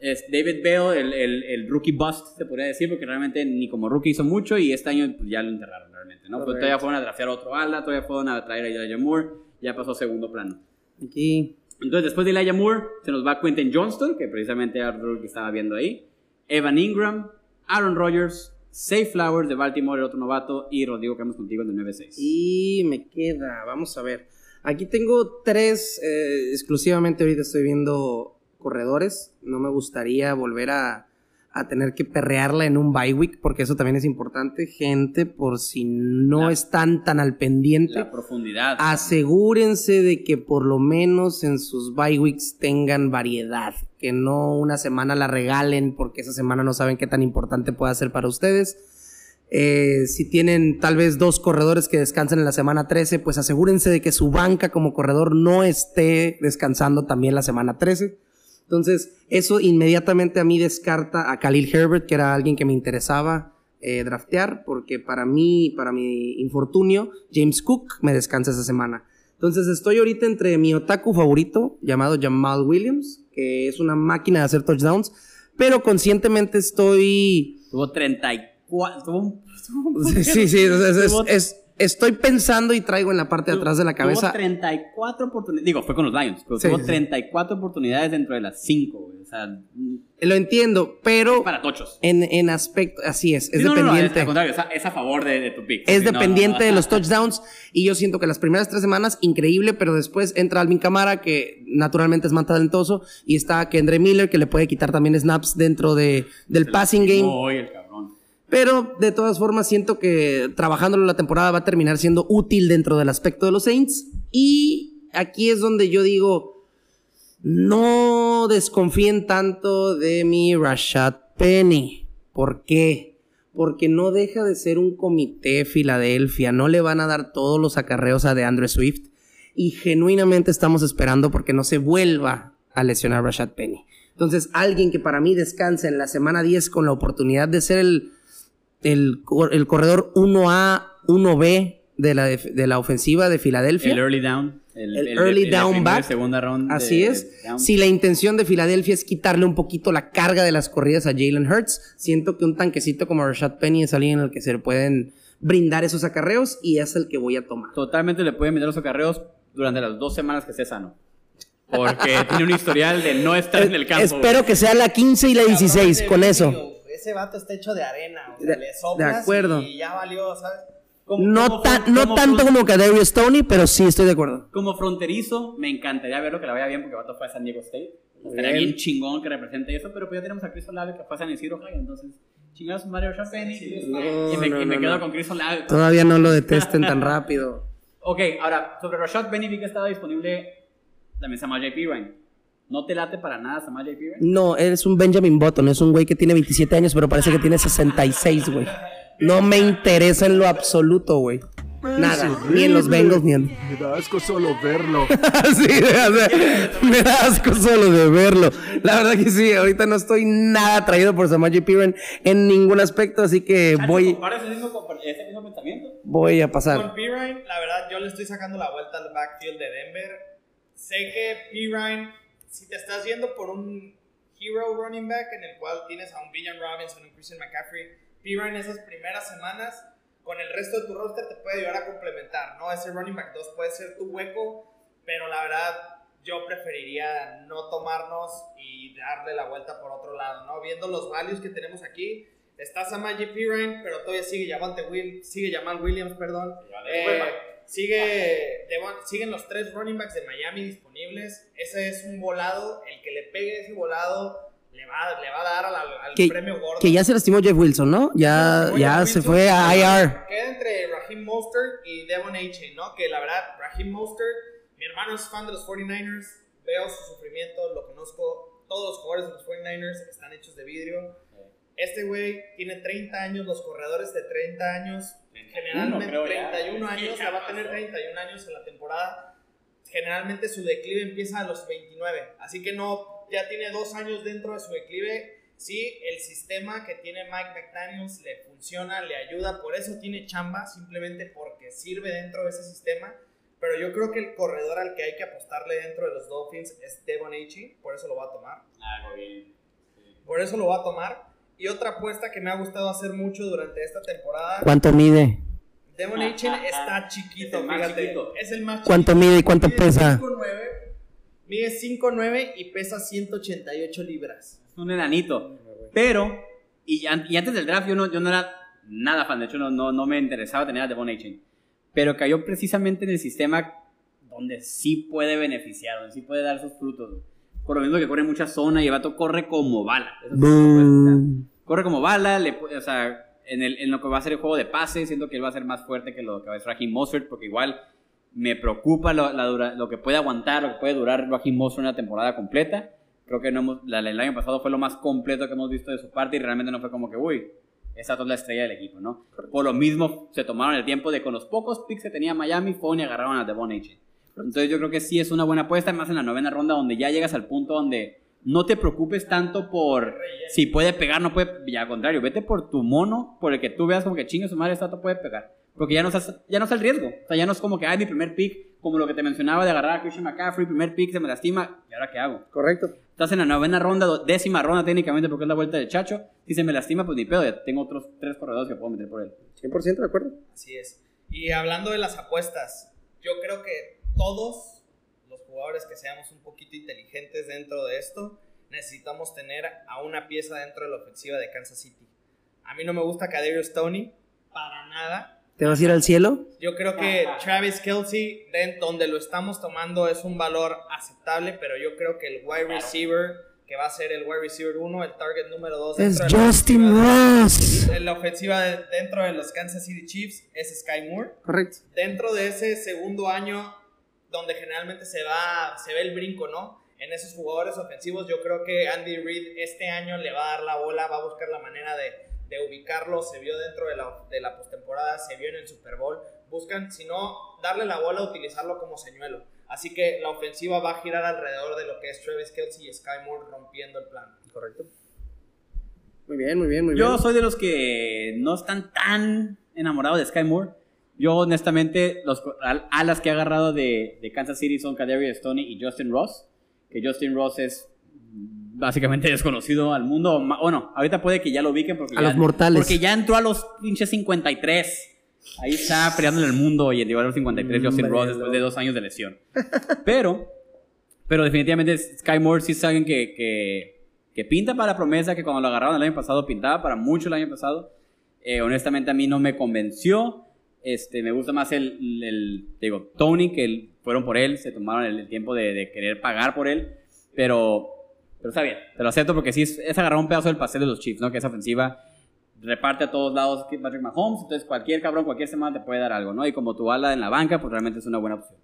Es David Bell, el, el, el rookie bust, se podría decir, porque realmente ni como rookie hizo mucho. Y este año pues, ya lo enterraron realmente. ¿no? Pues Correcto. todavía fueron a draftear otro ala. Todavía fueron a traer a Elijah Moore. Ya pasó a segundo plano. Aquí. Entonces, después de Elijah Moore, se nos va Quentin Johnston, que precisamente era el rookie que estaba viendo ahí. Evan Ingram, Aaron Rodgers, Safe Flowers de Baltimore, el otro novato, y Rodrigo Campos contigo en el 9-6. Y me queda, vamos a ver. Aquí tengo tres, eh, exclusivamente ahorita estoy viendo corredores. No me gustaría volver a, a tener que perrearla en un bye week, porque eso también es importante. Gente, por si no La- están tan al pendiente, La profundidad. asegúrense de que por lo menos en sus bye weeks tengan variedad. Que no una semana la regalen porque esa semana no saben qué tan importante puede ser para ustedes. Eh, si tienen tal vez dos corredores que descansan en la semana 13, pues asegúrense de que su banca como corredor no esté descansando también la semana 13. Entonces, eso inmediatamente a mí descarta a Khalil Herbert, que era alguien que me interesaba eh, draftear, porque para mí, para mi infortunio, James Cook me descansa esa semana. Entonces, estoy ahorita entre mi otaku favorito, llamado Jamal Williams, que es una máquina de hacer touchdowns, pero conscientemente estoy Tuvo 34. Tuvo Sí, sí, es- *laughs* estoy pensando y traigo en la parte de atrás de la cabeza. Tuvo 34 oportunidades. Digo, fue con los Lions, pero Sí, tuvo sí, sí. 34 oportunidades dentro de las 5. O sea, mm, Lo entiendo, pero para tochos. en, en aspecto, así es, es Sí, no, no, no, dependiente. es, al contrario, es a, favor de, de tu pick. es dependiente de los touchdowns y yo siento que las primeras tres semanas increíble, pero después entra Alvin Camara que naturalmente es más talentoso y está Kendre Miller que le puede quitar también snaps dentro de, del passing game. Uy, el. Pero de todas formas siento que trabajándolo la temporada va a terminar siendo útil dentro del aspecto de los Saints. Y aquí es donde yo digo, no desconfíen tanto de mi Rashad Penny. ¿Por qué? Porque no deja de ser un comité Filadelfia. No le van a dar todos los acarreos a DeAndre Swift. Y genuinamente estamos esperando porque no se vuelva a lesionar Rashad Penny. Entonces, alguien que para mí descansa en la semana 10 con la oportunidad de ser el, el, el corredor 1A, 1B de la, de la ofensiva de Filadelfia. El early down. El early down back. Segunda round. Así de- es. de down. Si la intención de Filadelfia es quitarle un poquito la carga de las corridas a Jalen Hurts, siento que un tanquecito como Rashad Penny es alguien en el que se le pueden brindar esos acarreos y es el que voy a tomar. Totalmente le pueden meter los acarreos durante las dos semanas que esté sano. Porque *laughs* tiene un historial de no estar en el campo. Espero que sea la 15 y la 16 Cabrón, con eso. Ese vato está hecho de arena. O sea, De- le soplas de acuerdo. y ya valió, ¿sabes? ¿Cómo- No, fue- no cómo tanto como Kadarius Stoney, pero sí estoy de acuerdo. Como fronterizo, me encantaría verlo que le vaya bien porque Vato fue a San Diego State. Estaría Bien. bien chingón que represente eso, pero pues ya tenemos a Chris Olave que fue a San Isidro High, entonces chingados Mario Rashad Penny No, y me, no, y me no, quedo no. con Chris Olave. Todavía no lo detesten tan rápido. *laughs* Ok, ahora, sobre Rashad Penny vi que estaba disponible también Samal J. Pirine. ¿No te late para nada Samal J. Pirine? No, eres un Benjamin Button, es un güey que tiene 27 años, pero parece que tiene 66, güey. No me interesa en lo absoluto, güey. Nada, ni en los Bengals ni en... Me da asco solo verlo. *laughs* sí, o sea, me da asco solo de verlo. La verdad que sí, ahorita no estoy nada atraído por Samaje Piran en ningún aspecto, así que voy, ¿Compara ese mismo, compar- ese mismo pensamiento? voy a Con pasar. Pirine, la verdad, yo le estoy sacando la vuelta al backfield de Denver. Sé que Pirine, si te estás yendo por un hero running back en el cual tienes a un Villan Robinson, un Christian McCaffrey, Pirine esas primeras semanas con el resto de tu roster te puede ayudar a complementar, ¿no? Ese running back 2 puede ser tu hueco, pero la verdad yo preferiría no tomarnos y darle la vuelta por otro lado, ¿no? Viendo los values que tenemos aquí, está Samaje Pirine, pero todavía sigue Javante Will, sigue Jamal Williams, perdón. Eh, sigue, Devon- siguen los tres running backs de Miami disponibles. Ese es un volado, el que le pegue ese volado le va, le va a dar al, al Que- premio gordo. Que ya se lastimó Jeff Wilson, ¿no? Ya, ya Wilson, se fue a IR. Queda entre Raheem Mostert y Devon H, ¿no? Que la verdad, Raheem Mostert, mi hermano es fan de los 49ers, veo su sufrimiento, lo conozco. Todos los jugadores de los 49ers están hechos de vidrio. Este güey tiene 30 años, los corredores de 30 años, generalmente creo ya. 31 Sí, años, ya ya va a tener pasó. 31 años en la temporada. Generalmente su declive empieza a los 29, así que no, ya tiene dos años dentro de su declive. Sí, el sistema que tiene Mike McDaniels le funciona, le ayuda, por eso tiene chamba, simplemente porque sirve dentro de ese sistema. Pero yo creo que el corredor al que hay que apostarle dentro de los Dolphins es Devon H, por eso lo va a tomar. Algo bien. Por eso lo va a tomar. Y otra apuesta que me ha gustado hacer mucho durante esta temporada, ¿Cuánto mide? Devon H está chiquito, Es el más fíjate. chiquito. Es el más ¿Cuánto chiquito. mide y cuánto Mide pesa? 5'9", Mide 5'9 y pesa 188 libras. Es un enanito. Pero, y, y antes del draft yo no, yo no era nada fan, de hecho no, no, no me interesaba tener a Devon Achen. Pero cayó precisamente en el sistema donde sí puede beneficiar, donde sí puede dar sus frutos. Por lo mismo que corre mucha zona y el vato corre como bala. Eso sí quitar. corre como bala, le, o sea, en, el, en lo que va a ser el juego de pase, siento que él va a ser más fuerte que lo que va a ser Raheem Mostert, porque igual me preocupa lo, la dura- lo que puede aguantar, lo que puede durar Raheem Mostert una temporada completa. Creo que no hemos, la, el año pasado fue lo más completo que hemos visto de su parte y realmente no fue como que, uy, esa es la estrella del equipo, ¿no? Por lo mismo, se tomaron el tiempo de con los pocos picks que tenía Miami, fueron y agarraron a Devon H. Entonces yo creo que sí es una buena apuesta, más en la novena ronda, donde ya llegas al punto donde no te preocupes tanto por si puede pegar, no puede, y al contrario, vete por tu mono, por el que tú veas como que chingue su madre, esta puede pegar. Porque ya no, estás, ya no está el riesgo. O sea, ya no es como que, ay, mi primer pick, como lo que te mencionaba de agarrar a Christian McCaffrey, primer pick, se me lastima, ¿y ahora qué hago? Correcto. Estás en la novena ronda, décima ronda técnicamente porque es la vuelta del chacho. Si se me lastima, pues ni pedo, ya tengo otros tres corredores que puedo meter por él. 100% de acuerdo. Así es. Y hablando de las apuestas, yo creo que todos los jugadores que seamos un poquito inteligentes dentro de esto, necesitamos tener a una pieza dentro de la ofensiva de Kansas City. A mí no me gusta Kadarius Stoney, para nada. ¿Te vas a ir al cielo? Yo creo que Travis Kelsey, de- donde lo estamos tomando, es un valor aceptable, pero yo creo que el wide receiver, que va a ser el wide receiver 1, el target número 2, Es Justin Ross. en la ofensiva de- dentro de los Kansas City Chiefs es Sky Moore. Correcto. Dentro de ese segundo año, donde generalmente se, va, se ve el brinco, ¿no? En esos jugadores ofensivos, yo creo que Andy Reid este año le va a dar la bola, va a buscar la manera de, de ubicarlo. Se vio dentro de la, de la postemporada, se vio en el Super Bowl. Buscan, si no, darle la bola, utilizarlo como señuelo. Así que la ofensiva va a girar alrededor de lo que es Travis Kelsey y Sky Moore rompiendo el plan. Correcto. Muy bien, muy bien, muy Yo bien. soy de los que no están tan enamorados de Sky Moore. Yo, honestamente, los alas que he agarrado de, de Kansas City son Kadarius Stoney y Justin Ross. Que Justin Ross es básicamente *laughs* desconocido al mundo. Bueno, ahorita puede que ya lo ubiquen porque A ya- los mortales. Porque ya entró a los pinches 53. Ahí está peleando en el mundo y llegó a los 53 Justin Hombre, Ross después de dos años de lesión. Pero, pero definitivamente Sky Moore sí es alguien que, que, que pinta para promesa, que cuando lo agarraron el año pasado pintaba para mucho el año pasado. Eh, honestamente a mí no me convenció. Este, me gusta más el, el- digo, Tony, que el- fueron por él, se tomaron el, el tiempo de, de querer pagar por él. Pero, pero está bien, te lo acepto porque sí es, es agarrar un pedazo del pastel de los Chiefs, ¿no? Que esa ofensiva reparte a todos lados Patrick Mahomes, entonces cualquier cabrón, cualquier semana te puede dar algo, ¿no? Y como tu ala en la banca, pues realmente es una buena opción.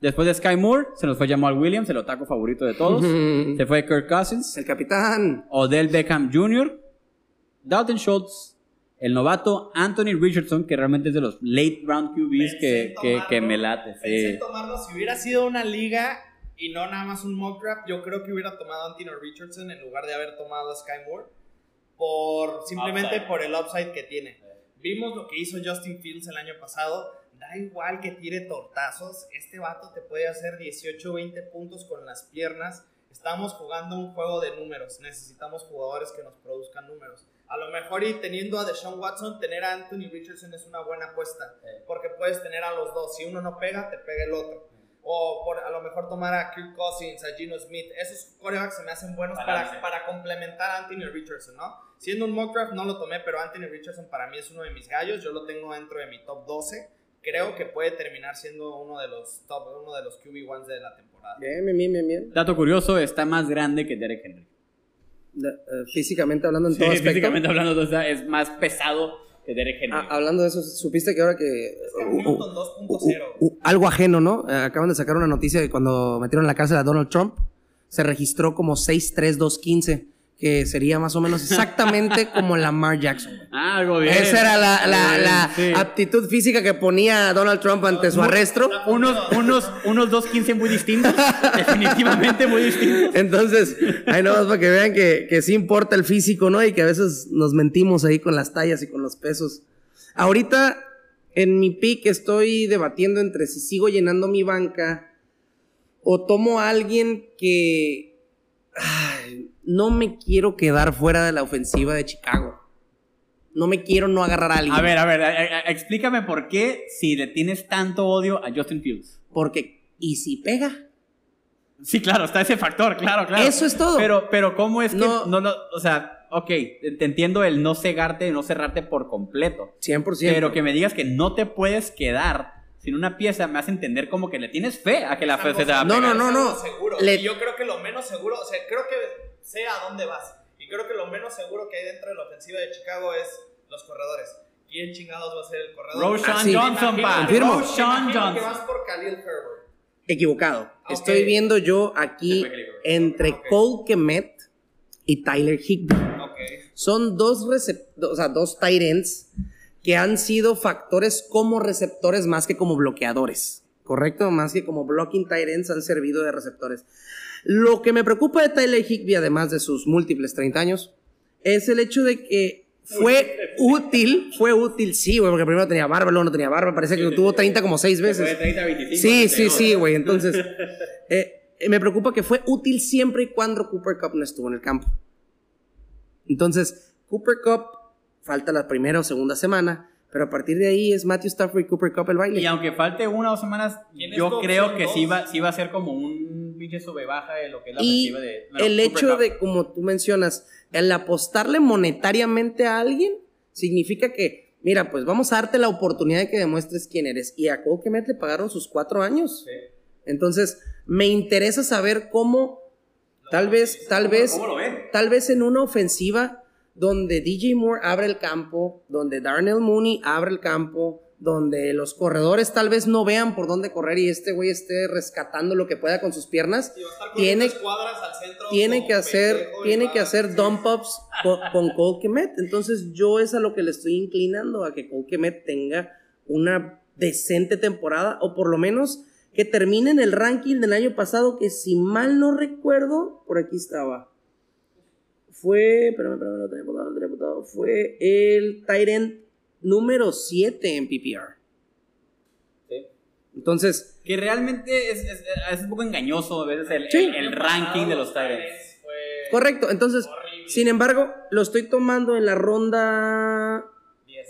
Después de Sky Moore, se nos fue Jamal Williams, el otaku favorito de todos. *laughs* se fue Kirk Cousins, El capitán. Odell Beckham Jr., Dalton Schultz, el novato Anthony Richardson, que realmente es de los late round QBs Pensé que, que, que me late. Pensé sí. tomarlo. Si hubiera sido una liga y no nada más un mock draft, yo creo que hubiera tomado a Anthony Richardson en lugar de haber tomado a Sky Moore. Por, simplemente Upside. por el upside que tiene. Vimos lo que hizo Justin Fields el año pasado. Da igual que tire tortazos. Este vato te puede hacer 18 20 puntos con las piernas. Estamos jugando un juego de números. Necesitamos jugadores que nos produzcan números. A lo mejor y teniendo a Deshaun Watson, tener a Anthony Richardson es una buena apuesta. Porque puedes tener a los dos. Si uno no pega, te pega el otro. O por, a lo mejor tomar a Kirk Cousins, a Gino Smith. Esos corebacks se me hacen buenos para, para complementar a Anthony Richardson, ¿no? Siendo un mock draft no lo tomé, pero Anthony Richardson para mí es uno de mis gallos. Yo lo tengo dentro de mi top 12. Creo que puede terminar siendo uno de los top, uno de los QB1s de la temporada. Bien, bien, bien, bien, bien. Dato curioso, está más grande que Derek Henry. Eh, físicamente hablando en Sí, todo aspecto. físicamente hablando, o sea, es más pesado que Derek Henry. Ah, hablando de eso, supiste que ahora que... Uh, uh, Newton 2.0. uh, uh, algo ajeno, ¿no? Eh, acaban de sacar una noticia de cuando metieron en la cárcel a Donald Trump, se registró como 63215, que sería más o menos exactamente *laughs* como Lamar Jackson. Ah, algo bien. Esa era la, la- Bien, la sí. aptitud física que ponía Donald Trump ante su arresto. Unos, unos, unos 2.15 muy distintos. *laughs* definitivamente muy distintos. Entonces, ahí nomás para que vean que, que sí importa el físico, ¿no? Y que a veces nos mentimos ahí con las tallas y con los pesos. Ahorita, en mi pick, estoy debatiendo entre si sigo llenando mi banca o tomo a alguien que ay, no me quiero quedar fuera de la ofensiva de Chicago. No me quiero no agarrar a alguien. A ver, a ver, a- a- explícame por qué si le tienes tanto odio a Justin Fields. Porque, ¿y si pega? Sí, claro, está ese factor, claro, claro. Eso es todo. Pero, pero ¿cómo es que No. no, no, o sea, ok, te entiendo el no cegarte, no cerrarte por completo. 100%. Pero que me digas que no te puedes quedar sin una pieza me hace entender como que le tienes fe a que la fe se te va a No, pegar. no, no, no. Seguro. Le- Y yo creo que lo menos seguro, o sea, creo que sé a dónde vas. Y creo que lo menos seguro que hay dentro de la ofensiva de Chicago es los corredores. ¿Quién chingados va a ser el corredor? Roshan Ah, sí. Johnson, pa. Confirmo. Roshan imagino que vas Johnson. por Khalil Herbert. Equivocado. Ok. Estoy viendo yo aquí entre. Cole Kemet y Tyler Higby. Ok. Son dos, o sea, dos tight ends que han sido factores como receptores más que como bloqueadores. ¿Correcto? Más que como blocking tight ends han servido de receptores. Lo que me preocupa de Tyler Higby, además de sus múltiples 30 años, es el hecho de que fue útil, fue útil, sí, güey, porque primero tenía barba, luego no tenía barba, parece que tuvo 30 como 6 veces. Fue 30, 25, Sí, sí, 32. sí, güey. Entonces, *laughs* eh, eh, me preocupa que fue útil siempre y cuando Cooper Cup no estuvo en el campo. Entonces, Cooper Cup falta la primera o segunda semana, pero a partir de ahí es Matthew Stafford y Cooper Cup el baile. Y aunque falte una o dos semanas, ¿Quién es yo creo que sí va, sí va a ser como un pinche sube-baja de lo que es la Y ofensiva de. el Cooper hecho Cup. de, como tú mencionas, el apostarle monetariamente a alguien significa que, mira, pues vamos a darte la oportunidad de que demuestres quién eres. Y a Cole Kemet le pagaron sus cuatro años. Sí. Entonces, me interesa saber cómo, tal vez, tal vez, tal vez en una ofensiva donde DJ Moore abre el campo, donde Darnell Mooney abre el campo, donde los corredores tal vez no vean por dónde correr y este güey esté rescatando lo que pueda con sus piernas, tiene, al centro tiene que hacer, tiene que hacer dump ups con, con Cole Kemet. Entonces yo es a lo que le estoy inclinando, a que Cole Kemet tenga una decente temporada o por lo menos que termine en el ranking del año pasado que si mal no recuerdo, por aquí estaba. Fue, espérame, espérame, lo tenía apuntado, lo tenía apuntado. Fue el Tyrant número 7 en PPR. Sí. Entonces, Que realmente es, es, es un poco engañoso a veces el, Sí. el- el ranking de los Tyrants. Correcto. Entonces, horrible. sin embargo, lo estoy tomando en la ronda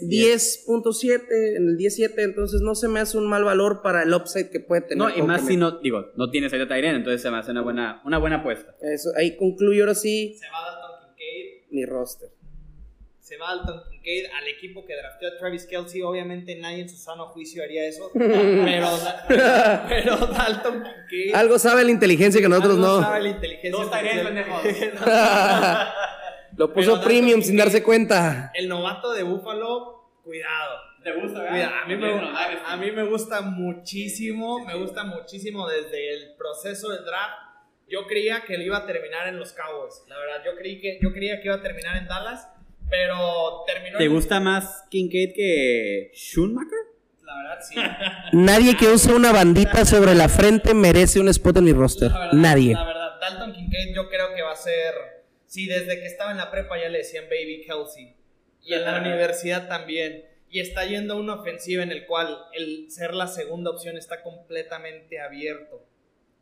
10. 10.7, en el 17, entonces no se me hace un mal valor para el upside que puede tener. No, y más si no, digo, no tienes ahí a Tyrant, entonces se me hace una buena, una buena apuesta. Eso, ahí concluyo ahora sí Se va Dalton Kincaid. Mi roster. Se va Dalton Kincaid al equipo que drafteó a Travis Kelsey. Obviamente nadie en su sano juicio haría eso. *laughs* pero, pero Dalton Kincaid. Algo sabe la inteligencia que nosotros algo no. sabe la inteligencia Dos tareas, artificial. Lo puso Pero premium Dalton sin darse cuenta. El novato de Buffalo, cuidado. ¿Te gusta, Cuida, a, mí me, a, a mí me gusta muchísimo, me gusta muchísimo desde el proceso del draft. Yo creía que él iba a terminar en los Cowboys, la verdad. Yo, creí que, yo creía que iba a terminar en Dallas, pero terminó ¿Te en- gusta más Kincaid que Schumacher? La verdad, sí. *laughs* Nadie que use una bandita sobre la frente merece un spot en mi roster. La verdad, Nadie. La verdad, Dalton Kincaid yo creo que va a ser... Sí, desde que estaba en la prepa ya le decían Baby Kelsey. Y en la universidad también. Y está yendo a una ofensiva en el cual el ser la segunda opción está completamente abierto.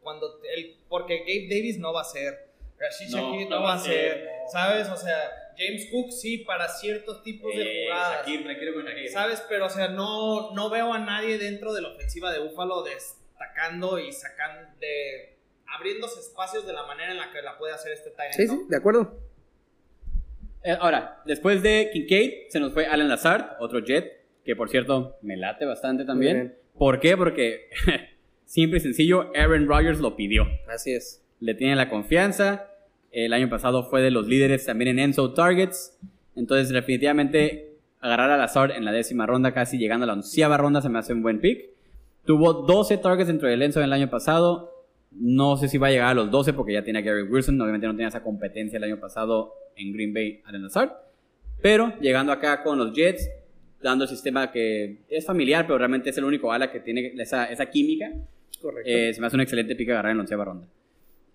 Cuando el, porque Gabe Davis no va a ser, Rashid No, Shakir no, va a ser, ¿sabes? O sea, James Cook sí para ciertos tipos de Eh, jugadas. Shakir, tranquilo con Shakir. ¿Sabes? Pero, o sea, no, no veo a nadie dentro de la ofensiva de Búfalo destacando y sacando, de, abriéndose espacios de la manera en la que la puede hacer este Tyrant. Sí, sí, de acuerdo. Eh, ahora, después de Kincaid, se nos fue Alan Lazard, otro Jet, que por cierto me late bastante también. ¿Por qué? Porque, *laughs* simple y sencillo, Aaron Rodgers lo pidió. Así es. Le tiene la confianza. El año pasado fue de los líderes también en Enzo Targets. Entonces, definitivamente, agarrar a Lazard en la décima ronda, casi llegando a la onceava ronda, se me hace un buen pick. Tuvo 12 targets dentro del Enzo el año pasado. No sé si va a llegar a los 12 porque ya tiene a Gary Wilson. Obviamente no tenía esa competencia el año pasado en Green Bay Alan Lazard. Pero llegando acá con los Jets, dando el sistema que es familiar, pero realmente es el único ala que tiene esa, esa química. Correcto. Eh, se me hace un excelente pick agarrar en la onceava ronda.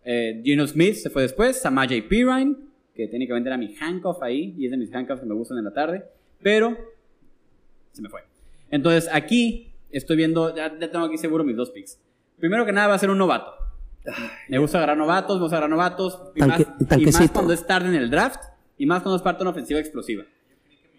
Eh, Gino Smith se fue después. Samaje Pirine, que técnicamente era mi handcuff ahí, y es de mis handcuffs que me gustan en la tarde, pero se me fue. Entonces aquí estoy viendo, ya, ya tengo aquí seguro mis dos picks. Primero que nada va a ser un novato. Me gusta agarrar novatos, me gusta agarrar novatos, y, Tanque- más, y más cuando es tarde en el draft, y más cuando es parte de una ofensiva explosiva.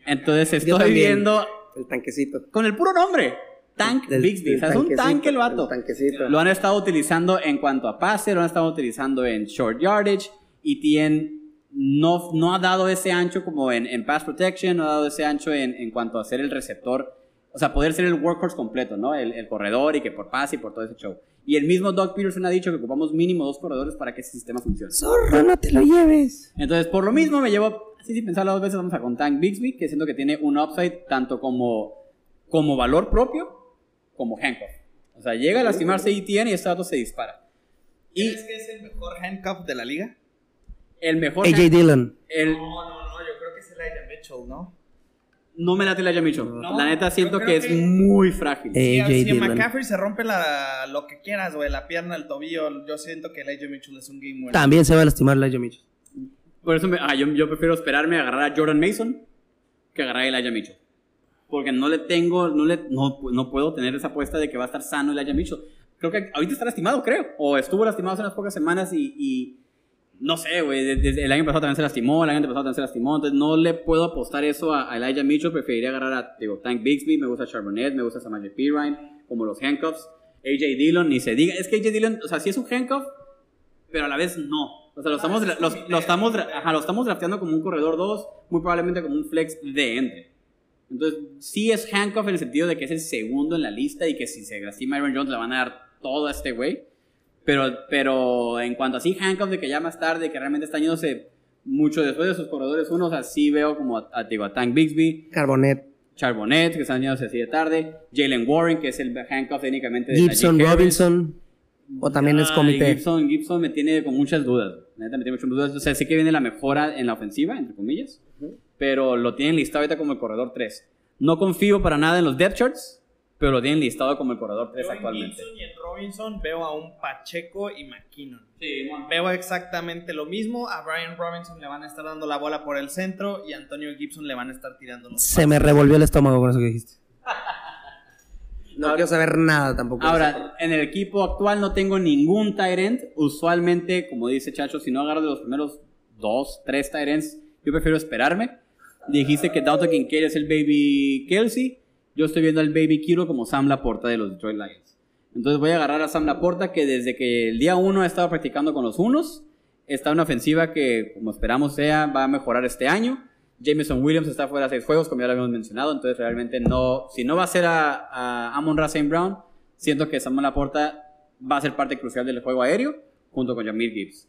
Entonces estoy viendo El tanquecito. con el puro nombre, Tank Del- Bixby. O sea, es un tanque el vato. el. Lo han estado utilizando en cuanto a pase, lo han estado utilizando en short yardage. Y tiene, no, no ha dado ese ancho como en, en pass protection, no ha dado ese ancho en, en cuanto a ser el receptor. O sea, poder ser el workhorse completo, ¿no? El, el corredor y que por pase y por todo ese show. Y el mismo Doug Peterson ha dicho que ocupamos mínimo dos corredores para que ese sistema funcione. Zorro, no te lo lleves. Entonces, por lo mismo, me llevo, así sin pensarlo dos veces, vamos a con Tank Bixby, que siento que tiene un upside tanto como, como valor propio, como handcuff. O sea, llega a lastimarse ETN y este dato se dispara. Y ¿Crees que es el mejor handcuff de la liga? el mejor... AJ hand- Dillon. el, No, no, no, yo creo que es Elijah Mitchell, ¿no? no me late el Mitchell. No, la neta siento que es muy frágil. Eh, Si, si. McCaffrey se rompe la, lo que quieras, güey, la pierna, el tobillo, yo siento que Elijah Mitchell es un game winner. También se va a lastimar Elijah Mitchell. Por eso me- ah, yo, yo prefiero esperarme a agarrar a Jordan Mason que agarrar a Elijah Mitchell. Porque no le tengo, no, le, no, no puedo tener esa apuesta de que va a estar sano Elijah Mitchell. Creo que ahorita está lastimado, creo. O estuvo lastimado hace unas pocas semanas y, y no sé, güey. Desde el año pasado también se lastimó, el año pasado también se lastimó. Entonces no le puedo apostar eso a, a Elijah Mitchell. Preferiría agarrar a digo, Tank Bixby, me gusta Charbonnet, me gusta Samaje Pirine, como los handcuffs. AJ Dillon, ni se diga. Es que AJ Dillon, o sea, sí es un handcuff, pero a la vez no. O sea, lo estamos, dra- los- lo estamos, ajá, lo estamos drafteando como un corredor 2, muy probablemente como un flex de entre. Entonces, sí es handcuff en el sentido de que es el segundo en la lista y que si se lastima Aaron Jones le van a dar todo a este güey. Pero, pero en cuanto a sí handcuff de que ya más tarde, que realmente está yéndose mucho después de sus corredores uno, o sea, sí veo como a, a, digo, a Tank Bixby, Carbonet. Charbonnet, que están yéndose así de tarde, Jalen Warren, que es el handcuff técnicamente de Gibson. Robinson. O también es Ay, comité. Gibson, Gibson me tiene con muchas dudas. Neta, me tiene muchas dudas. O sea, sé que viene la mejora en la ofensiva, entre comillas, pero lo tienen listado ahorita como el corredor 3. No confío para nada en los depth charts, pero lo tienen listado como el corredor 3 Yo en actualmente. Gibson y en Robinson veo a un Pacheco y McKinnon. Sí, Veo exactamente lo mismo. A Brian Robinson le van a estar dando la bola por el centro y a Antonio Gibson le van a estar tirando los Se me revolvió el estómago con eso que dijiste. *laughs* No quiero saber nada tampoco. Ahora, en el equipo actual no tengo ningún tight end. Usualmente, como dice Chacho, si no agarro de los primeros dos, tres tight ends, yo prefiero esperarme. Dijiste que Dalton Kincaid es el baby Kelsey. Yo estoy viendo al baby Kiro como Sam Laporta de los Detroit Lions. Entonces voy a agarrar a Sam Laporta que desde que el día uno ha estado practicando con los unos. Está una ofensiva que, como esperamos sea, va a mejorar este año. Jameson Williams está fuera de seis juegos, como ya lo habíamos mencionado. Entonces, realmente no. Si no va a ser a, a Amon Ra St. Brown, siento que Samuel Laporta va a ser parte crucial del juego aéreo, junto con Jamir Gibbs.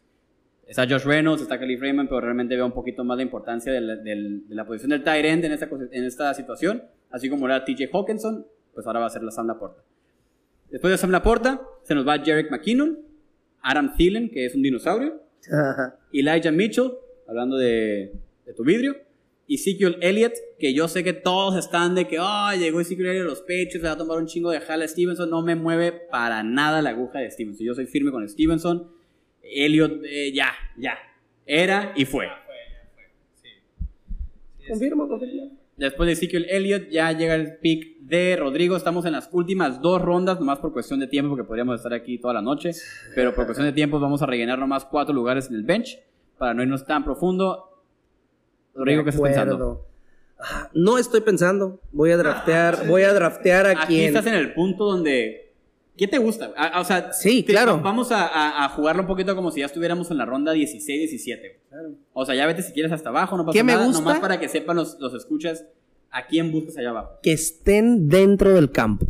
Está Josh Reynolds, está Kelly Freeman, pero realmente veo un poquito más la importancia de la, de la posición del tight end en esta, en esta situación. Así como era TJ Hawkinson, pues ahora va a ser la Sam Laporta. Después de Sam Laporta, se nos va Jarek McKinnon, Adam Thielen, que es un dinosaurio. Elijah Mitchell, hablando de, de tu vidrio, y Ezekiel Elliott, que yo sé que todos están de que, oh, llegó Ezekiel Elliott a los pechos, le va a tomar un chingo de jala a Stevenson, no me mueve para nada la aguja de Stevenson. Yo soy firme con Stevenson. Elliott, eh, ya, ya. Era y fue. Ya fue, ya fue. Sí. Confirmo, confirmo. Después de Ezekiel Elliott ya llega el pick de Rodrigo. Estamos en las últimas dos rondas, nomás por cuestión de tiempo, porque podríamos estar aquí toda la noche. Pero por cuestión de tiempo vamos a rellenar nomás cuatro lugares en el bench para no irnos tan profundo. Rodrigo, ¿qué estás pensando? Ah, No estoy pensando. Voy a draftear, voy a draftear a Aquí quien. estás en el punto donde... ¿Qué te gusta? Ah, o sea, Sí, te- claro. Vamos a, a- a jugarlo un poquito como si ya estuviéramos en la ronda 16-17. O sea, ya vete si quieres hasta abajo, no pasa ¿Qué me nada. gusta? Nomás para que sepan los, los escuchas a quién buscas allá abajo. que estén dentro del campo.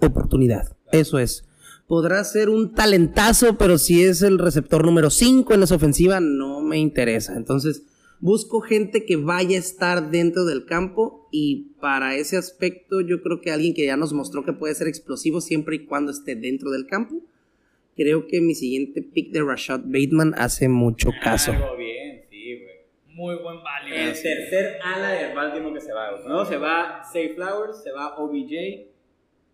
Oportunidad. Eso es. Podrá ser un talentazo, pero si es el receptor número 5 en esa ofensiva, no me interesa. Entonces, busco gente que vaya a estar dentro del campo y para ese aspecto yo creo que alguien que ya nos mostró que puede ser explosivo siempre y cuando esté dentro del campo. Creo que mi siguiente pick de Rashad Bateman hace mucho caso. Algo bien, sí, güey. Muy buen value. El tercer ala de Baltimore que se va. güey. Primero se va Say Flowers, se va OBJ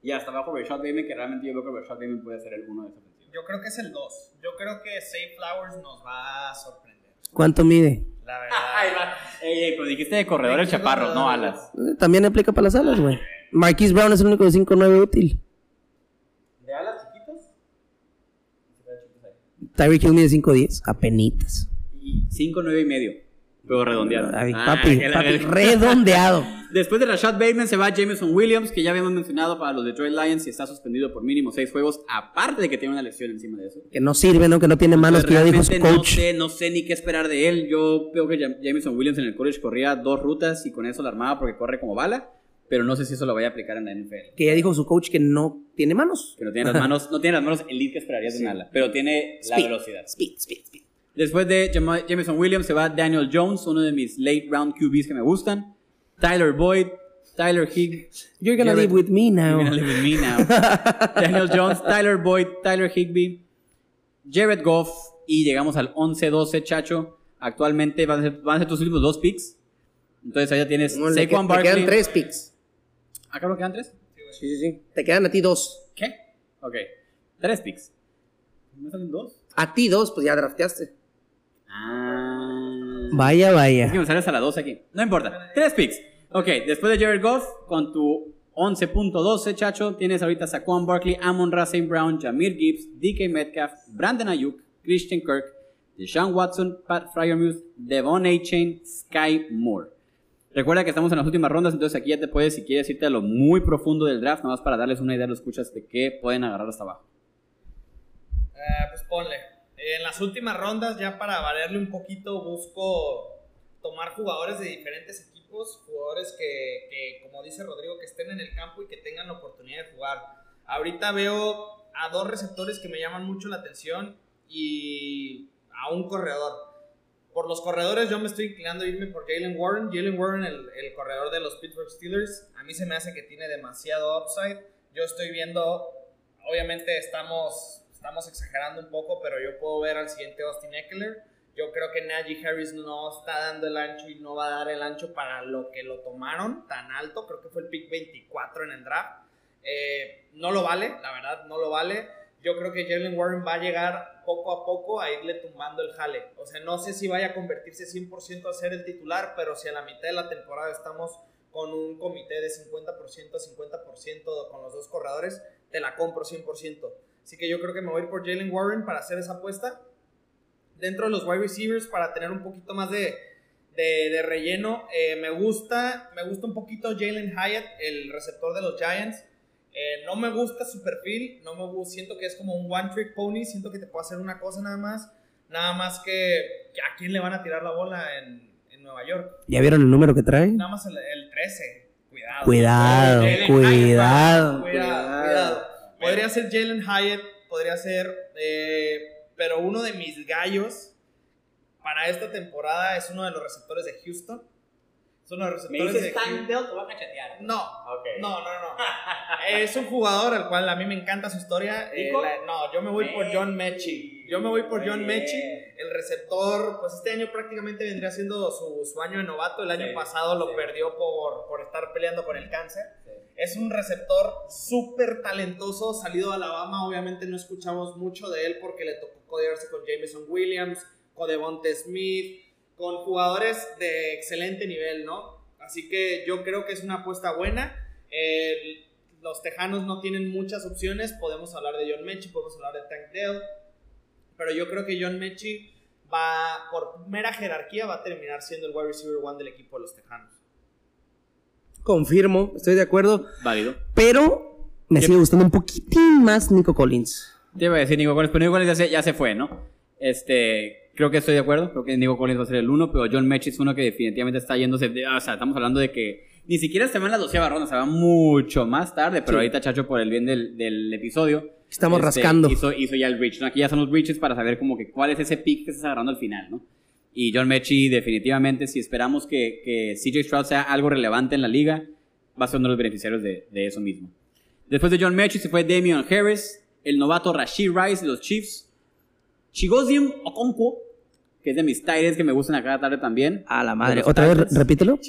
y hasta abajo Rashad Bateman, que realmente yo creo que Rashad Bateman puede ser el uno de ofensiva. Yo creo que es el 2. Yo creo que Safe Flowers nos va a sorprender. ¿Cuánto mide? La *laughs* verdad. Ahí va. Ey, ey, pero dijiste de corredor el chaparro, no alas. También aplica para las alas, güey. Marquise Brown es el único de 5'9 útil. ¿De alas chiquitas? Tyreek Hill mide 5'10, apenitas. Y 5, 9 y medio. Pero redondeado. Ay, Ah, papi, papi, redondeado. *laughs* Después de Rashad Bateman se va Jameson Williams, que ya habíamos mencionado para los Detroit Lions y está suspendido por mínimo 6 juegos, aparte de que tiene una lesión encima de eso. Que no sirve, ¿no? Que no tiene manos, que ya dijo su Realmente no coach. sé, no sé ni qué esperar de él. Yo veo que Jam- Jameson Williams en el college corría dos rutas y con eso la armaba porque corre como bala, pero no sé si eso lo vaya a aplicar en la NFL. Que ya dijo su coach que no tiene manos. Que no tiene las manos, no tiene las manos elite que esperarías de un ala, pero tiene la velocidad. Speed, speed, speed. Después de Jameson Williams se va Daniel Jones, uno de mis late round QBs que me gustan. Tyler Boyd, Tyler Higg. You're gonna Jared- live with me now. You're gonna live with me now. *laughs* Daniel Jones, Tyler Boyd, Tyler Higby, Jared Goff y llegamos al 11-12, chacho. Actualmente van a, ser, van a ser tus últimos dos picks. Entonces allá tienes No, Saquon que- le quedan Barkley. tres picks. ¿Acá no quedan tres? Sí, sí, sí. Te quedan a ti dos. ¿Qué? Ok. Tres picks. ¿No salen dos? A ti dos, pues ya drafteaste. Vaya, Es vaya. que me sales a la 12 aquí. No importa. Tres picks. Ok, después de Jared Goff, con tu 11.12, chacho, tienes ahorita Saquon Barkley, Amon Ra St. Brown, Jamir Gibbs, DK Metcalf, Brandon Ayuk, Christian Kirk, Deshaun Watson, Pat Fryermuth, Devon A-Chain, Sky Moore. Recuerda que estamos en las últimas rondas, entonces aquí ya te puedes, si quieres irte a lo muy profundo del draft, nada más para darles una idea a los escuchas de qué pueden agarrar hasta abajo. Eh, pues ponle. En las últimas rondas, ya para variarle un poquito, busco tomar jugadores de diferentes equipos, jugadores que, que, como dice Rodrigo, que estén en el campo y que tengan la oportunidad de jugar. Ahorita veo a dos receptores que me llaman mucho la atención y a un corredor. Por los corredores yo me estoy inclinando a irme por Jalen Warren. Jalen Warren, el, el corredor de los Pittsburgh Steelers, a mí se me hace que tiene demasiado upside. Yo estoy viendo, obviamente estamos, estamos exagerando un poco, pero yo puedo ver al siguiente Austin Eckler. Yo creo que Najee Harris no está dando el ancho y no va a dar el ancho para lo que lo tomaron tan alto. Creo que fue el pick 24 en el draft. Eh, no lo vale, la verdad, no lo vale. Yo creo que Jalen Warren va a llegar poco a poco a irle tumbando el jale. O sea, no sé si vaya a convertirse 100% a ser el titular, pero si a la mitad de la temporada estamos con un comité de 50% a 50% con los dos corredores, te la compro 100%. Así que yo creo que me voy a ir por Jalen Warren para hacer esa apuesta. Dentro de los wide receivers, para tener un poquito más de, de, de relleno, eh, me, gusta, me gusta un poquito Jalen Hyatt, el receptor de los Giants. Eh, no me gusta su perfil, no me siento que es como un one trick pony, siento que te puede hacer una cosa nada más, nada más que, que a quién le van a tirar la bola en, en Nueva York. ¿Ya vieron el número que trae? Nada más el, el 13, cuidado. Cuidado, cuidado, Hyatt, cuidado, cuidado. Podría ser Jalen Hyatt, podría ser, eh, pero uno de mis gallos para esta temporada es uno de los receptores de Houston. Es uno de los receptores de Houston. te voy a cachetear. No, Ok. no, no, no. *laughs* es un jugador al cual a mí me encanta su historia. Eh, no, yo me voy por John Mechie. Yo me voy por John Mechie. El receptor, pues este año prácticamente vendría siendo su, su año de novato. El año Sí, pasado lo sí. perdió por, por estar peleando con el cáncer. Es un receptor súper talentoso, salido de Alabama. Obviamente no escuchamos mucho de él porque le tocó codearse con Jameson Williams, con Devonte Smith, con jugadores de excelente nivel, ¿no? Así que yo creo que es una apuesta buena. Los Tejanos no tienen muchas opciones. Podemos hablar de John Mechie, podemos hablar de Tank Dell. Pero yo creo que John Mechie va, por mera jerarquía, va a terminar siendo el wide receiver one del equipo de los Tejanos. Confirmo, estoy de acuerdo. Válido. Pero me ¿Qué- sigue gustando un poquitín más Nico Collins. Te iba a decir Nico Collins, pero Nico Collins ya se, ya se fue, ¿no? Este, creo que estoy de acuerdo. Creo que Nico Collins va a ser el uno, pero John Mechie es uno que definitivamente está yéndose. de- o sea, estamos hablando de que ni siquiera se va en la doceava ronda, se va mucho más tarde. Pero Sí. ahorita, Chacho, por el bien del, del episodio. Estamos este, rascando. Hizo, hizo ya el reach, ¿no? Aquí ya son los reaches para saber como que cuál es ese pick que estás agarrando al final, ¿no? Y John Mechie, definitivamente, si esperamos que, que CJ Stroud sea algo relevante en la liga, va a ser uno de los beneficiarios de, de eso mismo. Después de John Mechie se fue Damian Harris, el novato Rashid Rice de los Chiefs, Chigoziem Okonkwo, que es de mis Titans que me gustan a cada tarde también. A la madre. ¿Otra vez repítelo?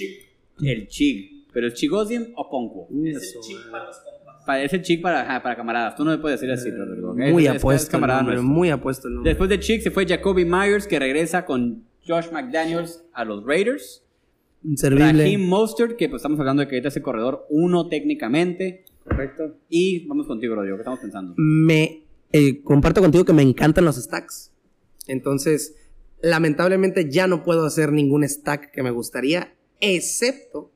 El Chig, pero es Chigoziem Okonkwo. Es el chip para los compas. Parece Chig para, ajá, para camaradas. Tú no me puedes decir así, Rodrigo. ¿ok? Muy Es- es- es apuesto el camarada nombre, muy apuesto el nombre. Después de Chick se fue Jacoby Myers, que regresa con Josh McDaniels a los Raiders. Inservible. Raheem Mostert, que pues estamos hablando de que ahorita es el corredor uno técnicamente. Correcto. Y vamos contigo, Rodrigo, ¿qué estamos pensando? Me eh, comparto contigo que me encantan los stacks. Entonces, lamentablemente ya no puedo hacer ningún stack que me gustaría, excepto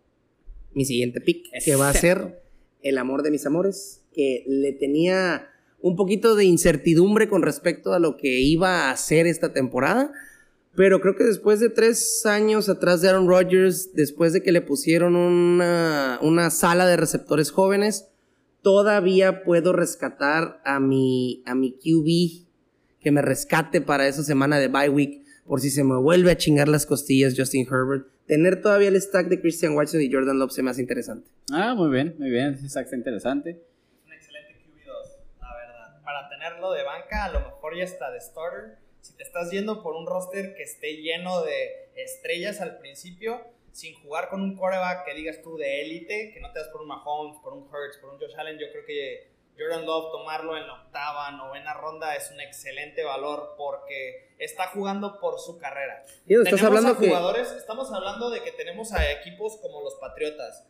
mi siguiente pick, que va a ser el amor de mis amores, que le tenía un poquito de incertidumbre con respecto a lo que iba a hacer esta temporada. Pero creo que después de tres años atrás de Aaron Rodgers, después de que le pusieron una, una sala de receptores jóvenes, todavía puedo rescatar a mi, a mi QB que me rescate para esa semana de bye week por si se me vuelve a chingar las costillas Justin Herbert. Tener todavía el stack de Christian Watson y Jordan Love se me hace interesante. Ah, muy bien, muy bien. Ese sax está interesante. Es un excelente QB2, la verdad. Para tenerlo de banca, a lo mejor ya está de starter. Si te estás yendo por un roster que esté lleno de estrellas al principio, sin jugar con un quarterback que digas tú de élite, que no te das por un Mahomes, por un Hurts, por un Josh Allen, yo creo que Jordan Love tomarlo en la octava, novena ronda es un excelente valor porque está jugando por su carrera. Y estás Tenemos hablando a que jugadores, estamos hablando de que tenemos a equipos como los Patriotas,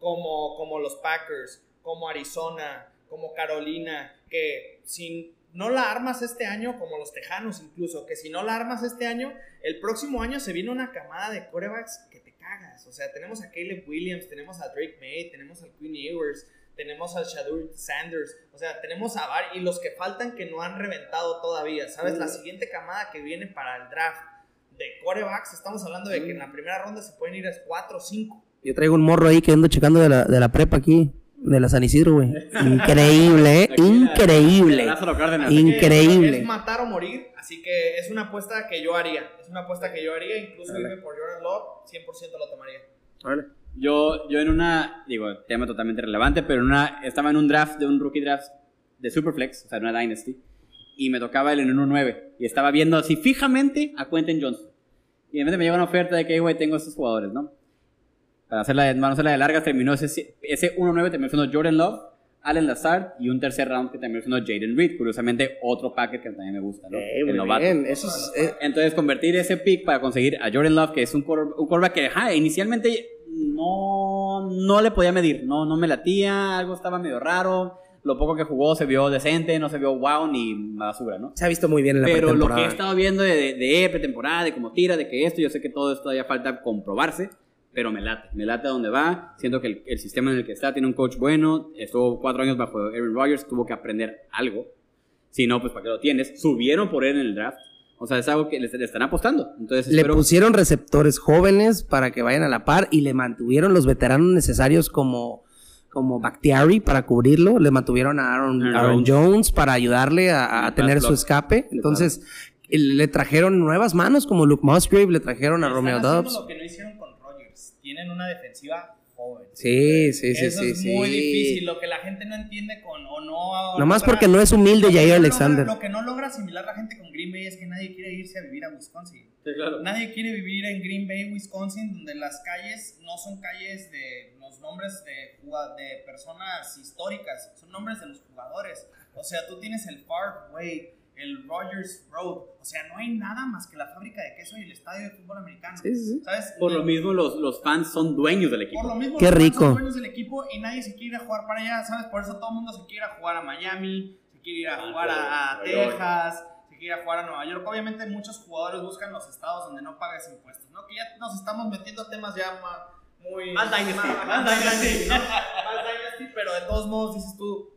como, como los Packers, como Arizona, como Carolina, que si no la armas este año, como los Tejanos incluso, que si no la armas este año, el próximo año se viene una camada de corebacks que te cagas. O sea, tenemos a Caleb Williams, tenemos a Drake May, tenemos a Quinn Ewers, tenemos a Shadur Sanders, o sea, tenemos a varios, y los que faltan que no han reventado todavía, ¿sabes? La siguiente camada que viene para el draft de corebacks, estamos hablando de que en la primera ronda se pueden ir a 4 o 5. yo traigo un morro ahí que ando checando de la, de la prepa aquí, de la San Isidro, güey. Increíble, ¿eh? Increíble. Lázaro Cárdenas. In- Increíble. Es matar o morir, así que es una apuesta que yo haría. Es una apuesta que yo haría, incluso Vale. irme por Jordan Love, 100% lo tomaría. Vale. Yo, yo en una, digo, tema totalmente relevante, pero en una, estaba en un draft de un rookie draft de Superflex, o sea, en una Dynasty, y me tocaba el en 1-9, y estaba viendo así fijamente a Quentin Johnson. Y de repente me llega una oferta de que, güey, tengo estos jugadores, ¿no? Para hacerla de, no hacerla de largas, terminó ese, ese 1-9, terminó siendo Jordan Love, Allen Lazard, y un tercer round que terminó siendo Jaden Reed, curiosamente otro packet que también me gusta, ¿no? Eh, el novato. bien, eso es... eh, Entonces, convertir ese pick para conseguir a Jordan Love, que es un, un quarterback que ajá, inicialmente no, no le podía medir, no, no me latía, algo estaba medio raro. Lo poco que jugó se vio decente, no se vio wow ni basura, ¿no? se ha visto muy bien en la Pero lo que he estado viendo de, de, de pretemporada, de cómo tira, de que esto, yo sé que todo esto todavía falta comprobarse, pero me late, me late a donde va. Siento que el, el sistema en el que está tiene un coach bueno, estuvo cuatro años bajo Aaron Rodgers, tuvo que aprender algo. Si no, pues ¿para qué lo tienes? Subieron por él en el draft. O sea, es algo que le, le están apostando. Entonces, Le pusieron receptores jóvenes para que vayan a la par y le mantuvieron los veteranos necesarios como, como Bakhtiari para cubrirlo. Le mantuvieron a Aaron, Aaron Aaron Jones. Para ayudarle a, tener su escape. Entonces, le trajeron nuevas manos como Luke Musgrave, le trajeron a Romeo Dobbs. lo que no hicieron. Tienen una defensiva joven. Sí, sí, sí, Eso sí. es sí. muy difícil. Lo que la gente no entiende con o no. Nomás logra- porque no es humilde Jair no Alexander. logra- lo que no logra asimilar la gente con Green Bay es que nadie quiere irse a vivir a Wisconsin. Sí, claro. Nadie quiere vivir en Green Bay, Wisconsin, donde las calles no son calles de los nombres de, de personas históricas, son nombres de los jugadores. O sea, tú tienes el Parkway el Rogers Road. O sea, no hay nada más que la fábrica de queso y el estadio de fútbol americano. Sí, sí. ¿Sabes? Por lo mismo, los, los fans son dueños del equipo. Por lo mismo, Qué los fans rico. son dueños del equipo y nadie se quiere ir a jugar para allá, ¿sabes? Por eso todo el mundo se quiere ir a jugar a Miami, se quiere ir a Ah, jugar a. Texas, se quiere ir a jugar a Nueva York. Obviamente muchos jugadores buscan los estados donde no pagas impuestos, ¿no? Que ya nos estamos metiendo a temas ya ma- muy... Más Dynasty, más- más Dynasty. ¿no? Más Dynasty, pero de todos modos dices tú,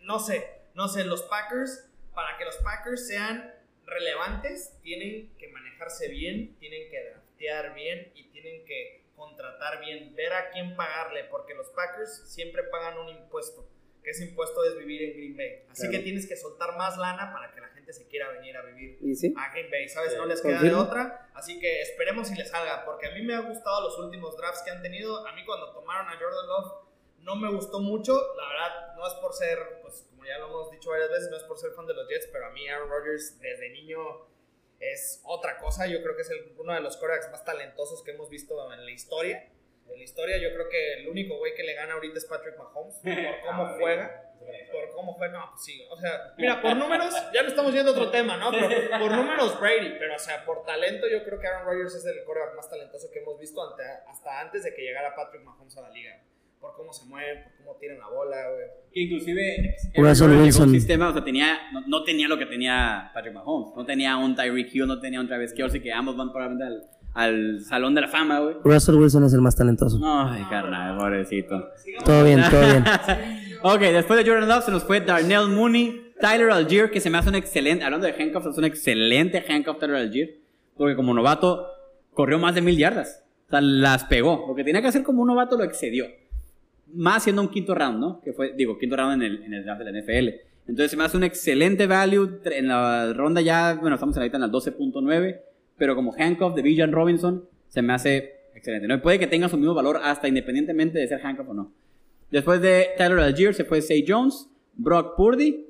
no sé, no sé, los Packers, para que los Packers sean relevantes, tienen que manejarse bien, tienen que draftear bien y tienen que contratar bien, ver a quién pagarle, porque los Packers siempre pagan un impuesto, que ese impuesto es vivir en Green Bay. Así Claro. que tienes que soltar más lana para que la gente se quiera venir a vivir ¿Y sí? a Green Bay, ¿sabes? Sí, no les queda de otra. Así que esperemos si les salga, porque a mí me ha gustado los últimos drafts que han tenido. A mí cuando tomaron a Jordan Love no me gustó mucho. La verdad, no es por ser, pues ya lo hemos dicho varias veces, no es por ser fan de los Jets, pero a mí Aaron Rodgers desde niño es otra cosa. Yo creo que es el- uno de los quarterbacks más talentosos que hemos visto en la historia. En la historia, yo creo que el único güey que le gana ahorita es Patrick Mahomes, por *laughs* cómo juega por cómo fue, no, pues sí, o sea, mira, por números, ya no estamos yendo a otro tema, ¿no? Pero *laughs* por números Brady, pero o sea, por talento yo creo que Aaron Rodgers es el quarterback más talentoso que hemos visto ante- hasta antes de que llegara Patrick Mahomes a la liga. Por cómo se mueve, por cómo tiran la bola, güey. Que inclusive Wilson. sistema, o sea, tenía, no, no tenía lo que tenía Patrick Mahomes. No tenía un Tyreek Hill, no tenía un Travis Kelce, que ambos van probablemente al, al Salón de la Fama, güey. Russell Wilson es el más talentoso. Ay, carnal, pobrecito. Todo bien, todo bien. *laughs* ok, después de Jordan Love se nos fue Darnell Mooney, Tyler Algier, que se me hace un excelente, hablando de handcuffs, es un excelente handcuff Tyler Algier, porque como novato corrió más de mil yardas. O sea, las pegó. Lo que tenía que hacer como un novato lo excedió. Más siendo un quinto round, ¿no? Que fue, digo, quinto round en el, en el draft de la NFL. Entonces se me hace un excelente value. En la ronda ya, bueno, estamos ahorita en la 12.9, pero como handcuff de Villan Robinson, se me hace excelente. ¿no? Puede que tenga su mismo valor hasta independientemente de ser handcuff o no. Después de Tyler Algier se fue Say Jones, Brock Purdy,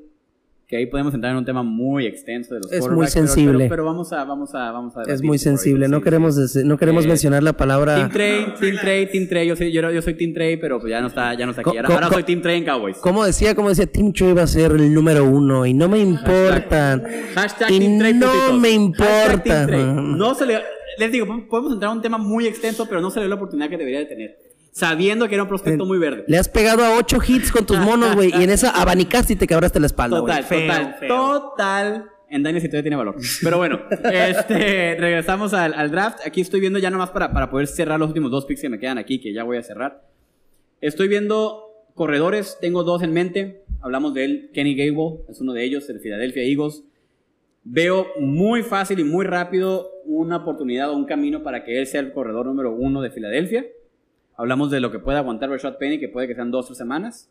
que ahí podemos entrar en un tema muy extenso de los Es muy sensible. Pero, pero vamos a, vamos a, vamos a Es muy sensible. No queremos, no queremos Eh, mencionar la palabra. Team Trey, Team Trey, Team Trey. Yo soy, yo, yo soy Team Trey, pero pues ya no está, ya no está aquí. Ahora, soy Team Trey en Cowboys. Como decía, como decía, Team Trey va a ser el número uno y no me importan. Hashtag y Team Trey, no putitos. me Hashtag importa. No se le, les digo, podemos entrar a un tema muy extenso, pero no se le dio la oportunidad que debería de tener. Sabiendo que era un prospecto muy verde. Le has pegado a ocho hits con tus monos, güey, y en esa abanicaste y te quebraste la espalda, güey. Total, Feo, total, feo. total. En Dynasty todavía tiene valor. Pero bueno, *laughs* este, regresamos al, al draft. Aquí estoy viendo ya nomás para, para poder cerrar los últimos dos picks que me quedan aquí, que ya voy a cerrar. Estoy viendo corredores, tengo dos en mente. Hablamos de él, Kenny Gable, es uno de ellos, el Philadelphia Eagles. Veo muy fácil y muy rápido una oportunidad o un camino para que él sea el corredor número uno de Filadelfia. Hablamos de lo que puede aguantar Rashad Penny, que puede que sean dos o tres semanas.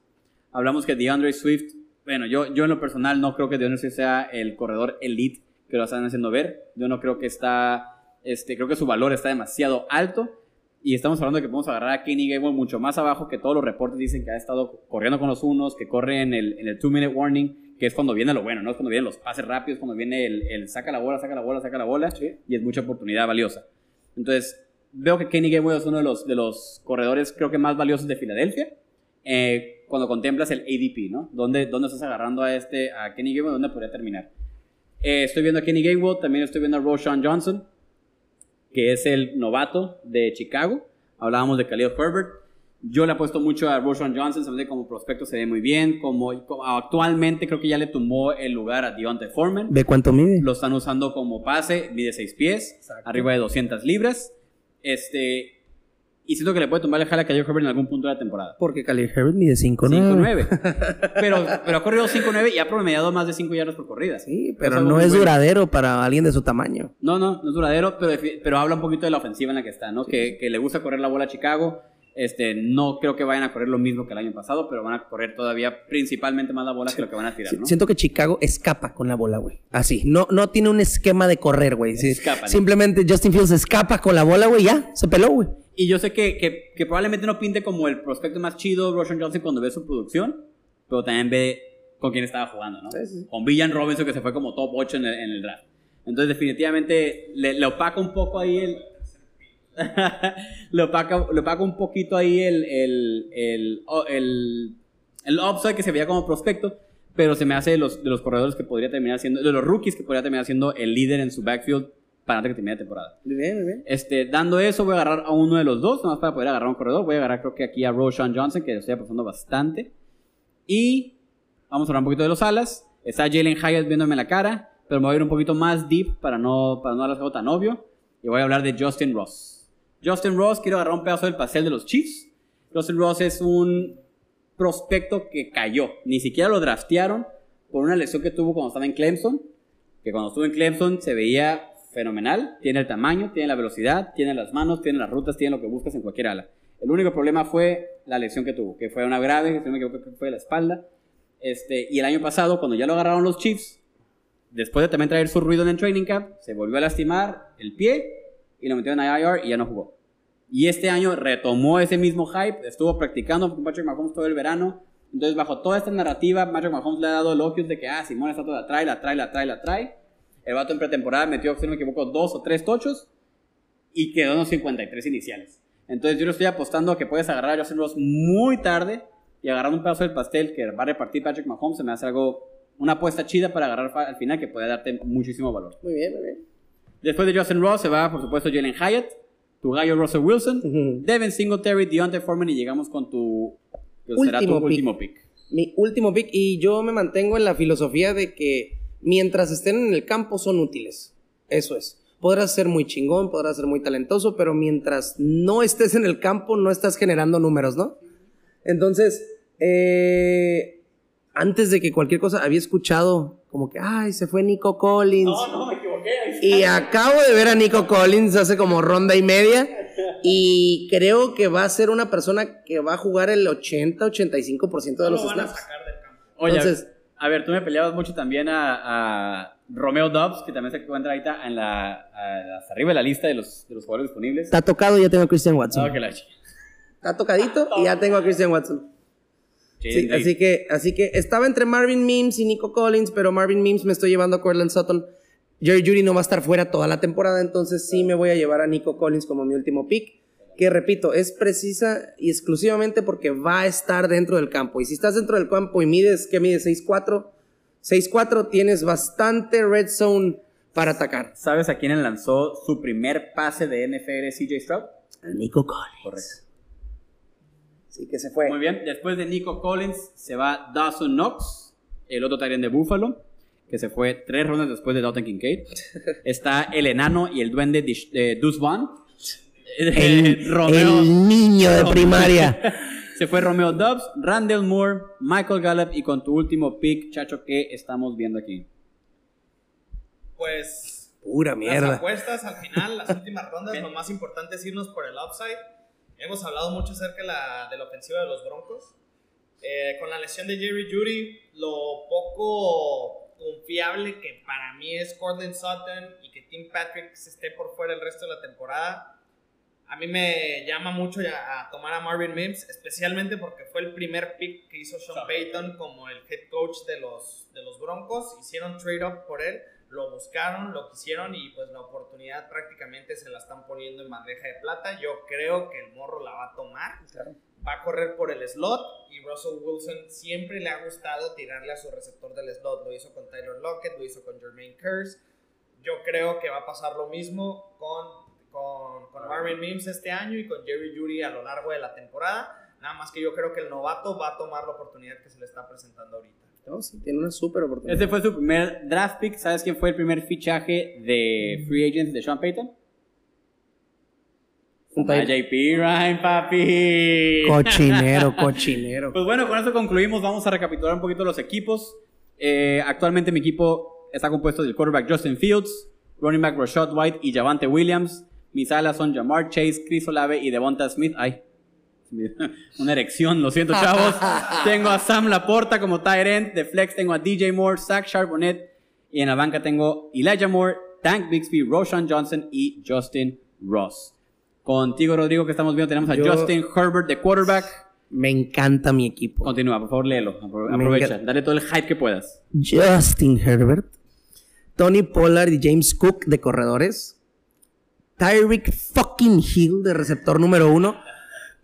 Hablamos que DeAndre Swift, bueno, yo, yo en lo personal no creo que DeAndre Swift sea el corredor elite que lo están haciendo ver. Yo no creo que está, este, creo que su valor está demasiado alto. Y estamos hablando de que podemos agarrar a Kenny Gable mucho más abajo, que todos los reportes dicen que ha estado corriendo con los unos, que corre en el, en el two minute warning, que es cuando viene lo bueno, ¿no? Es cuando vienen los pases rápidos, cuando viene el, el saca la bola, saca la bola, saca la bola, y es mucha oportunidad valiosa. Entonces, veo que Kenny Gainwell es uno de los, de los corredores, creo que más valiosos de Filadelfia. eh, cuando contemplas el ADP, ¿no? ¿Dónde, dónde estás agarrando a este, a Kenny Gainwell? ¿Dónde podría terminar? Eh, estoy viendo a Kenny Gainwell, también estoy viendo a Roshan Johnson, que es el novato de Chicago. Hablábamos de Khalil Herbert. Yo le apuesto mucho a Roshan Johnson, se hace como prospecto se ve muy bien. Como, como actualmente creo que ya le tumbó el lugar a Deontay Foreman. Ve cuánto mide. Lo están usando como pase, mide 6 pies, arriba de 200 libras. Este, y siento que le puede tumbar el jala a Khalil Herbert en algún punto de la temporada. Porque Khalil Herbert mide 5'9". 5-9. *laughs* pero, pero ha corrido 5-9 y ha promediado más de 5 yardas por corrida. Sí, pero no es duradero para alguien de su tamaño. No, no, no es duradero, pero, pero habla un poquito de la ofensiva en la que está, ¿no? Que, que le gusta correr la bola a Chicago. Este, no creo que vayan a correr lo mismo que el año pasado, pero van a correr todavía principalmente más la bola que lo que van a tirar, ¿no? Siento que Chicago escapa con la bola, güey. Así. No, no tiene un esquema de correr, güey. Sí. Simplemente Justin Fields escapa con la bola, güey. Ya, se peló, güey. Y yo sé que, que, que probablemente no pinte como el prospecto más chido Roshan Johnson cuando ve su producción, pero también ve con quién estaba jugando, ¿no? Sí, sí. Con Villan Robinson que se fue como top 8 en el, en el draft. Entonces definitivamente le, le opaca un poco ahí el... le, opaca, le opaca un poquito ahí el, el, el, o- el, el upside que se veía como prospecto, pero se me hace de los, de los corredores que podría terminar siendo, de los rookies que podría terminar siendo el líder en su backfield para antes que termine la temporada. Muy bien, muy bien. Este, dando eso, voy a agarrar a uno de los dos, nomás para poder agarrar un corredor. Voy a agarrar, creo que aquí a Roshan Johnson, que lo estoy apostando bastante. Y vamos a hablar un poquito de los alas. Está Jalen Hyatt viéndome la cara, pero me voy a ir un poquito más deep para no, para no hacerlo tan obvio. Y voy a hablar de Justin Ross. Justin Ross, quiero agarrar un pedazo del pastel de los Chiefs. Justin Ross es un prospecto que cayó. Ni siquiera lo draftearon por una lesión que tuvo cuando estaba en Clemson. Que cuando estuvo en Clemson se veía fenomenal. Tiene el tamaño, tiene la velocidad, tiene las manos, tiene las rutas, tiene lo que buscas en cualquier ala. El único problema fue la lesión que tuvo, que fue una grave, que si no me equivoco, fue la espalda. Este, y el año pasado, cuando ya lo agarraron los Chiefs, después de también traer su ruido en el training camp, se volvió a lastimar el pie y lo metieron a IR y ya no jugó. Y este año retomó ese mismo hype, estuvo practicando con Patrick Mahomes todo el verano. Entonces, bajo toda esta narrativa, Patrick Mahomes le ha dado elogios de que, ah, Simón está toda, trae, la trae, la trae, la trae. El vato en pretemporada metió, si no me equivoco, dos o tres tochos y quedó en los 53 iniciales. Entonces, yo le estoy apostando a que puedes agarrar a Justin Ross muy tarde y agarrar un pedazo del pastel que va a repartir Patrick Mahomes. Se me hace algo, una apuesta chida para agarrar al final que puede darte muchísimo valor. Muy bien, muy bien. Después de Justin Ross se va, por supuesto, Jalen Hyatt, tu gallo Russell Wilson. Devin Singletary, Deontay Foreman y llegamos con tu, que será tu Último pick. último pick. Mi último pick, y yo me mantengo en la filosofía de que mientras estén en el campo son útiles. Eso es. Podrás ser muy chingón, podrás ser muy talentoso, pero mientras no estés en el campo, no estás generando números, ¿no? Entonces, eh, antes de que cualquier cosa, había escuchado como que, ay, se fue Nico Collins. no, me equivoqué. Y *laughs* acabo de ver a Nico Collins hace como ronda y media. Y creo que va a ser una persona que va a jugar el 80-85% de los lo van a snaps. sacar del campo. Oye, Entonces- a ver, tú me peleabas mucho también a, a Romeo Dobbs, que también se encuentra ahorita en la, a- hasta arriba de la lista de los, de los jugadores disponibles. Está tocado y ya tengo a Christian Watson. Que la ch- Está tocadito y ya tengo a Christian Watson. Sí, Sí, sí. así que, así que estaba entre Marvin Mims y Nico Collins, pero Marvin Mims me estoy llevando a Cortland Sutton. Jerry Judy no va a estar fuera toda la temporada, entonces sí me voy a llevar a Nico Collins como mi último pick. Que repito, es precisa y exclusivamente porque va a estar dentro del campo. Y si estás dentro del campo y mides, ¿qué mides? 6'4, 6'4, tienes bastante red zone para atacar. ¿Sabes a quién lanzó su primer pase de NFL CJ Stroud? A Nico Collins. Correcto. Sí, que se fue. Muy bien, después de Nico Collins se va Dawson Knox, el otro Tyrant de Buffalo, que se fue tres rondas después de Dalton Kincaid. *laughs* Está el enano y el duende Dish- eh, Deuce Vaughn. *laughs* El, Romeo. el niño de primaria. *laughs* Se fue Romeo Dobbs, Randall Moore, Michael Gallup y con tu último pick, chacho, que estamos viendo aquí. Pues Pura las mierda. apuestas al final, las últimas rondas, lo más importante es irnos por el upside. Hemos hablado mucho acerca de la, de la ofensiva de los Broncos. Eh, con la lesión de Jerry Judy, lo poco confiable que para mí es Cortland Sutton y que Tim Patrick se esté por fuera el resto de la temporada, a mí me llama mucho ya a tomar a Marvin Mims, especialmente porque fue el primer pick que hizo Sean Payton como el head coach de los, de los Broncos. Hicieron trade up por él, lo buscaron, lo quisieron y pues la oportunidad prácticamente se la están poniendo en bandeja de plata. Yo creo que el morro la va a tomar. Va a correr por el slot y Russell Wilson siempre le ha gustado tirarle a su receptor del slot. Lo hizo con Tyler Lockett, lo hizo con Jermaine Curse. Yo creo que va a pasar lo mismo con, con, con Marvin Mims este año y con Jerry Judy a lo largo de la temporada. Nada más que yo creo que el novato va a tomar la oportunidad que se le está presentando ahorita. No, sí, tiene una súper oportunidad. Este fue su primer draft pick. ¿Sabes quién fue el primer fichaje de free agents de Sean Payton? A JP Ryan, papi. Cochinero, *laughs* cochinero. Pues bueno, con eso concluimos. Vamos a recapitular un poquito los equipos. Eh, actualmente mi equipo está compuesto del quarterback Justin Fields, running back Rashad White y Javante Williams. Mis alas son Jamar Chase, Chris Olave y Devonta Smith. Ay, *laughs* una erección, lo siento, chavos. *laughs* tengo a Sam Laporta como tight end. De flex tengo a DJ Moore, Zach Charbonnet. Y en la banca tengo Elijah Moore, Tank Bixby, Roshan Johnson y Justin Ross. Contigo, Rodrigo, que estamos viendo, tenemos a Yo- Justin Herbert de quarterback. Me encanta mi equipo. Continúa, por favor, léelo. Apro- Me Aprovecha. Dale todo el hype que puedas. Justin Herbert, Tony Pollard y James Cook de corredores, Tyreek fucking Hill de receptor número uno,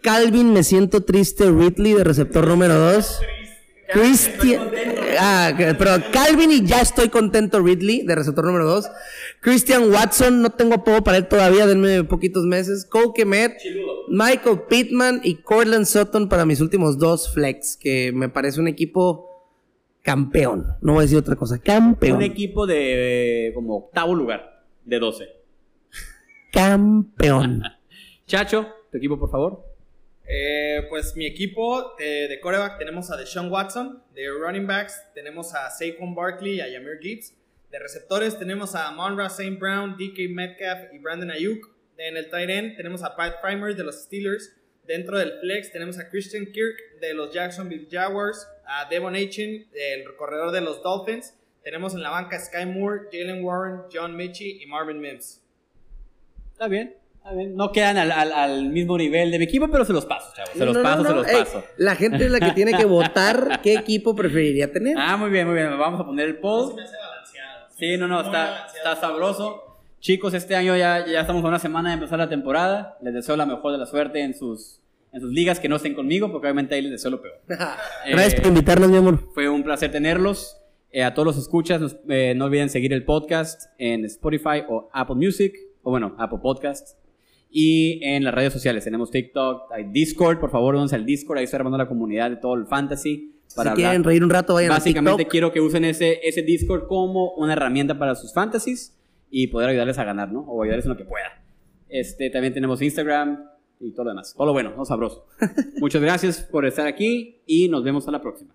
Calvin me siento triste Ridley de receptor número dos, Christian, Ah, pero Calvin y ya estoy contento Ridley, de receptor número 2. Christian Watson, no tengo apodo para él todavía, denme poquitos meses. Cole Kemet, Michael Pittman y Cortland Sutton para mis últimos dos flex, que me parece un equipo campeón. No voy a decir otra cosa, campeón. Un equipo de eh, como octavo lugar, de 12. Campeón. *laughs* Chacho, tu equipo, por favor. Eh, pues mi equipo eh, de coreback tenemos a Deshaun Watson. De running backs tenemos a Saquon Barkley y a Yamir Gibbs. De receptores tenemos a Monra St. Brown, DK Metcalf y Brandon Ayuk. En el tight end tenemos a Pat Primer de los Steelers. Dentro del flex tenemos a Christian Kirk de los Jacksonville Jaguars, a Devon Achin, el corredor de los Dolphins. Tenemos en la banca Sky Moore, Jalen Warren, John Mitchie y Marvin Mims. Está bien. No quedan al, al- al mismo nivel de mi equipo, pero se los paso, chavos. Se No, los no, paso, no, se los Ey, paso. la gente es la que *laughs* tiene que votar qué equipo preferiría tener. Ah, muy bien, muy bien. Vamos a poner el poll. Sí, no, no, está, balanceado. está sabroso. Chicos, este año ya, ya estamos a una semana de empezar la temporada. Les deseo la mejor de la suerte en sus, en sus ligas que no estén conmigo, porque obviamente ahí les deseo lo peor. *laughs* Gracias Eh, por invitarnos, mi amor. Fue un placer tenerlos. Eh, a todos los escuchas, nos- eh, no olviden seguir el podcast en Spotify o Apple Music, o bueno, Apple Podcasts. Y en las redes sociales tenemos TikTok, hay Discord, por favor, únanse al Discord, ahí estoy armando la comunidad de todo el fantasy. Si Para quieren hablar. reír un rato, vayan Básicamente a TikTok. quiero que usen ese, ese Discord como una herramienta para sus fantasies y poder ayudarles a ganar, ¿no? O ayudarles en lo que pueda. Este, también tenemos Instagram y todo lo demás. Todo lo bueno, todo sabroso. *laughs* Muchas gracias por estar aquí y nos vemos a la próxima.